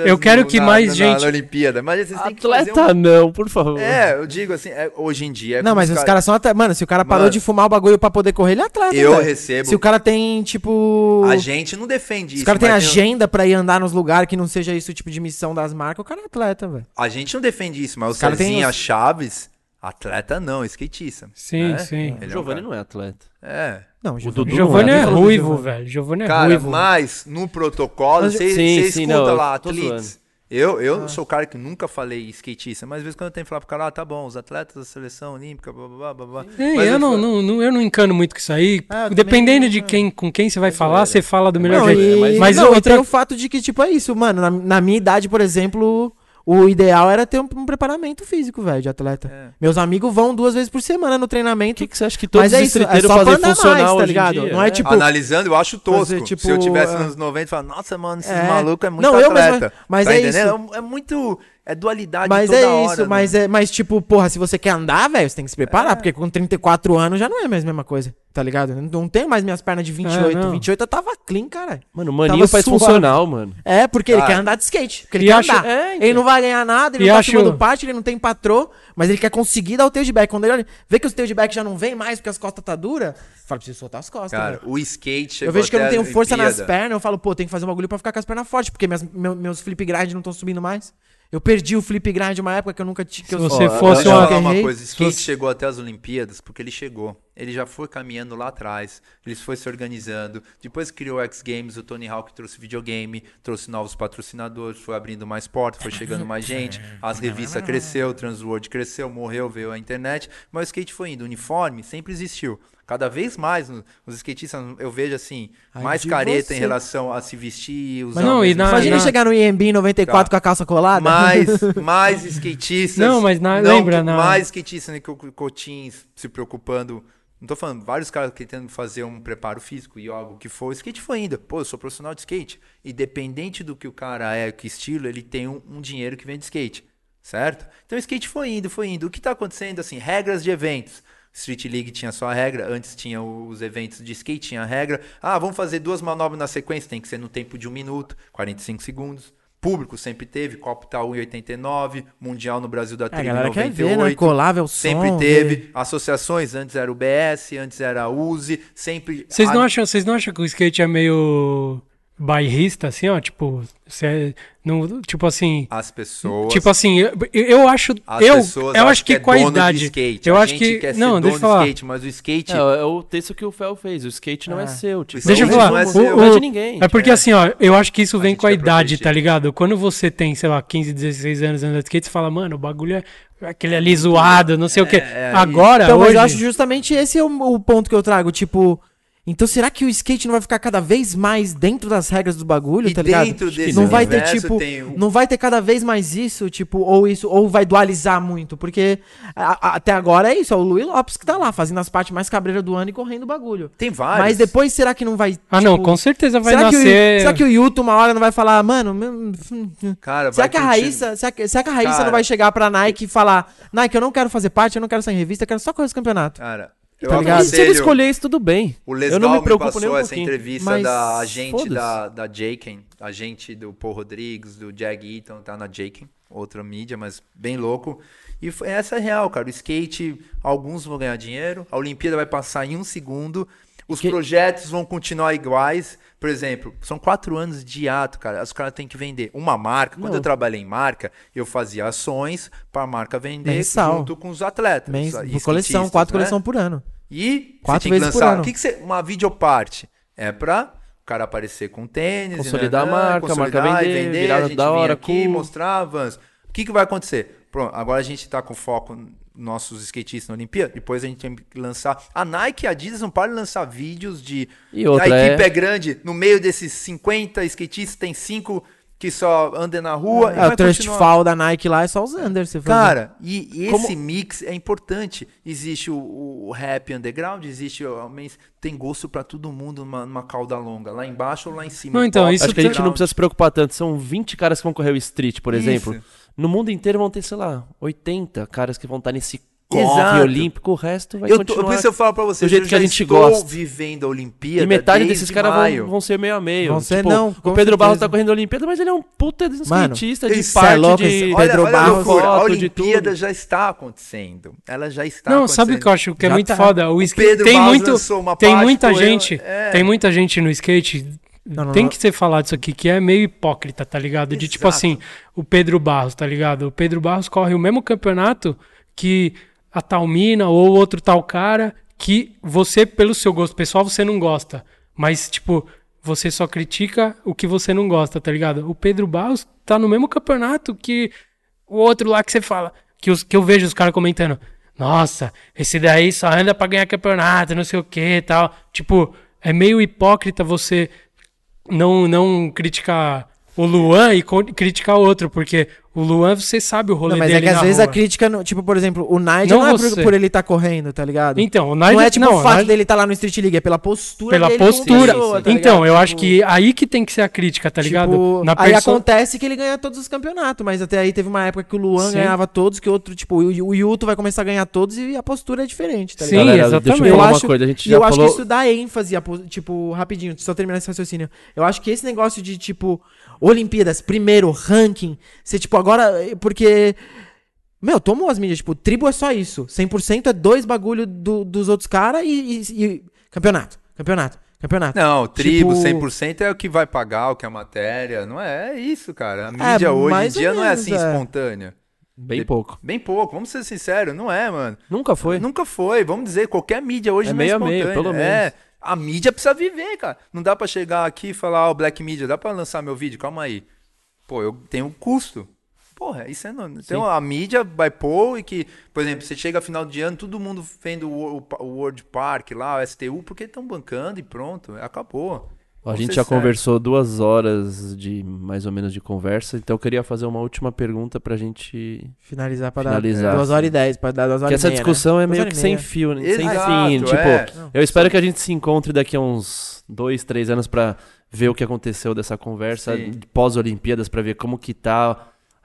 eu quero que na- mais na, gente- Na Olimpíada. Mas vocês têm que fazer Atleta um... não, por favor. É, eu digo assim, é, hoje em dia... é não, mas os caras são até. Mano, se o cara parou Mano. de fumar o bagulho pra poder correr, ele é atleta. Eu velho. recebo... Se o cara tem, tipo. A gente não defende isso. o cara tem mas agenda pra ir andar nos lugares que não seja isso o tipo de missão das marcas, o cara é atleta, velho. A gente não defende isso, mas o cara tem os- Chaves, atleta não, skatista. Sim, né? sim. Ele O é um Giovanni não é atleta. É. Não, o Dudu Giovanni- Giovanni é, é ruivo, Giovanni? velho. Giovanni é Cara, ruivo. mas no protocolo, você Sim, sim, escuta não, lá, tô atleta. zoando. Eu, eu Ah. sou o cara que nunca falei skatista, mas às vezes quando eu tenho que falar pro cara, ah, tá bom, os atletas da seleção olímpica, blá blá blá blá. blá. Sim, Mas eu, não, falo- não, eu não encano muito com isso aí. Ah, eu Dependendo também- de quem, com quem você vai falar, você fala do melhor Não, jeito. e, mas- Mas não, outra- tem o fato de que, tipo, é isso, mano. Na, na minha idade, por exemplo, o ideal era ter um, um preparamento físico, velho, de atleta. É. Meus amigos vão duas vezes por semana no O treinamento. que, que você acha que todos Mas é os isso, é fazem andar funcionar mais, tá ligado? dia? Não é tipo- Analisando, eu acho tosco. fazer, tipo, Se eu tivesse é. nos 90, eu falava, nossa, mano, esses É. malucos é muito Não, eu atleta. mesmo- mas tá é entendendo? isso. É muito... É dualidade Mas toda é hora. isso, né? mas é, mas tipo, porra, se você quer andar, velho, você tem que se preparar, porque com 34 anos já não é mais a mesma coisa, tá ligado? Eu Não tenho mais minhas pernas de 28, É, não. 28 eu tava clean, caralho. Mano, o maninho Tava faz funcional, mano. É, porque ele Cara. quer andar de skate, porque ele E quer acho- andar. é, então. Ele não vai ganhar nada, ele E não tá acho- parte, ele não tem patrô, mas ele quer conseguir dar o tail de back. Quando ele olha, vê que o tail de back já não vem mais porque as costas tá dura, fala, preciso soltar as costas, Cara, velho. o skate Eu vejo que eu não tenho força nas Olimpíada. pernas, eu falo, pô, tem que fazer um bagulho pra ficar com as pernas fortes, porque minhas- meu- meus flip grind não estão subindo mais. Eu perdi o flip grind uma época que eu nunca tinha. Se você fosse Deixa eu uma- uma coisa, skate fosse- chegou até as Olimpíadas porque ele chegou. Ele já foi caminhando lá atrás, ele foi se organizando. Depois criou o X Games, o Tony Hawk trouxe videogame, trouxe novos patrocinadores, foi abrindo mais portas, foi chegando mais gente. As revistas cresceu, o Transworld cresceu, morreu, veio a internet, mas o skate foi indo. O uniforme sempre existiu. Cada vez mais os skatistas, eu vejo assim, Ai, mais careta em você. relação a se vestir, usar não, o e na- Imagina na- chegar no IMB em 94 Tá. com a calça colada. mais, mais skatistas. Não, mas na- lembra, que- na- Mais skatistas né, que o Cotins se preocupando. Não tô falando, vários caras tentando fazer um preparo físico, yoga, o que for. O skate foi ainda. Pô, eu sou profissional de skate. Independente do que o cara é, que estilo, ele tem um, um dinheiro que vem de skate. Certo? Então o skate foi indo, foi indo. O que tá acontecendo, assim, regras de eventos. Street League tinha sua regra, antes tinha os eventos de skate, tinha a regra. Ah, vamos fazer duas manobras na sequência, tem que ser no tempo de um minuto, 45 segundos. Público sempre teve, Copa tá 1,89, Mundial no Brasil da É, a Trilha galera quer ver, né? 98. Colável Sempre som, teve. ver. Associações, antes era o BS, antes era a USE, sempre. Vocês não, acham, vocês não acham que o skate é meio bairrista, assim, ó? Tipo, você é- não, tipo assim. As pessoas. Tipo assim, eu, eu acho. as Eu, pessoas eu acho que, é com a dono de idade. skate. Eu a acho gente que. quer ser Não, dono deixa eu de falar. skate, mas o skate. É, é o texto que o Fel fez. O skate não é, É. seu. Tipo, Deixa eu Não falar. é o- seu. o- não é de ninguém. É porque É. assim, ó, eu acho que isso vem com a idade, proteger. tá ligado? Quando você tem, sei lá, 15, 16 anos andando de skate, você fala, mano, o bagulho é aquele ali zoado, não sei o quê. é, Agora, Então, mas hoje... eu acho justamente esse é o, o ponto que eu trago. Tipo, então será que o skate não vai ficar cada vez mais dentro das regras do bagulho, E tá ligado? dentro desse não vai ter, tipo, não vai ter cada vez mais isso, tipo, ou isso, ou vai dualizar muito, porque a- a- até agora é isso, é o Luiz Lopes que tá lá, fazendo as partes mais cabreiras do ano e correndo o bagulho. Tem vários. Mas depois, será que não vai, Ah, não, tipo, com certeza vai será que, o, nascer... será que o Yuto uma hora não vai falar, mano, meu- Cara, será vai que a Raíssa, será que, será que a Raíssa Cara. não vai chegar pra Nike e falar, Nike, eu não quero fazer parte, eu não quero sair em revista, eu quero só correr esse campeonato. Cara, eu Tá ligado? E se ele escolher isso, tudo bem. O Eu Lesgal não me me, preocupo passou nem um essa entrevista Mas da agente da, da Jaken, agente do Paul Rodrigues, do Jag Eaton, tá na Jaken, outra mídia, mas bem louco. E foi, essa é real, cara. O skate, alguns vão ganhar dinheiro, a Olimpíada vai passar em um segundo, os Que- projetos vão continuar iguais. Por exemplo, são quatro anos de ato, cara. Os caras têm que vender uma marca. Quando Não. eu trabalhei em marca, eu fazia ações para a marca vender Mensal. junto com os atletas. Mês, e coleção, quatro né? coleções por ano. E Quatro você tem que vezes por lançar. ano. O que, que você. Uma videoparte é pra o cara aparecer com tênis, Consolidar marca, a marca consolidar e vender, virar a gente da hora, aqui, cool. mostrar, avanço. O que, que vai acontecer? Pronto, agora a gente tá com foco nossos skatistas na Olimpíada, depois a gente tem que lançar. A Nike e a Adidas não param de lançar vídeos de. E outra a equipe é- é... grande, no meio desses 50 skatistas tem cinco que só andam na rua. É, o Trust. Fall da Nike lá é só os Under, você. Cara, e, e esse Como- mix é importante. Existe o, o rap underground, existe o tem gosto pra todo mundo numa, numa cauda longa, lá embaixo ou lá em cima. Não, então, Pop, isso Acho que a gente não precisa se preocupar tanto. São 20 caras que vão correr o street, por Isso. exemplo. No mundo inteiro vão ter, sei lá, 80 caras que vão estar nesse corre olímpico. O resto vai Eu, tô, continuar. por isso eu falo pra você, do jeito eu que a gente estou gosta. vivendo a Olimpíada E metade desde desses caras vão, vão ser meio a meio. Vão ser- Tipo, não, o Pedro Barros tá correndo a Olimpíada, mas ele é um puta skatista de isso é parte louco, de Olha, Pedro olha a Barros, loucura, a foto, de Olimpíada tudo. já está acontecendo. Ela já está Não, acontecendo. sabe o que eu acho que é Já muito tá. foda? O skate Pedro tem Barros muito, tem parte, muita eu- gente, é. tem muita gente no skate. Não, não, tem não. que ser falado isso aqui que é meio hipócrita, tá ligado? De tipo Exato. assim, o Pedro Barros, tá ligado? O Pedro Barros corre o mesmo campeonato que a tal mina ou outro tal cara que você pelo seu gosto pessoal você não gosta, mas tipo, você só critica o que você não gosta, tá ligado? O Pedro Barros tá no mesmo campeonato que o outro lá que você fala, que, os, que eu vejo os caras comentando, nossa, esse daí só anda pra ganhar campeonato, não sei o que e tal. Tipo, é meio hipócrita você não, não criticar o Luan e criticar outro, porque O Luan, você sabe o rolê Não, mas dele é que às vezes rua. a crítica, não- tipo, por exemplo, o Nigel Não não, é você. por, por ele estar correndo, tá ligado? Então, o Nigel... não é tipo o o fato Nigel- dele estar lá no Street League, é pela postura Pela dele como postura. pessoa, tá então, ligado? eu acho Tipo, que aí que tem que ser a crítica, tá ligado? Tipo, Na aí perso- acontece que ele ganha todos os campeonatos, mas até aí teve uma época que o Luan Sim. ganhava todos, que outro, tipo, o, o Yuto vai começar a ganhar todos e a postura é diferente, tá Sim, ligado? Galera, exatamente. Deixa eu Eu falar uma acho- coisa. A gente E já eu acho falou... que isso dá ênfase, a po- tipo, rapidinho, só terminar esse raciocínio. Eu acho que esse negócio de, tipo, Olimpíadas, primeiro, ranking, ser, tipo, agora. Porque. Meu, tomou as mídias, tipo, tribo é só isso. 100% é dois bagulho do- dos outros caras e, e- e- Campeonato, campeonato, campeonato. Não, tribo, Tipo- 100% é o que vai pagar, o que é a matéria. Não é, é isso, cara. A mídia É, hoje em dia não é menos, assim é. espontânea. Bem pouco. Bem pouco, vamos ser sinceros, não é, mano. Nunca foi. Nunca foi, vamos dizer, qualquer mídia hoje É não meio é a meio, espontânea. pelo É, menos. a mídia precisa viver, cara. Não dá pra chegar aqui e falar, ó, Black Media, dá pra lançar meu vídeo? Calma aí. Pô, eu tenho um custo. Porra, isso é não. Então a mídia vai pôr e que, por exemplo, você chega final de ano, todo mundo vendo o, o, o World Park lá, o STU, porque estão bancando e pronto, acabou. A gente já sérios. conversou duas horas de mais ou menos de conversa, então eu queria fazer uma última pergunta pra gente. Finalizar pra Finalizar, dar 2 sim. horas e 10, pra dar 2 horas Porque e essa meia, discussão né? é Duas meio horas que sem fio, né? sem Exato, fim. Tipo, é. eu espero que a gente se encontre daqui a uns dois, três anos pra ver o que aconteceu dessa conversa Sim. pós-Olimpíadas, pra ver como que tá a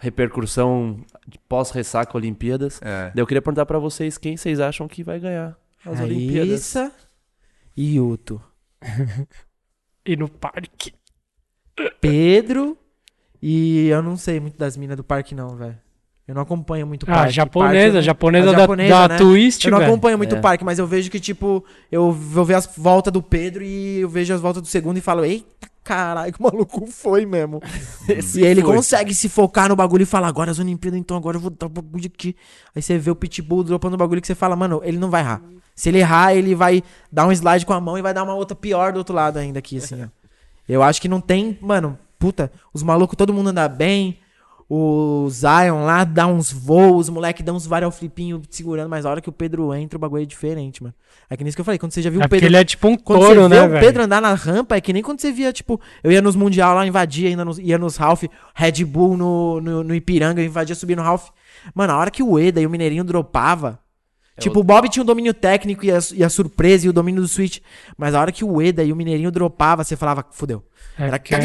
repercussão pós-ressaca Olimpíadas. É. Daí eu queria perguntar pra vocês quem vocês acham que vai ganhar as Olimpíadas. Raíssa e Yuto. E no parque. Pedro e eu não sei muito das minas do parque não, velho. Eu não acompanho muito o Ah, parque. japonesa, Parque japonesa, a da, japonesa, da né? Twist, Eu não velho. acompanho muito É. o parque, mas eu vejo que, tipo, eu vou ver as voltas do Pedro e eu vejo as voltas do segundo e falo, eita caralho, que o maluco foi mesmo. e ele foi. consegue se focar no bagulho e falar, agora as Olimpíadas, então agora eu vou dar o bagulho aqui. Aí você vê o Pitbull dropando o bagulho que você fala, mano, ele não vai errar. Se ele errar, ele vai dar um slide com a mão e vai dar uma outra pior do outro lado ainda aqui, assim, ó. Eu acho que não tem, mano, puta, os malucos, todo mundo anda bem. O Zion lá dá uns voos, o moleque dá uns vários flipinhos segurando, mas a hora que o Pedro entra, o bagulho é diferente, mano. É que nem isso que eu falei, quando você já viu É o Pedro. ele é tipo um Quando touro, você né, vê o? Pedro andar na rampa, é que nem quando você via, tipo, eu ia nos Mundial lá, invadia, ainda nos, ia nos Ralph, Red Bull no, no, no Ipiranga, eu invadia, subia no Ralph. Mano, a hora que o Eda e o Mineirinho dropava, tipo, o Bob tinha o domínio técnico e a, e a surpresa e o domínio do Switch, mas a hora que o Eda e o Mineirinho dropava, você falava, fudeu. É Era que-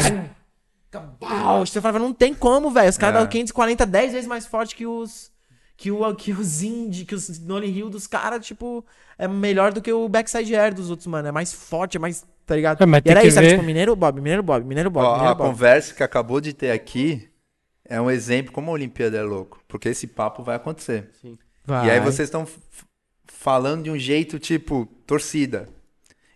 Cabal. Você falava, não tem como, velho. Os caras É. dão 540 10 vezes mais forte que os. Que, o, que os indie, que os Nolly Hill dos caras, tipo, é melhor do que o backside air dos outros, mano. É mais forte, é mais. Tá ligado? É, mas e era isso, era tipo, Mineiro Bob, Mineiro Bob, Mineiro Bob, Ó, Mineiro a Bob. conversa que acabou de ter aqui é um exemplo como a Olimpíada é louco. Porque esse papo vai acontecer. Vai. E aí vocês estão falando de um jeito tipo torcida.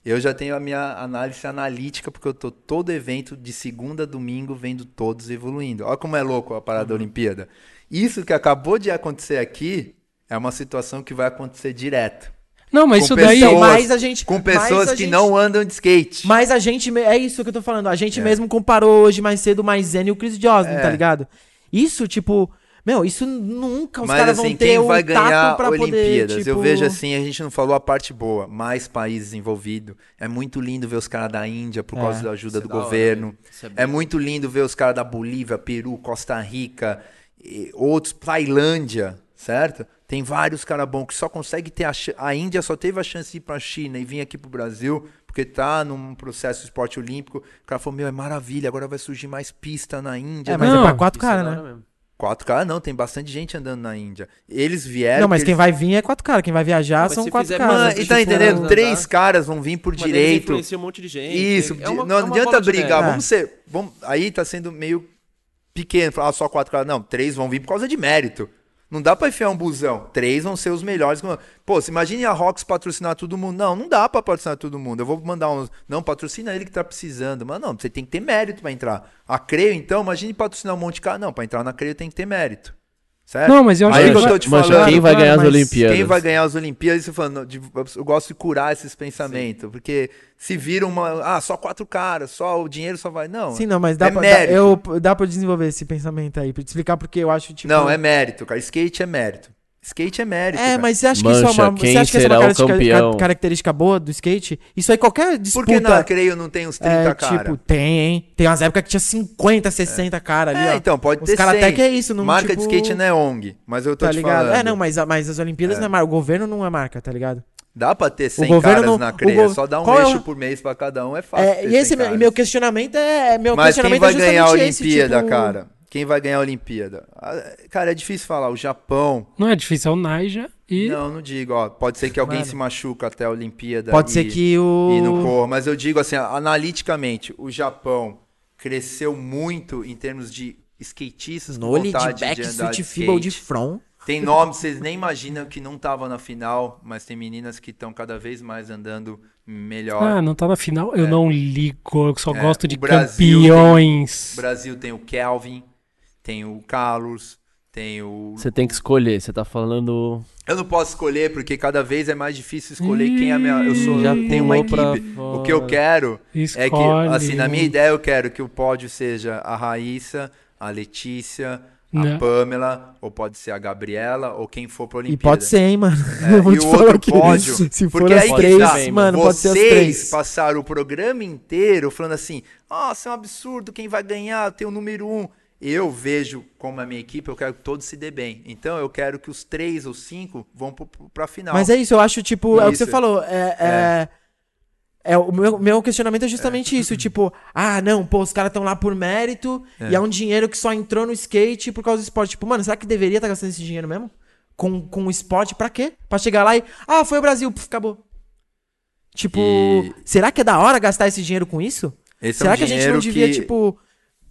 Eu já tenho a minha análise analítica, porque eu tô todo evento de segunda a domingo vendo todos evoluindo. Olha como é louco a parada da Olimpíada. Isso que acabou de acontecer aqui é uma situação que vai acontecer direto. Não, mas Com isso daí... pessoas- Mas a gente. Com pessoas que gente- não andam de skate. Mas a gente. É isso que eu tô falando. A gente É. mesmo comparou hoje mais cedo o Maisene e o Chris Josman, É. tá ligado? Isso, tipo. Meu, isso nunca os Mas caras assim, vão ter quem vai tato ganhar pra poder, Olimpíadas? tipo... Eu vejo assim, a gente não falou a parte boa. Mais países envolvidos. É muito lindo ver os caras da Índia por É, causa da ajuda é do da hora, governo. né? É É muito lindo ver os caras da Bolívia, Peru, Costa Rica, e outros, Tailândia, certo? Tem vários caras bons que só conseguem ter a chance. A Índia só teve a chance de ir pra China e vir aqui pro Brasil, porque tá num processo de esporte olímpico. O cara falou: Meu, é maravilha, agora vai surgir mais pista na Índia. É, mas Não, é pra quatro é caras, né? mesmo. Quatro caras não, tem bastante gente andando na Índia. Eles vieram. Não, mas quem eles- vai vir é quatro caras. Quem vai viajar Mas são quatro fizer caras. E tá entendendo? for Três andar- caras vão vir por Mas eles direito. influenciam um monte de gente. Isso, É uma- não é adianta brigar. neve. Vamos ser. Vamos, aí tá sendo meio pequeno. Falar ah, só quatro caras. Não, três vão vir por causa de mérito. Não dá pra enfiar um busão. Três vão ser os melhores. Pô, se imagine a Rox patrocinar todo mundo. Não, não dá pra patrocinar todo mundo. Eu vou mandar uns. Não, patrocina ele que tá precisando. Mas não, você tem que ter mérito pra entrar. A Creio, então, imagine patrocinar um monte de cara. Não, pra entrar na Creio tem que ter mérito. Certo? Não, mas eu acho Aí que... que eu tô te Mancha, falando, quem vai ganhar as mas Olimpíadas? quem vai ganhar as Olimpíadas? Falando, de- eu gosto de curar esses pensamentos, porque se vira uma, ah, só quatro caras, só o dinheiro só vai, não. Sim, não, mas dá, É pra, dá, eu, dá pra desenvolver esse pensamento aí, pra te explicar porque eu acho, tipo... não, é mérito, cara. Skate é mérito. Skate é mérito. É, cara. mas você acha que isso é Mancha, uma, quem você acha que essa é uma será o característica, característica boa do skate? Isso aí qualquer Por disputa... que na Creio não tem uns 30 é, cara? tipo, tem, hein? Tem umas épocas que tinha 50, 60 cara ali, é, ó. então, pode Os ter caras 100. até que é isso, não Marca tipo, de skate não é ONG, mas eu tô Tá te ligado? falando. É, não, mas, mas as Olimpíadas não é marca. O governo não é marca, tá ligado? Dá pra ter 100 governo caras não- na gov- só dar um qual é eixo o- por mês pra cada um é fácil. É, e esse 100 é meu, caras. meu questionamento é. Meu Mas quem questionamento vai é ganhar a esse, Olimpíada, tipo, cara? Quem vai ganhar a Olimpíada? Ah, Cara, é difícil falar. O Japão. Não é difícil, é o Naija e. Não, não digo, ó. Pode ser que alguém Mano. se machuca até a Olimpíada. Pode e, ser que o. E não corra. Mas eu digo assim, analiticamente, o Japão cresceu muito em termos de skatistas Nole de back, de de front. Tem nomes, vocês nem imaginam que não estavam na final, mas tem meninas que estão cada vez mais andando melhor. Ah, não tá na final? Eu não ligo, eu só É, gosto de o Brasil campeões. O Brasil tem o Kelvin, tem o Carlos, tem o Você tem que escolher, você tá falando. Eu não posso escolher porque cada vez é mais difícil escolher quem é a minha. Eu sou, Já tenho uma equipe. O que eu quero é que, Escolhe. assim, na minha ideia, eu quero que o pódio seja a Raíssa, a Letícia, a Não. Pamela, ou pode ser a Gabriela, ou quem for pra E Olimpíada. pode ser, hein, mano. É, Eu vou e te o falar outro que pódio, Se for porque as aí que três, tá, mano, pode ser as Vocês três. passaram o programa inteiro falando assim: nossa, é um absurdo, quem vai ganhar tem o número um. Eu vejo como a minha equipe, eu quero que todos se dê bem. Então eu quero que os três ou cinco vão pro- pra final. Mas é isso, eu acho, tipo, é o que você Isso. falou. É. é... é, o meu, meu questionamento é justamente isso, tipo, ah, não, pô, os caras estão lá por mérito e é um dinheiro que só entrou no skate por causa do esporte. Tipo, mano, será que deveria estar gastando esse dinheiro mesmo? Com, com o esporte, pra quê? Pra chegar lá e, ah, foi o Brasil, puf, acabou. Tipo, E- será que é da hora gastar esse dinheiro com isso? Esse será é um que a gente não devia, que- tipo,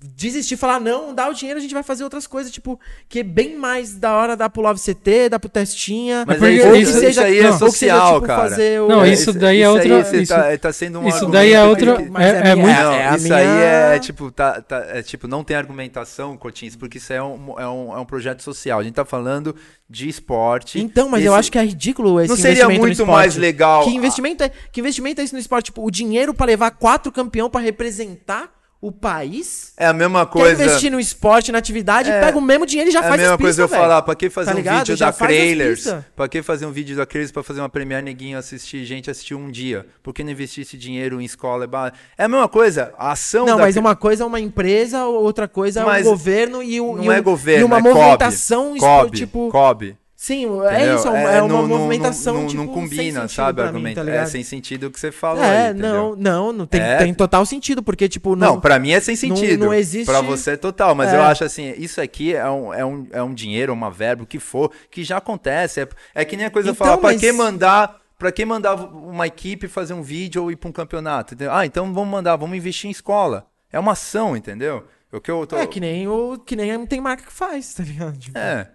desistir e falar, não, dá o dinheiro, a gente vai fazer outras coisas, tipo, que é bem mais da hora dar pro Love CT, dar pro Testinha. Mas É porque aí, isso- isso, isso aí é não, ou que seja, social, tipo, cara. fazer o- Não, É, isso daí é isso outra- Aí você isso- tá, tá sendo um isso daí é outra- que- é- é minha- muito- Não, é isso aí minha- é tipo, tá, tá- é, tipo, não tem argumentação, Cotins, porque isso é um, é, um, é um projeto social. A gente tá falando de esporte. Então, mas eu Esse- acho que é ridículo esse Não seria investimento no muito esporte. mais legal- Que investimento, é, que investimento é esse no esporte? Tipo, o dinheiro pra levar quatro campeão pra representar o país? É a mesma Quer coisa. investir no esporte, na atividade, É. pega o mesmo dinheiro e já É a faz mesma as coisa eu falar, pra que fazer Tá um ligado? vídeo Já da Trailers? Pra que fazer um vídeo da Trailers pra fazer uma Premier Neguinho assistir, gente assistir um dia? Por que não investir esse dinheiro em escola? É a mesma coisa, a ação Não, da mas uma coisa é uma empresa, outra coisa é Mas o governo e, o, não e, é governo, e uma é movimentação espo- COB, tipo. COB. Sim, entendeu? é isso, é uma, é uma não- não- movimentação não, tipo, não combina, sabe? pra mim, argumento. tá é sem sentido o que você falou É, aí, não, não, não tem, É. tem total sentido, porque, tipo, Não, não. pra mim é sem sentido. não existe- Pra você é total, mas É. eu acho assim, isso aqui é um, é um, é um dinheiro, uma verba, o que for, que já acontece. É, é que nem a coisa Então, falar, pra mas- que mandar. Pra que mandar uma equipe fazer um vídeo ou ir pra um campeonato? entendeu? Ah, então vamos mandar, vamos investir em escola. É uma ação, entendeu? O que eu tô. É que nem o que nem tem marca que faz, tá ligado? Tipo, É.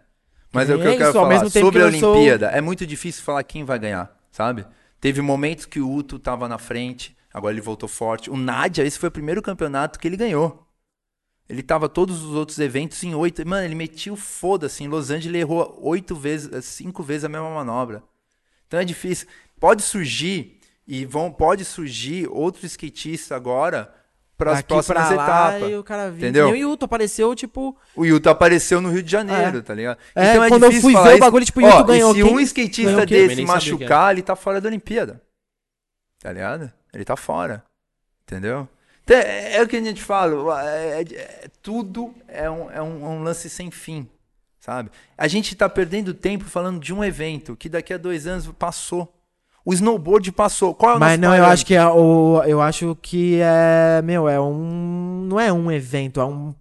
Mas é o que eu quero isso, falar. Sobre a eu sou- Olimpíada, é muito difícil falar quem vai ganhar, sabe? Teve momentos que o Uto tava na frente, agora ele voltou forte. O Nádia, esse foi o primeiro campeonato que ele ganhou. Ele tava todos os outros eventos em oito. Mano, ele metia o foda-se. Em Los Angeles ele errou oito vezes, cinco vezes a mesma manobra. Então é difícil. Pode surgir, e vão, pode surgir outro skatista agora para as próximas pra lá, etapas. E o cara viu. Entendeu? Nem o Yuto apareceu, tipo. O Yuto apareceu no Rio de Janeiro, É. tá ligado? É, quando eu fui ver o isso. bagulho, tipo, o Yuto ganhou. Se Quem um skatista o desse machucar, ele tá fora da Olimpíada. Tá ligado? Ele tá fora. Entendeu? Então, É, é o que a gente fala. é- é- é- tudo é um, é um- é um lance sem fim. Sabe? A gente tá perdendo tempo falando de um evento que daqui a dois anos passou. O snowboard passou. Qual é o Mas não, eu acho que é o. Eu acho que é. Meu, é um. Não é um evento, é um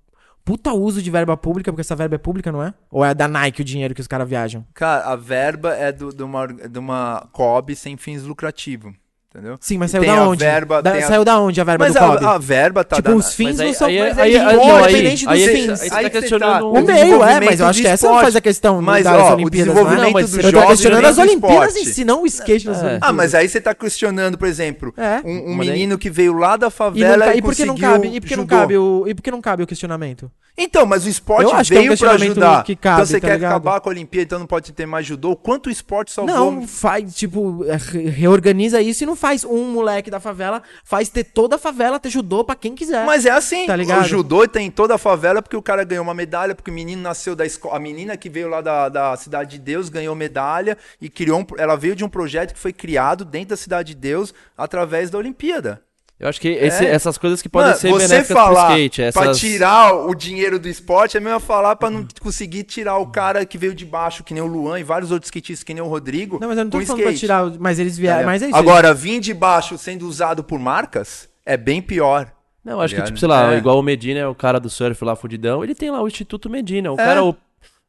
puta uso de verba pública, porque essa verba é pública, não é? Ou é da Nike o dinheiro que os caras viajam? Cara, a verba é do- de uma, de uma COB sem fins lucrativos. Entendeu? Sim, mas E saiu da onde? verba- Da- tem a- Saiu da onde a verba Mas do COB? a, a verba tá tipo, os fins aí- não são. aí- mas aí- é aí- aí- independente dos aí- fins. aí você tá questionando O o meio, é, desenvolvimento mas eu acho do que essa esporte. faz a questão Mas, das ó, o Olimpíadas, desenvolvimento não é? mas dos eu Eu tô questionando as do Olimpíadas em esporte. si, não o skate nas É. Olimpíadas. Ah, mas aí você tá questionando, por exemplo, É. um, menino que veio lá da não, favela e, e não conseguiu cabe? E por que não cabe o, e não o questionamento? Então, mas o esporte Eu acho que é um veio pra ajudar. que cabe, então você tá quer ligado? acabar com a Olimpíada, então não pode ter mais judô? Quanto o esporte salvou? Não, faz, tipo, é, re- reorganiza isso e não faz um moleque da favela, faz ter toda a favela ter judô pra quem quiser. Mas é assim, Tá ligado? o judô tem em toda a favela porque o cara ganhou uma medalha, porque o menino nasceu da escola. A menina que veio lá da, da Cidade de Deus ganhou medalha e criou um, ela veio de um projeto que foi criado dentro da Cidade de Deus através da Olimpíada. Eu acho que esse- É. essas coisas que podem Mano, ser você benéficas falar pro skate. pra Essas... tirar o dinheiro do esporte é mesmo falar pra não conseguir tirar o cara que veio de baixo, que nem o Luan e vários outros skatistas, que nem o Rodrigo. Não, mas eu não tô falando pra skate. tirar. o- Mas eles vieram. É. Mas é isso. Agora, vir de baixo sendo usado por marcas é bem pior. Não, acho que, Aliás, tipo, sei lá, é. igual o Medina é o cara do surf lá, fudidão, ele tem lá o Instituto Medina. O É. cara, o-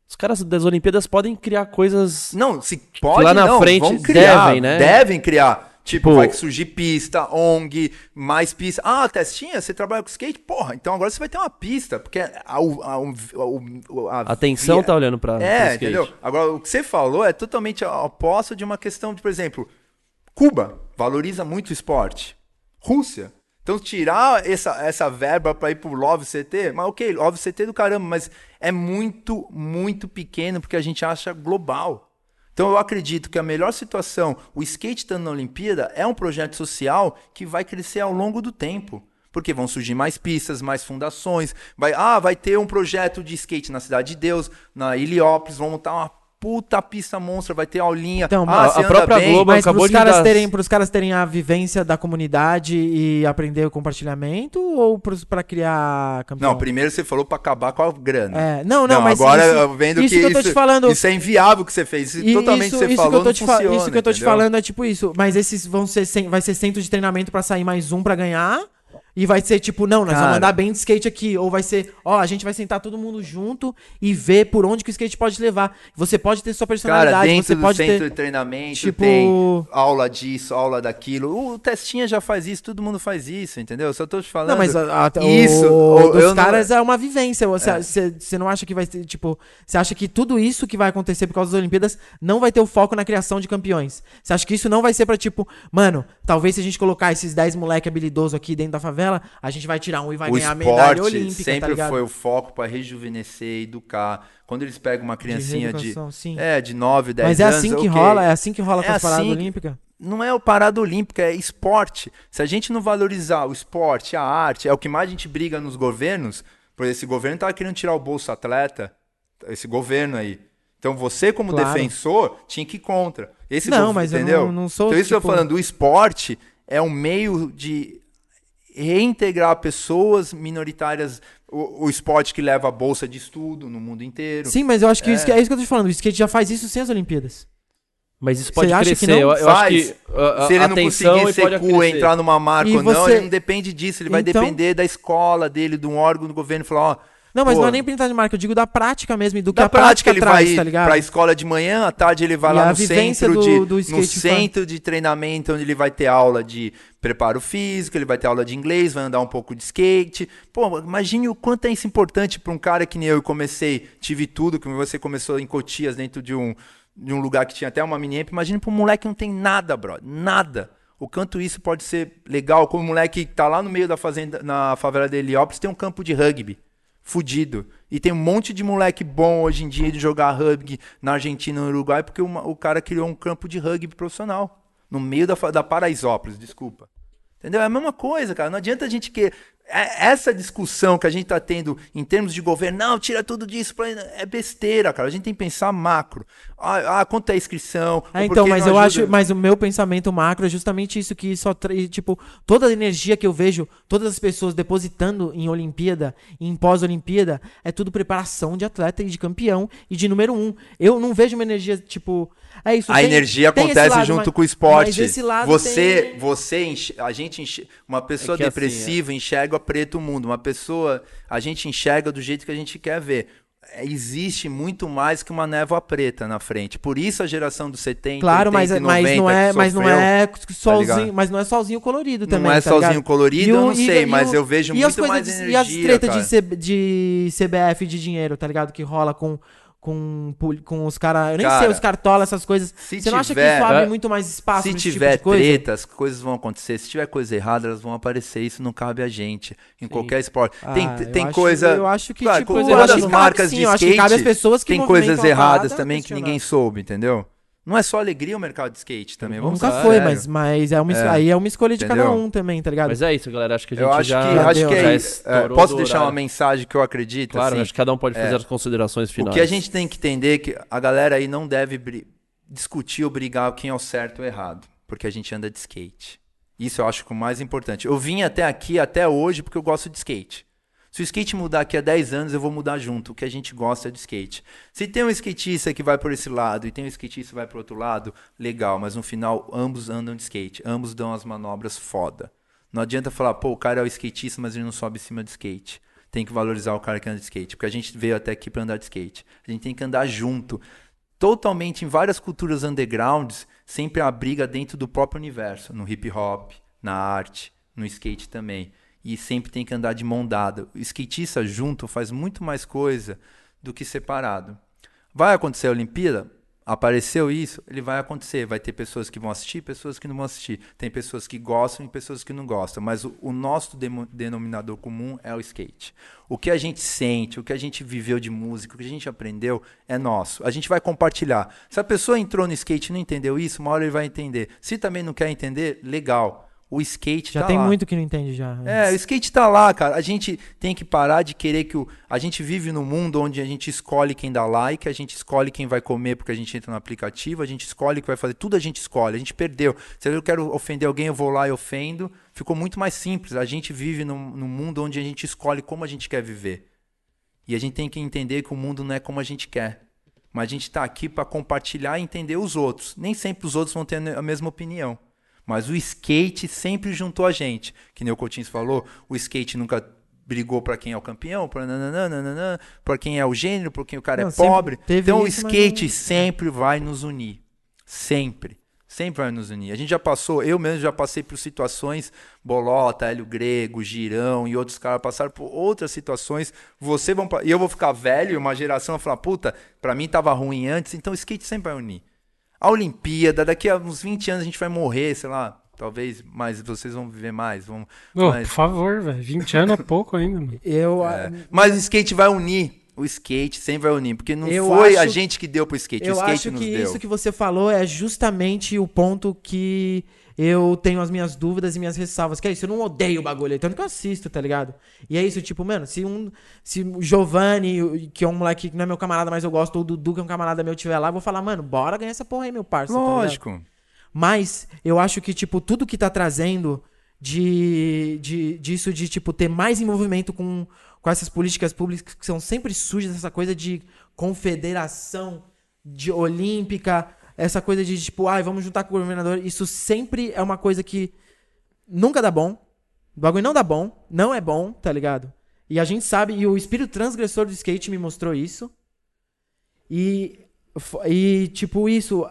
os caras das Olimpíadas podem criar coisas. Não, se pode lá na não, frente vão criar, devem, né? Devem criar. Tipo, Tipo- vai surgir pista, ONG, mais pista. Ah, Testinha, você trabalha com skate? Porra, então agora você vai ter uma pista, porque a, a, a, a, atenção tá olhando pra, pro É, entendeu? Agora, o que você falou é totalmente oposto de uma questão de, por exemplo, Cuba valoriza muito o esporte. Rússia. Então, tirar essa, essa verba para ir pro Love CT, mas ok, Love CT do caramba, mas é muito, muito pequeno porque a gente acha global. Então, eu acredito que a melhor situação, o skate estando na Olimpíada, é um projeto social que vai crescer ao longo do tempo. Porque vão surgir mais pistas, mais fundações. Vai, ah, vai ter um projeto de skate na Cidade de Deus, na Heliópolis, vão montar uma puta pista monstra, vai ter aulinha. Então, ah, a- você a própria bem. Globo- Mas acabou pros de caras, dar- terem, pros caras terem a vivência da comunidade e aprender o compartilhamento ou pros, pra criar campeão? Não, primeiro você falou pra acabar com a grana. É, não, não, mas agora isso- eu vendo isso que, que eu tô isso, te falando- isso é inviável que você fez. Isso E totalmente isso, você isso falou que eu tô não te funciona, Isso que eu tô te entendeu? falando é tipo isso. Mas esses vão ser vai ser centro de treinamento pra sair mais um pra ganhar. E vai ser tipo, não, nós Cara. vamos andar bem de skate aqui. Ou vai ser, ó, a gente vai sentar todo mundo junto e ver por onde que o skate pode levar. Você pode ter sua Cara, personalidade, dentro você do pode centro ter. de treinamento tipo- tem aula disso, aula daquilo. O Testinha já faz isso, todo mundo faz isso, entendeu? Só tô te falando. Não, mas a, a, Isso, o, eu dos não- caras é uma vivência. Você, É. você, você não acha que vai ter, tipo, você acha que tudo isso que vai acontecer por causa das Olimpíadas não vai ter o foco na criação de campeões? Você acha que isso não vai ser pra, tipo, mano, talvez se a gente colocar esses 10 moleque habilidosos aqui dentro da favela, a gente vai tirar um e vai o ganhar a medalha olímpica, tá sempre ligado? foi o foco pra rejuvenescer, educar. Quando eles pegam uma criancinha de, é, de 9, 10 Mas é anos, assim que ok. rola, é assim que rola com É as paradas assim que- olímpicas? não é o parada olímpica, é esporte. Se a gente não valorizar o esporte, a arte, é o que mais a gente briga nos governos. Por esse governo tá querendo tirar o bolso atleta, esse governo aí. Então você como Claro. defensor tinha que ir contra. Esse Não, gov- mas eu entendeu? não- não sou, Então isso que eu tô tipo- falando, o esporte é um meio de reintegrar pessoas minoritárias, o, o esporte que leva a bolsa de estudo no mundo inteiro. Sim, mas eu acho que isso que- é isso que eu tô te falando. O skate já faz isso sem as Olimpíadas. Mas isso pode Você acha que crescer. não? eu, eu acho que a, Se ele não conseguir ser cool, crescer. entrar numa marca E ou não, você- ele não depende disso. Ele vai Então- depender da escola dele, de um órgão do governo. Falar, ó, Não, mas Pô. não é nem pintar de marca, eu digo da prática mesmo, do que da a prática, prática ele traz, vai tá ligado? pra escola de manhã, à tarde ele vai E lá no centro, do- de, do no centro de treinamento, onde ele vai ter aula de preparo físico, ele vai ter aula de inglês, vai andar um pouco de skate. Pô, imagine o quanto é isso importante pra um cara que nem eu, comecei, tive tudo, que você começou em Cotias, dentro de um, de um lugar que tinha até uma mini amp. Imagine pra um moleque que não tem nada, brother, nada. O quanto isso pode ser legal, como um moleque que tá lá no meio da fazenda, na favela de Heliópolis, tem um campo de rugby fudido. E tem um monte de moleque bom hoje em dia de jogar rugby na Argentina e no Uruguai, porque uma- o cara criou um campo de rugby profissional. No meio da, da Paraisópolis, desculpa. Entendeu? É a mesma coisa, cara. Não adianta a gente que. É- Essa discussão que a gente tá tendo em termos de governo, não, tira tudo disso, pra- é besteira, cara. A gente tem que pensar macro. Ah, ah, quanto é a inscrição? É, Ou então, mas eu ajuda? acho, mas o meu pensamento macro é justamente isso que só tra- e, tipo, toda a energia que eu vejo, todas as pessoas depositando em Olimpíada, em pós-Olimpíada, é tudo preparação de atleta e de campeão e de número um. Eu não vejo uma energia tipo, é isso. A tem- energia tem acontece lado, junto mas- com o esporte. Mas esse lado você, tem- você, enx- a gente, enx- uma pessoa É assim, depressiva enxerga preto o mundo. Uma pessoa, a gente enxerga do jeito que a gente quer ver. É, Existe muito mais que uma névoa preta na frente. Por isso a geração dos 70, Claro, mas, 80 e mas 90 não é, que mas não sofreu, é sozinho, ligado? mas não é sozinho colorido Não também, é tá sozinho ligado? colorido, E eu não e- sei, e mas eu vejo muito mais de- energia, E as tretas de, C- de CBF de dinheiro, tá ligado? Que rola com, com, com os caras. Eu nem Cara, sei, os cartola, essas coisas. Você não acha que tiver- isso abre É. muito mais espaço Se esse tiver tipo coisa? treta, as coisas vão acontecer. Se tiver coisa errada, elas vão aparecer. Isso não cabe a gente. Em qualquer esporte. tem Ah, eu tem acho- coisa. Eu acho que, Claro, tipo, coisa eu acho que cabe marcas sim, de eu acho skate, tem coisas erradas parada também que ninguém soube, entendeu? Não é só alegria o mercado de skate também. Vamos Nunca foi, sério. mas, mas é uma, É. aí é uma escolha de cada Entendeu? um também, tá ligado? Mas é isso, galera. Acho que a gente Eu acho já, que, acho deu, que já é, é, posso deixar uma mensagem que eu acredito? Claro, assim? acho que cada um pode fazer é. as considerações finais. O que a gente tem que entender é que a galera aí não deve discutir ou brigar quem é o certo ou errado, porque a gente anda de skate. Isso eu acho que é o mais importante. Eu vim até aqui, até hoje, porque eu gosto de skate. Se o skate mudar aqui a 10 anos, eu vou mudar junto. O que a gente gosta é de skate. Se tem um skatista que vai por esse lado e tem um skatista que vai pro outro lado, legal, mas no final ambos andam de skate, ambos dão as manobras foda. Não adianta falar, pô, o cara é o skatista, mas ele não sobe em cima de skate. Tem que valorizar o cara que anda de skate, porque a gente veio até aqui pra andar de skate. A gente tem que andar junto. Totalmente em várias culturas undergrounds, sempre há briga dentro do próprio universo, no hip hop, na arte, no skate também. E sempre tem que andar de mão dada. O skatista junto faz muito mais coisa do que separado. Vai acontecer a Olimpíada? Apareceu isso, ele vai acontecer. Vai ter pessoas que vão assistir, pessoas que não vão assistir. Tem pessoas que gostam e pessoas que não gostam. Mas o, o nosso denominador comum é o skate. O que a gente sente, o que a gente viveu de música, o que a gente aprendeu é nosso. A gente vai compartilhar. Se a pessoa entrou no skate e não entendeu isso, uma hora ele vai entender. Se também não quer entender, legal. O skate Já tá tem lá. muito que não entende já. É, o skate tá lá, cara. A gente tem que parar de querer que o. A gente vive num mundo onde a gente escolhe quem dá like, a gente escolhe quem vai comer porque a gente entra no aplicativo, a gente escolhe o que vai fazer. Tudo a gente escolhe. A gente perdeu. Se eu quero ofender alguém, eu vou lá e ofendo. Ficou muito mais simples. A gente vive num, num mundo onde a gente escolhe como a gente quer viver. E a gente tem que entender que o mundo não é como a gente quer. Mas a gente tá aqui para compartilhar e entender os outros. Nem sempre os outros vão ter a mesma opinião. Mas o skate sempre juntou a gente. Que nem o Coutinho falou, o skate nunca brigou para quem é o campeão, para para quem é o gênero, para quem o cara Não, é pobre. Então o skate não- sempre vai nos unir. Sempre. Sempre vai nos unir. A gente já passou, eu mesmo já passei por situações, Bolota, Hélio Grego, Girão e outros caras passaram por outras situações. Você vão, e eu vou ficar velho, uma geração vai falar, puta, pra mim tava ruim antes, então o skate sempre vai unir. A Olimpíada, daqui a uns 20 anos a gente vai morrer, sei lá, talvez, mas vocês vão viver mais. Vão, Ô, mas, Por favor, velho. 20 anos é pouco ainda, mano. Eu, é. mas o skate vai unir. O skate sempre vai unir, porque não Eu foi a acho- gente que deu pro skate, o eu skate acho nos que deu. isso que você falou é justamente o ponto que eu tenho as minhas dúvidas e minhas ressalvas. Que é isso, eu não odeio o bagulho, tanto que eu assisto, tá ligado? E é isso, tipo, mano, se um. Se o Giovanni, que é um moleque que não é meu camarada, mas eu gosto, ou o Dudu, que é um camarada meu, tiver lá, eu vou falar, mano, bora ganhar essa porra aí, meu parceiro. tá? Lógico. Mas eu acho que, tipo, tudo que tá trazendo de, de, disso de, tipo, ter mais envolvimento com, com essas políticas públicas que são sempre sujas, essa coisa de confederação, de olímpica, essa coisa de, tipo, ai, vamos juntar com o governador, isso sempre é uma coisa que nunca dá bom. O bagulho não dá bom, não é bom, tá ligado? E a gente sabe, e o espírito transgressor do skate me mostrou isso. E, e tipo, isso.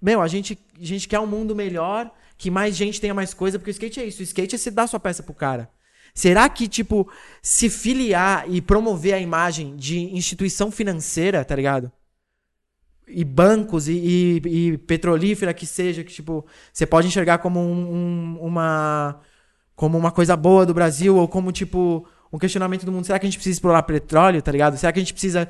Meu, a gente, a gente quer um mundo melhor, que mais gente tenha mais coisa, porque o skate é isso. O skate é você dar sua peça pro cara. Será que, tipo, se filiar e promover a imagem de instituição financeira, tá ligado? E bancos e, e, e petrolífera que seja, que, tipo, você pode enxergar como um- um- uma. como uma coisa boa do Brasil, ou como, tipo, um questionamento do mundo. Será que a gente precisa explorar petróleo, tá ligado? Será que a gente precisa,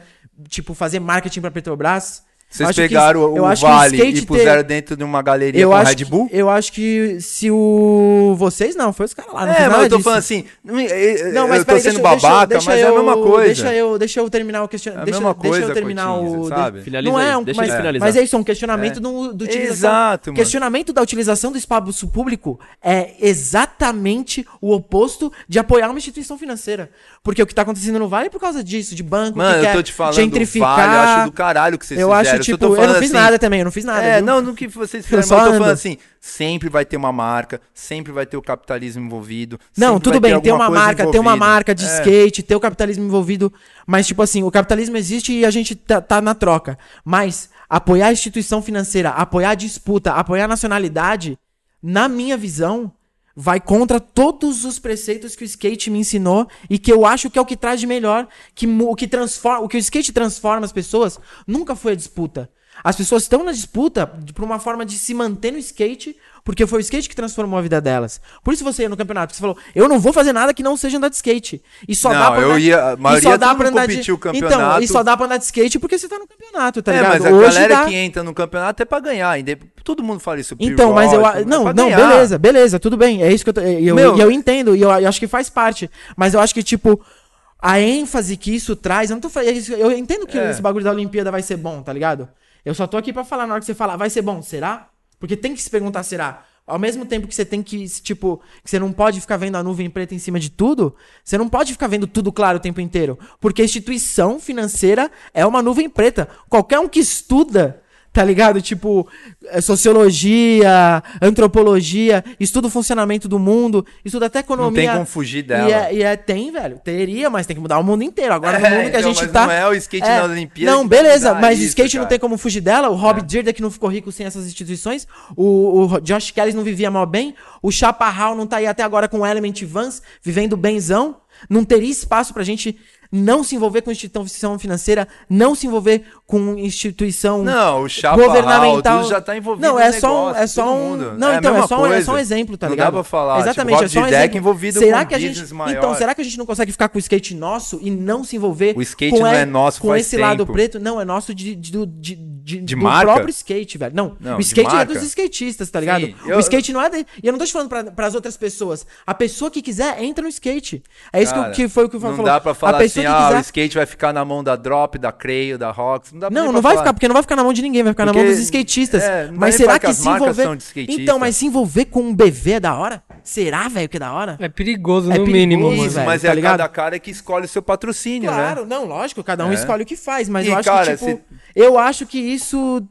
tipo, fazer marketing pra Petrobras? Vocês Acho que- pegaram o eu acho que o Vale skate e puseram dentro de uma galeria Eu com acho, Red Bull? que, eu acho que se o. Vocês não, foi os caras lá. Não é, mas nada eu tô disso. falando assim, não, eu, Não, mas eu tô peraí, sendo deixa, deixa babaca, deixa mas eu, é a mesma coisa. Deixa eu, deixa eu terminar o É questionamento. a deixa, mesma deixa coisa, eu terminar Coutinho, o. sabe? Finaliza não é um, deixa mas, finalizar. mas é isso, é um questionamento É. do, do utilização. Exato, mano. questionamento da utilização do espaço público é exatamente o oposto de apoiar uma instituição financeira. Porque o que tá acontecendo no Vale é por causa disso, de banco Mano, que eu quer tô te falando gentrificar. Vale, eu acho do caralho o que vocês eu fizeram. Só tipo, tô eu não fiz assim, nada também, eu não fiz nada. É, viu? não, no que vocês fizeram, mas só eu tô ando. falando assim, sempre vai ter uma marca, sempre vai ter o capitalismo envolvido. Não, tudo bem, ter tem uma marca, tem uma envolvida. marca de É. skate, tem o capitalismo envolvido, mas tipo assim, o capitalismo existe e a gente tá, tá na troca. Mas apoiar a instituição financeira, apoiar a disputa, apoiar a nacionalidade, na minha visão, vai contra todos os preceitos que o skate me ensinou e que eu acho que é o que traz de melhor, que o que transforma, o que o skate transforma as pessoas, nunca foi a disputa. As pessoas estão na disputa por uma forma de se manter no skate, porque foi o skate que transformou a vida delas. Por isso você ia no campeonato, você falou, eu não vou fazer nada que não seja andar de skate. E só Não, dá pra eu andar, ia- a e maioria só dá pra andar de o Então, campeonato. e só dá pra andar de skate porque você tá no campeonato, tá é, ligado? mas a Hoje galera dá. que entra no campeonato é pra ganhar. inde- Todo mundo fala isso. Então, mas eu. Não, é não, ganhar. beleza, beleza, tudo bem. É isso que eu tô. E eu, Meu- e eu entendo, e eu, eu acho que faz parte. Mas eu acho que, tipo, a ênfase que isso traz. Eu não tô. Eu entendo que É. esse bagulho da Olimpíada vai ser bom, tá ligado? Eu só tô aqui pra falar na hora que você falar, vai ser bom, será? Porque tem que se perguntar, será? Ao mesmo tempo que você tem que, tipo, que você não pode ficar vendo a nuvem preta em cima de tudo, você não pode ficar vendo tudo claro o tempo inteiro. Porque a instituição financeira é uma nuvem preta. Qualquer um que estuda, tá ligado? Tipo, eh, sociologia, antropologia, estuda o funcionamento do mundo, estuda até Não economia. tem como fugir dela. E é, e é- tem, velho. Teria, mas tem que mudar o mundo inteiro. Agora, no É, mundo que a então, gente mas tá. não é o skate na Olimpíada Não, beleza, mas o isso, skate não cara. tem como fugir dela. O Rob Dyrdek que não ficou rico sem essas instituições. O, o Josh Kelly não vivia mal bem. O Chaparral não tá aí até agora com o Element Vans, vivendo benzão. Não teria espaço pra gente não se envolver com instituição financeira, não se envolver com instituição Não, o Chaparral, governamental. já tá envolvido Não, é só um, negócio, é só um, não, É então é só, é só um exemplo, tá Não ligado? dá pra falar, Exatamente, tipo, é só um exemplo. envolvido será com que a gente, business maior. então, será que a gente não consegue ficar com o skate nosso e não se envolver O skate com não e- é nosso com esse lado tempo. preto? Não, é nosso de, de, de, de- De do marca? próprio skate, velho. Não, Não, o skate é dos skatistas, tá ligado? Sim, o eu- skate não é de, e eu não tô te falando para as outras pessoas. A pessoa que quiser entra no skate. É isso que, eu- Cara, que foi o que o Fábio Não falou. dá pra falar a pessoa assim, que ah, quiser o skate vai ficar na mão da Drop, da Creio, da Rox. Não dá pra Não, não pra vai falar. ficar, porque não vai ficar na mão de ninguém, vai ficar na mão Porque- dos skatistas. é, não mas será pra que que se envolver. Então, mas se envolver com um BV é da hora? Será, velho, que é da hora? É perigoso, É no perigoso, mínimo, Isso, mano. mas tá é ligado? cada cara que escolhe o seu patrocínio, Claro, né? não, lógico, cada um É. escolhe o que faz, mas E, eu acho cara, que, tipo, se- eu acho que isso,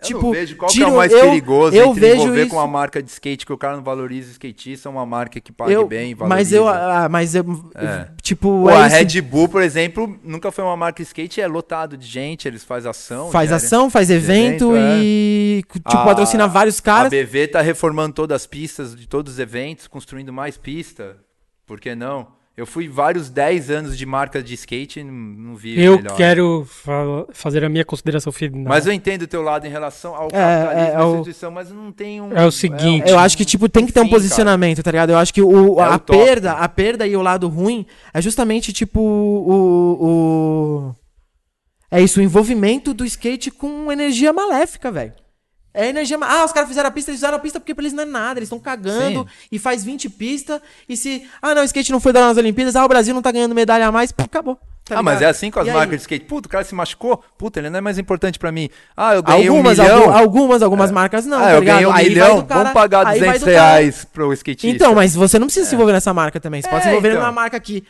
Eu tipo, vejo qual que tira é o mais eu- perigoso eu entre vejo envolver isso- com uma marca de skate que o cara não valoriza o skatista, uma marca que pague eu, bem, mas valoriza. eu, ah, mas eu, É. tipo, Pô, é a. Red Bull, por exemplo, nunca foi uma marca de skate, é lotado de gente, eles fazem ação. faz ação, faz evento, evento, é. e, tipo, A- patrocina vários A caras. BV tá reformando todas as pistas de todos os eventos, construindo mais pista. Por que não? Eu fui vários 10 anos de marca de skate e não, não vi Eu melhor. quero fa- fazer a minha consideração final. Mas eu entendo o teu lado em relação ao É, capitalismo é, da é o- instituição, mas não tem um... É o seguinte, Eu acho que, tipo, tem que ter um Sim, cara. posicionamento, tá ligado? Eu acho que o, É a o top. perda, a perda e o lado ruim é justamente, tipo, o. o... É isso, o envolvimento do skate com energia maléfica, velho. É energia. Ah, os caras fizeram a pista, eles fizeram a pista porque pra eles não é nada, eles estão cagando Sim. e faz 20 pistas. E se. Ah, não, o skate não foi dar nas Olimpíadas, ah, o Brasil não tá ganhando medalha a mais, pô, acabou. tá ah, mas é assim com as E aí? marcas de skate. Puta, o cara se machucou. Puta, ele não é mais importante pra mim. Ah, eu ganhei Algumas, um milhão. algu- algumas, algumas marcas não, ah, tá eu ligado? ganhei um Aí milhão. cara- Vamos pagar aí vai 200 do cara- reais pro skatista. Então, mas você não precisa se envolver nessa marca também. Você pode se É, envolver então. numa marca que.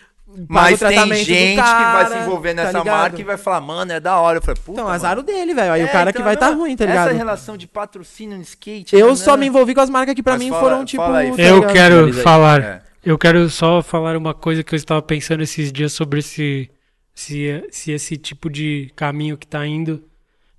Mas tem gente que cara, vai se envolver tá nessa ligado? marca e vai falar, mano, é da hora. Eu falei, puta, Então, azar o dele, velho. Aí É, o cara que então, vai estar não, ruim, tá ligado? Essa relação de patrocínio no skate. Eu né, só né? me envolvi com as marcas que pra Mas mim fala- foram, tipo. fala aí, tá Eu ligado? quero falar. É. Eu quero só falar uma coisa que eu estava pensando esses dias sobre se, se, se esse tipo de caminho que tá indo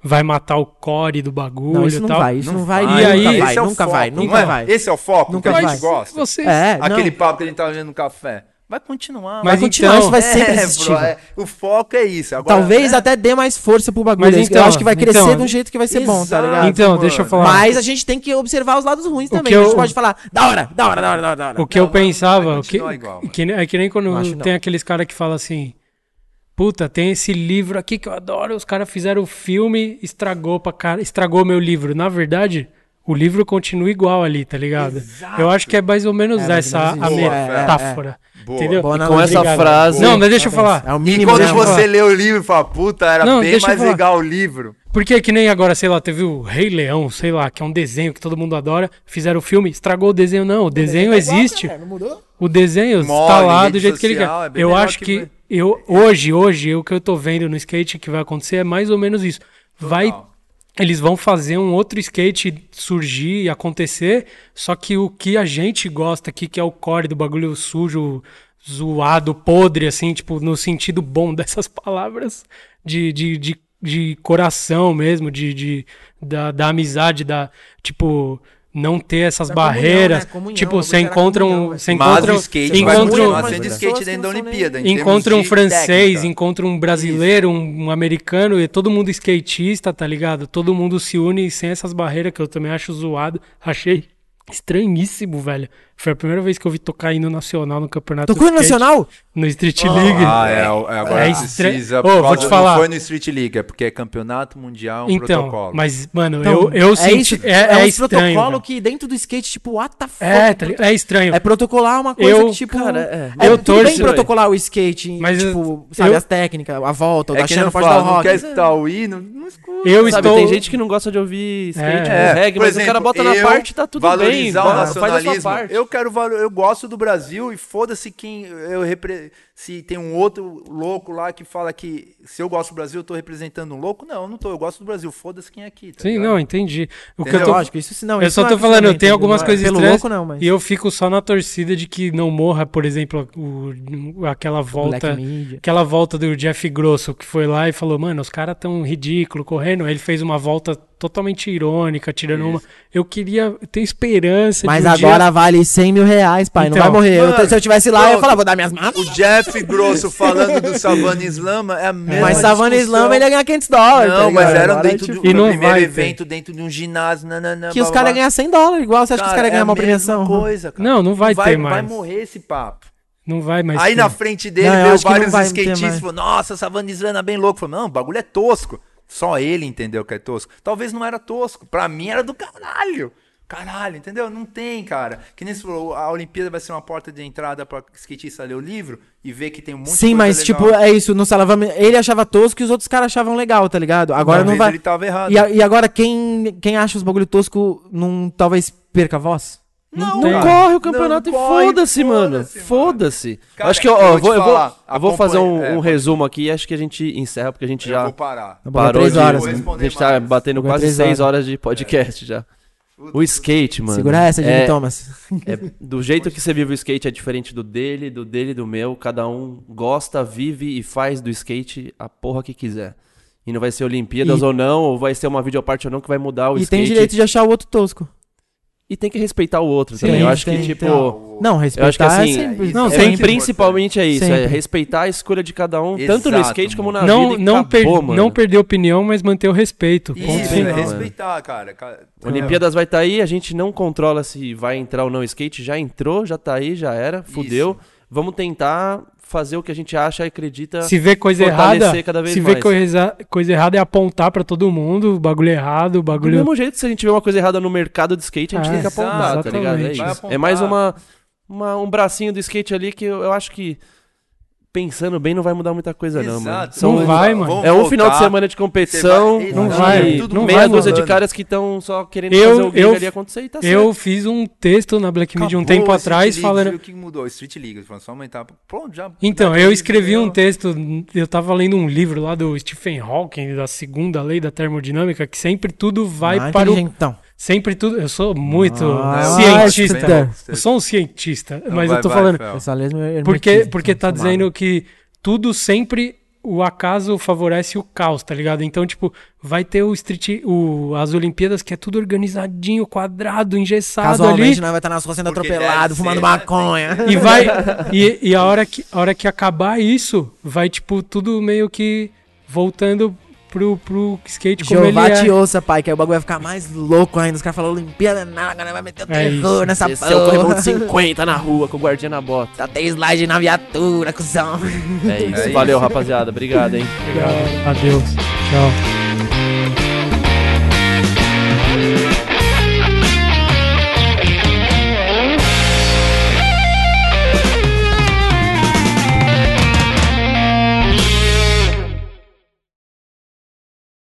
vai matar o core do bagulho Não, isso e não tal. vai, isso não, vai, vai. nunca E aí- vai, Esse é o nunca foco, vai, não nunca é? vai. Esse é o foco Nunca que a vai. gente gosta. Vocês, É, não. Aquele papo que a gente tava vendo no café. Vai continuar. Mas Vai continuar, então- isso vai sempre É, existir. bro, é, o foco é isso. Agora, Talvez né? até dê mais força pro bagulho. Mas eu então, acho que vai crescer então- de um jeito que vai ser bom, tá Exato. ligado? Então, mano. deixa eu falar. Mas a gente tem que observar os lados ruins O também. que A gente eu- pode falar, da hora, da hora, da hora, da hora. Da hora. O que eu Não, vai- pensava, vai o que, igual, que nem- é que nem quando Eu acho não. tem aqueles caras que falam assim: Puta, tem esse livro aqui que eu adoro, os caras fizeram o filme, estragou pra cara, estragou meu livro. Na verdade, o livro continua igual ali, tá ligado? Exato. Eu acho que é mais ou menos É, essa a menos isso. metáfora. Boa. Entendeu? Boa E com analogia. essa Obrigado. frase. Não, mas deixa eu falar. É o E mínimo, quando né? deixa eu você lê o livro, fala, puta, era Não, bem mais legal o livro. Porque que nem agora, sei lá, teve o Rei Leão, sei lá, que é um desenho que todo mundo adora, fizeram o filme, estragou o desenho. Não, o desenho existe. Não mudou? O desenho Mole, tá lá do jeito que ele social, quer. é eu acho que que, eu hoje, hoje, o que eu tô vendo no skate que vai acontecer é mais ou menos isso. Vai Total. Eles vão fazer um outro skate surgir e acontecer, só que o que a gente gosta aqui, que é o core do bagulho sujo, zoado, podre, assim, tipo, no sentido bom dessas palavras, de, de, de, de coração mesmo, de, de, da, da amizade, da, tipo, não ter essas Da comunhão, barreiras. né? Comunhão, tipo, você encontra um, você. Mas encontra, o skate vai encontra, um- sendo pessoas skate dentro da Olimpíada. encontra um de francês, técnica. encontra um brasileiro, um, um americano, e todo mundo skatista, tá ligado? Todo mundo se une sem essas barreiras que eu também acho zoado. Achei estranhíssimo, velho. Foi a primeira vez que eu vi tocar hino nacional no campeonato Tocou no skate, Nacional? no Street League. Ah, é, é agora É precisa. estra- por Ô, vou te falar. Não foi no Street League, é porque é campeonato mundial, um então, protocolo. mas, mano, Então, eu, eu é senti. isso, é, é, um estranho. protocolo velho. que dentro do skate, tipo, what the fuck? É, tá ligado? é estranho. É protocolar uma coisa Eu- que, tipo. cara, é, é. Eu tudo bem torço- protocolar o skate, Mas tipo, sabe, eu- as técnicas, a volta, o é da Xana não pode dar o rock. quer escutar o hino, não escuta. Eu Sabe, estou. tem gente que não gosta de ouvir skate É. reggae, por mas o cara exemplo, bota na eu parte tá tudo bem. valorizar o vai- faz a sua nacionalismo. parte. Eu quero valo- eu gosto do Brasil e foda-se quem eu repre... se tem um outro louco lá que fala que se eu gosto do Brasil eu tô representando um louco. Não, eu não tô, eu gosto do Brasil. Foda-se quem é aqui, tá Sim, ligado? não, entendi. O que eu tô, Lógico, isso não. Eu isso só não tô é falando, pensamento, tem algumas não é coisas Pelo estranhas louco, não, mas. E eu fico só na torcida de que não morra, por exemplo, o, aquela volta. Aquela volta do Jeff Grosso, que foi lá e falou, mano, os caras tão ridículo correndo. Aí ele fez uma volta totalmente irônica, tirando uma. Eu queria ter esperança Mas de um agora dia... vale 100 mil reais, pai. não Então, vai morrer. Eu- mano, se eu tivesse lá, eu ia pronto. falar, vou dar minhas mãos. O Jeff Grosso falando do Savana Islama é a mesma Mas Savana. Islama ele ia ganhar 500 dólares. Não, tá mas era dentro do E não primeiro vai ter. evento, dentro de um ginásio, nananã, Que os blá, caras blá, iam ganhar 100 dólares, igual você acha que os Cara, caras é ganham uma premiação? Coisa, cara. Não, não vai ter Vai mais. morrer esse papo. Não vai mais Aí ter. na frente dele Não, eu veio acho que não vários vai ter skatistas e falou, nossa, Savana Islama é bem louco. Falou, não, o bagulho é tosco. Só ele entendeu que é tosco. Talvez não era tosco. Pra mim era do caralho. Caralho, entendeu? Não tem, cara. Que nem você falou, a Olimpíada vai ser uma porta de entrada pra skatista ler o livro e ver que tem um monte de Sim, coisa mas legal. tipo, é isso. No Salavame, ele achava tosco e os outros caras achavam legal, tá ligado? Agora não vai. ele tava errado. E, a- e agora, quem, quem acha os bagulho tosco não talvez perca a voz? Não. Não corre o campeonato Não e foda-se, mano. foda-se. Cara, Acho que, ó, eu vou eu vou, eu vou fazer um, é, um resumo aqui e acho que a gente encerra, porque a gente Eu já vou parar. parou três de... horas, né? a gente tá batendo quase seis horas. horas de podcast já. O skate, mano. Segura essa, Jimmy é, Thomas. é, do jeito que você vive o skate é diferente do dele, do dele e do meu. Cada um gosta, vive e faz do skate a porra que quiser. E não vai ser Olimpíadas E- ou não, ou vai ser uma videoparte ou não, que vai mudar o E skate. tem direito de achar o outro tosco. E tem que respeitar o outro Sim, também. Eu acho tem, que, tipo. tem. Não, respeitar Eu acho que assim, é sempre. não, é, sempre principalmente é isso, é Sempre. respeitar a escolha de cada um, tanto no Exato, skate como na Não, vida. não, acabou, per- mano. não perder opinião, mas manter o respeito. Ponto Isso, final. é mano. respeitar, cara. Ca- Olimpíadas vai estar aí, a gente não controla se vai entrar ou não skate, já entrou, já tá aí, já era, fudeu. Vamos tentar fazer o que a gente acha e acredita. Se vê coisa errada, cada vez se vê mais. coisa, coisa errada é apontar pra todo mundo, o bagulho errado, o Do bagulho... mesmo jeito, se a gente vê uma coisa errada no mercado de skate, a gente É, tem que apontar, tá ligado? É, exatamente. Isso. é mais uma, uma- um bracinho do skate ali que eu, eu acho que, pensando bem, não vai mudar muita coisa, não, mano. Exato. São- Não vai, mano. É um voltar. final de semana de competição, Você Não vai, tudo não meia vai, dúzia de caras que estão só querendo Eu- fazer o game eu- ali acontecer e tá Eu certo. fiz um texto na Black Media um tempo atrás League, falando... O que mudou? Street League. Falando, só aumentar. Pronto, já. Então, eu escrevi um texto, eu tava lendo um livro lá do Stephen Hawking, da segunda lei da termodinâmica, que sempre tudo vai Ah, para o... inteligentão. Sempre tudo... Eu sou muito Ah, cientista. Eu sou um cientista, Não, mas vai, eu tô vai, falando... Fel. Socialismo é Porque, porque tá somado. dizendo que tudo sempre o acaso favorece o caos, tá ligado? Então, tipo, vai ter o street, o, as Olimpíadas que é tudo organizadinho, quadrado, engessado ali. Casualmente, nós vai estar nas ruas sendo Porque atropelado, fumando ser, né? maconha. E vai. e e a, hora que, a hora que acabar isso, vai, tipo, tudo meio que voltando pro, pro skate como ele Jeová é. te ouça, pai, que aí o bagulho vai ficar mais louco ainda. Os caras falam Olimpíada, nada, agora vai meter o É terror isso. nessa Desceu o corrimão porra. de 50 na rua com o guardinha na bota. Tá tem slide na viatura, cuzão. É isso. É Valeu, isso. rapaziada. Obrigado, hein? Obrigado. Adeus. Tchau.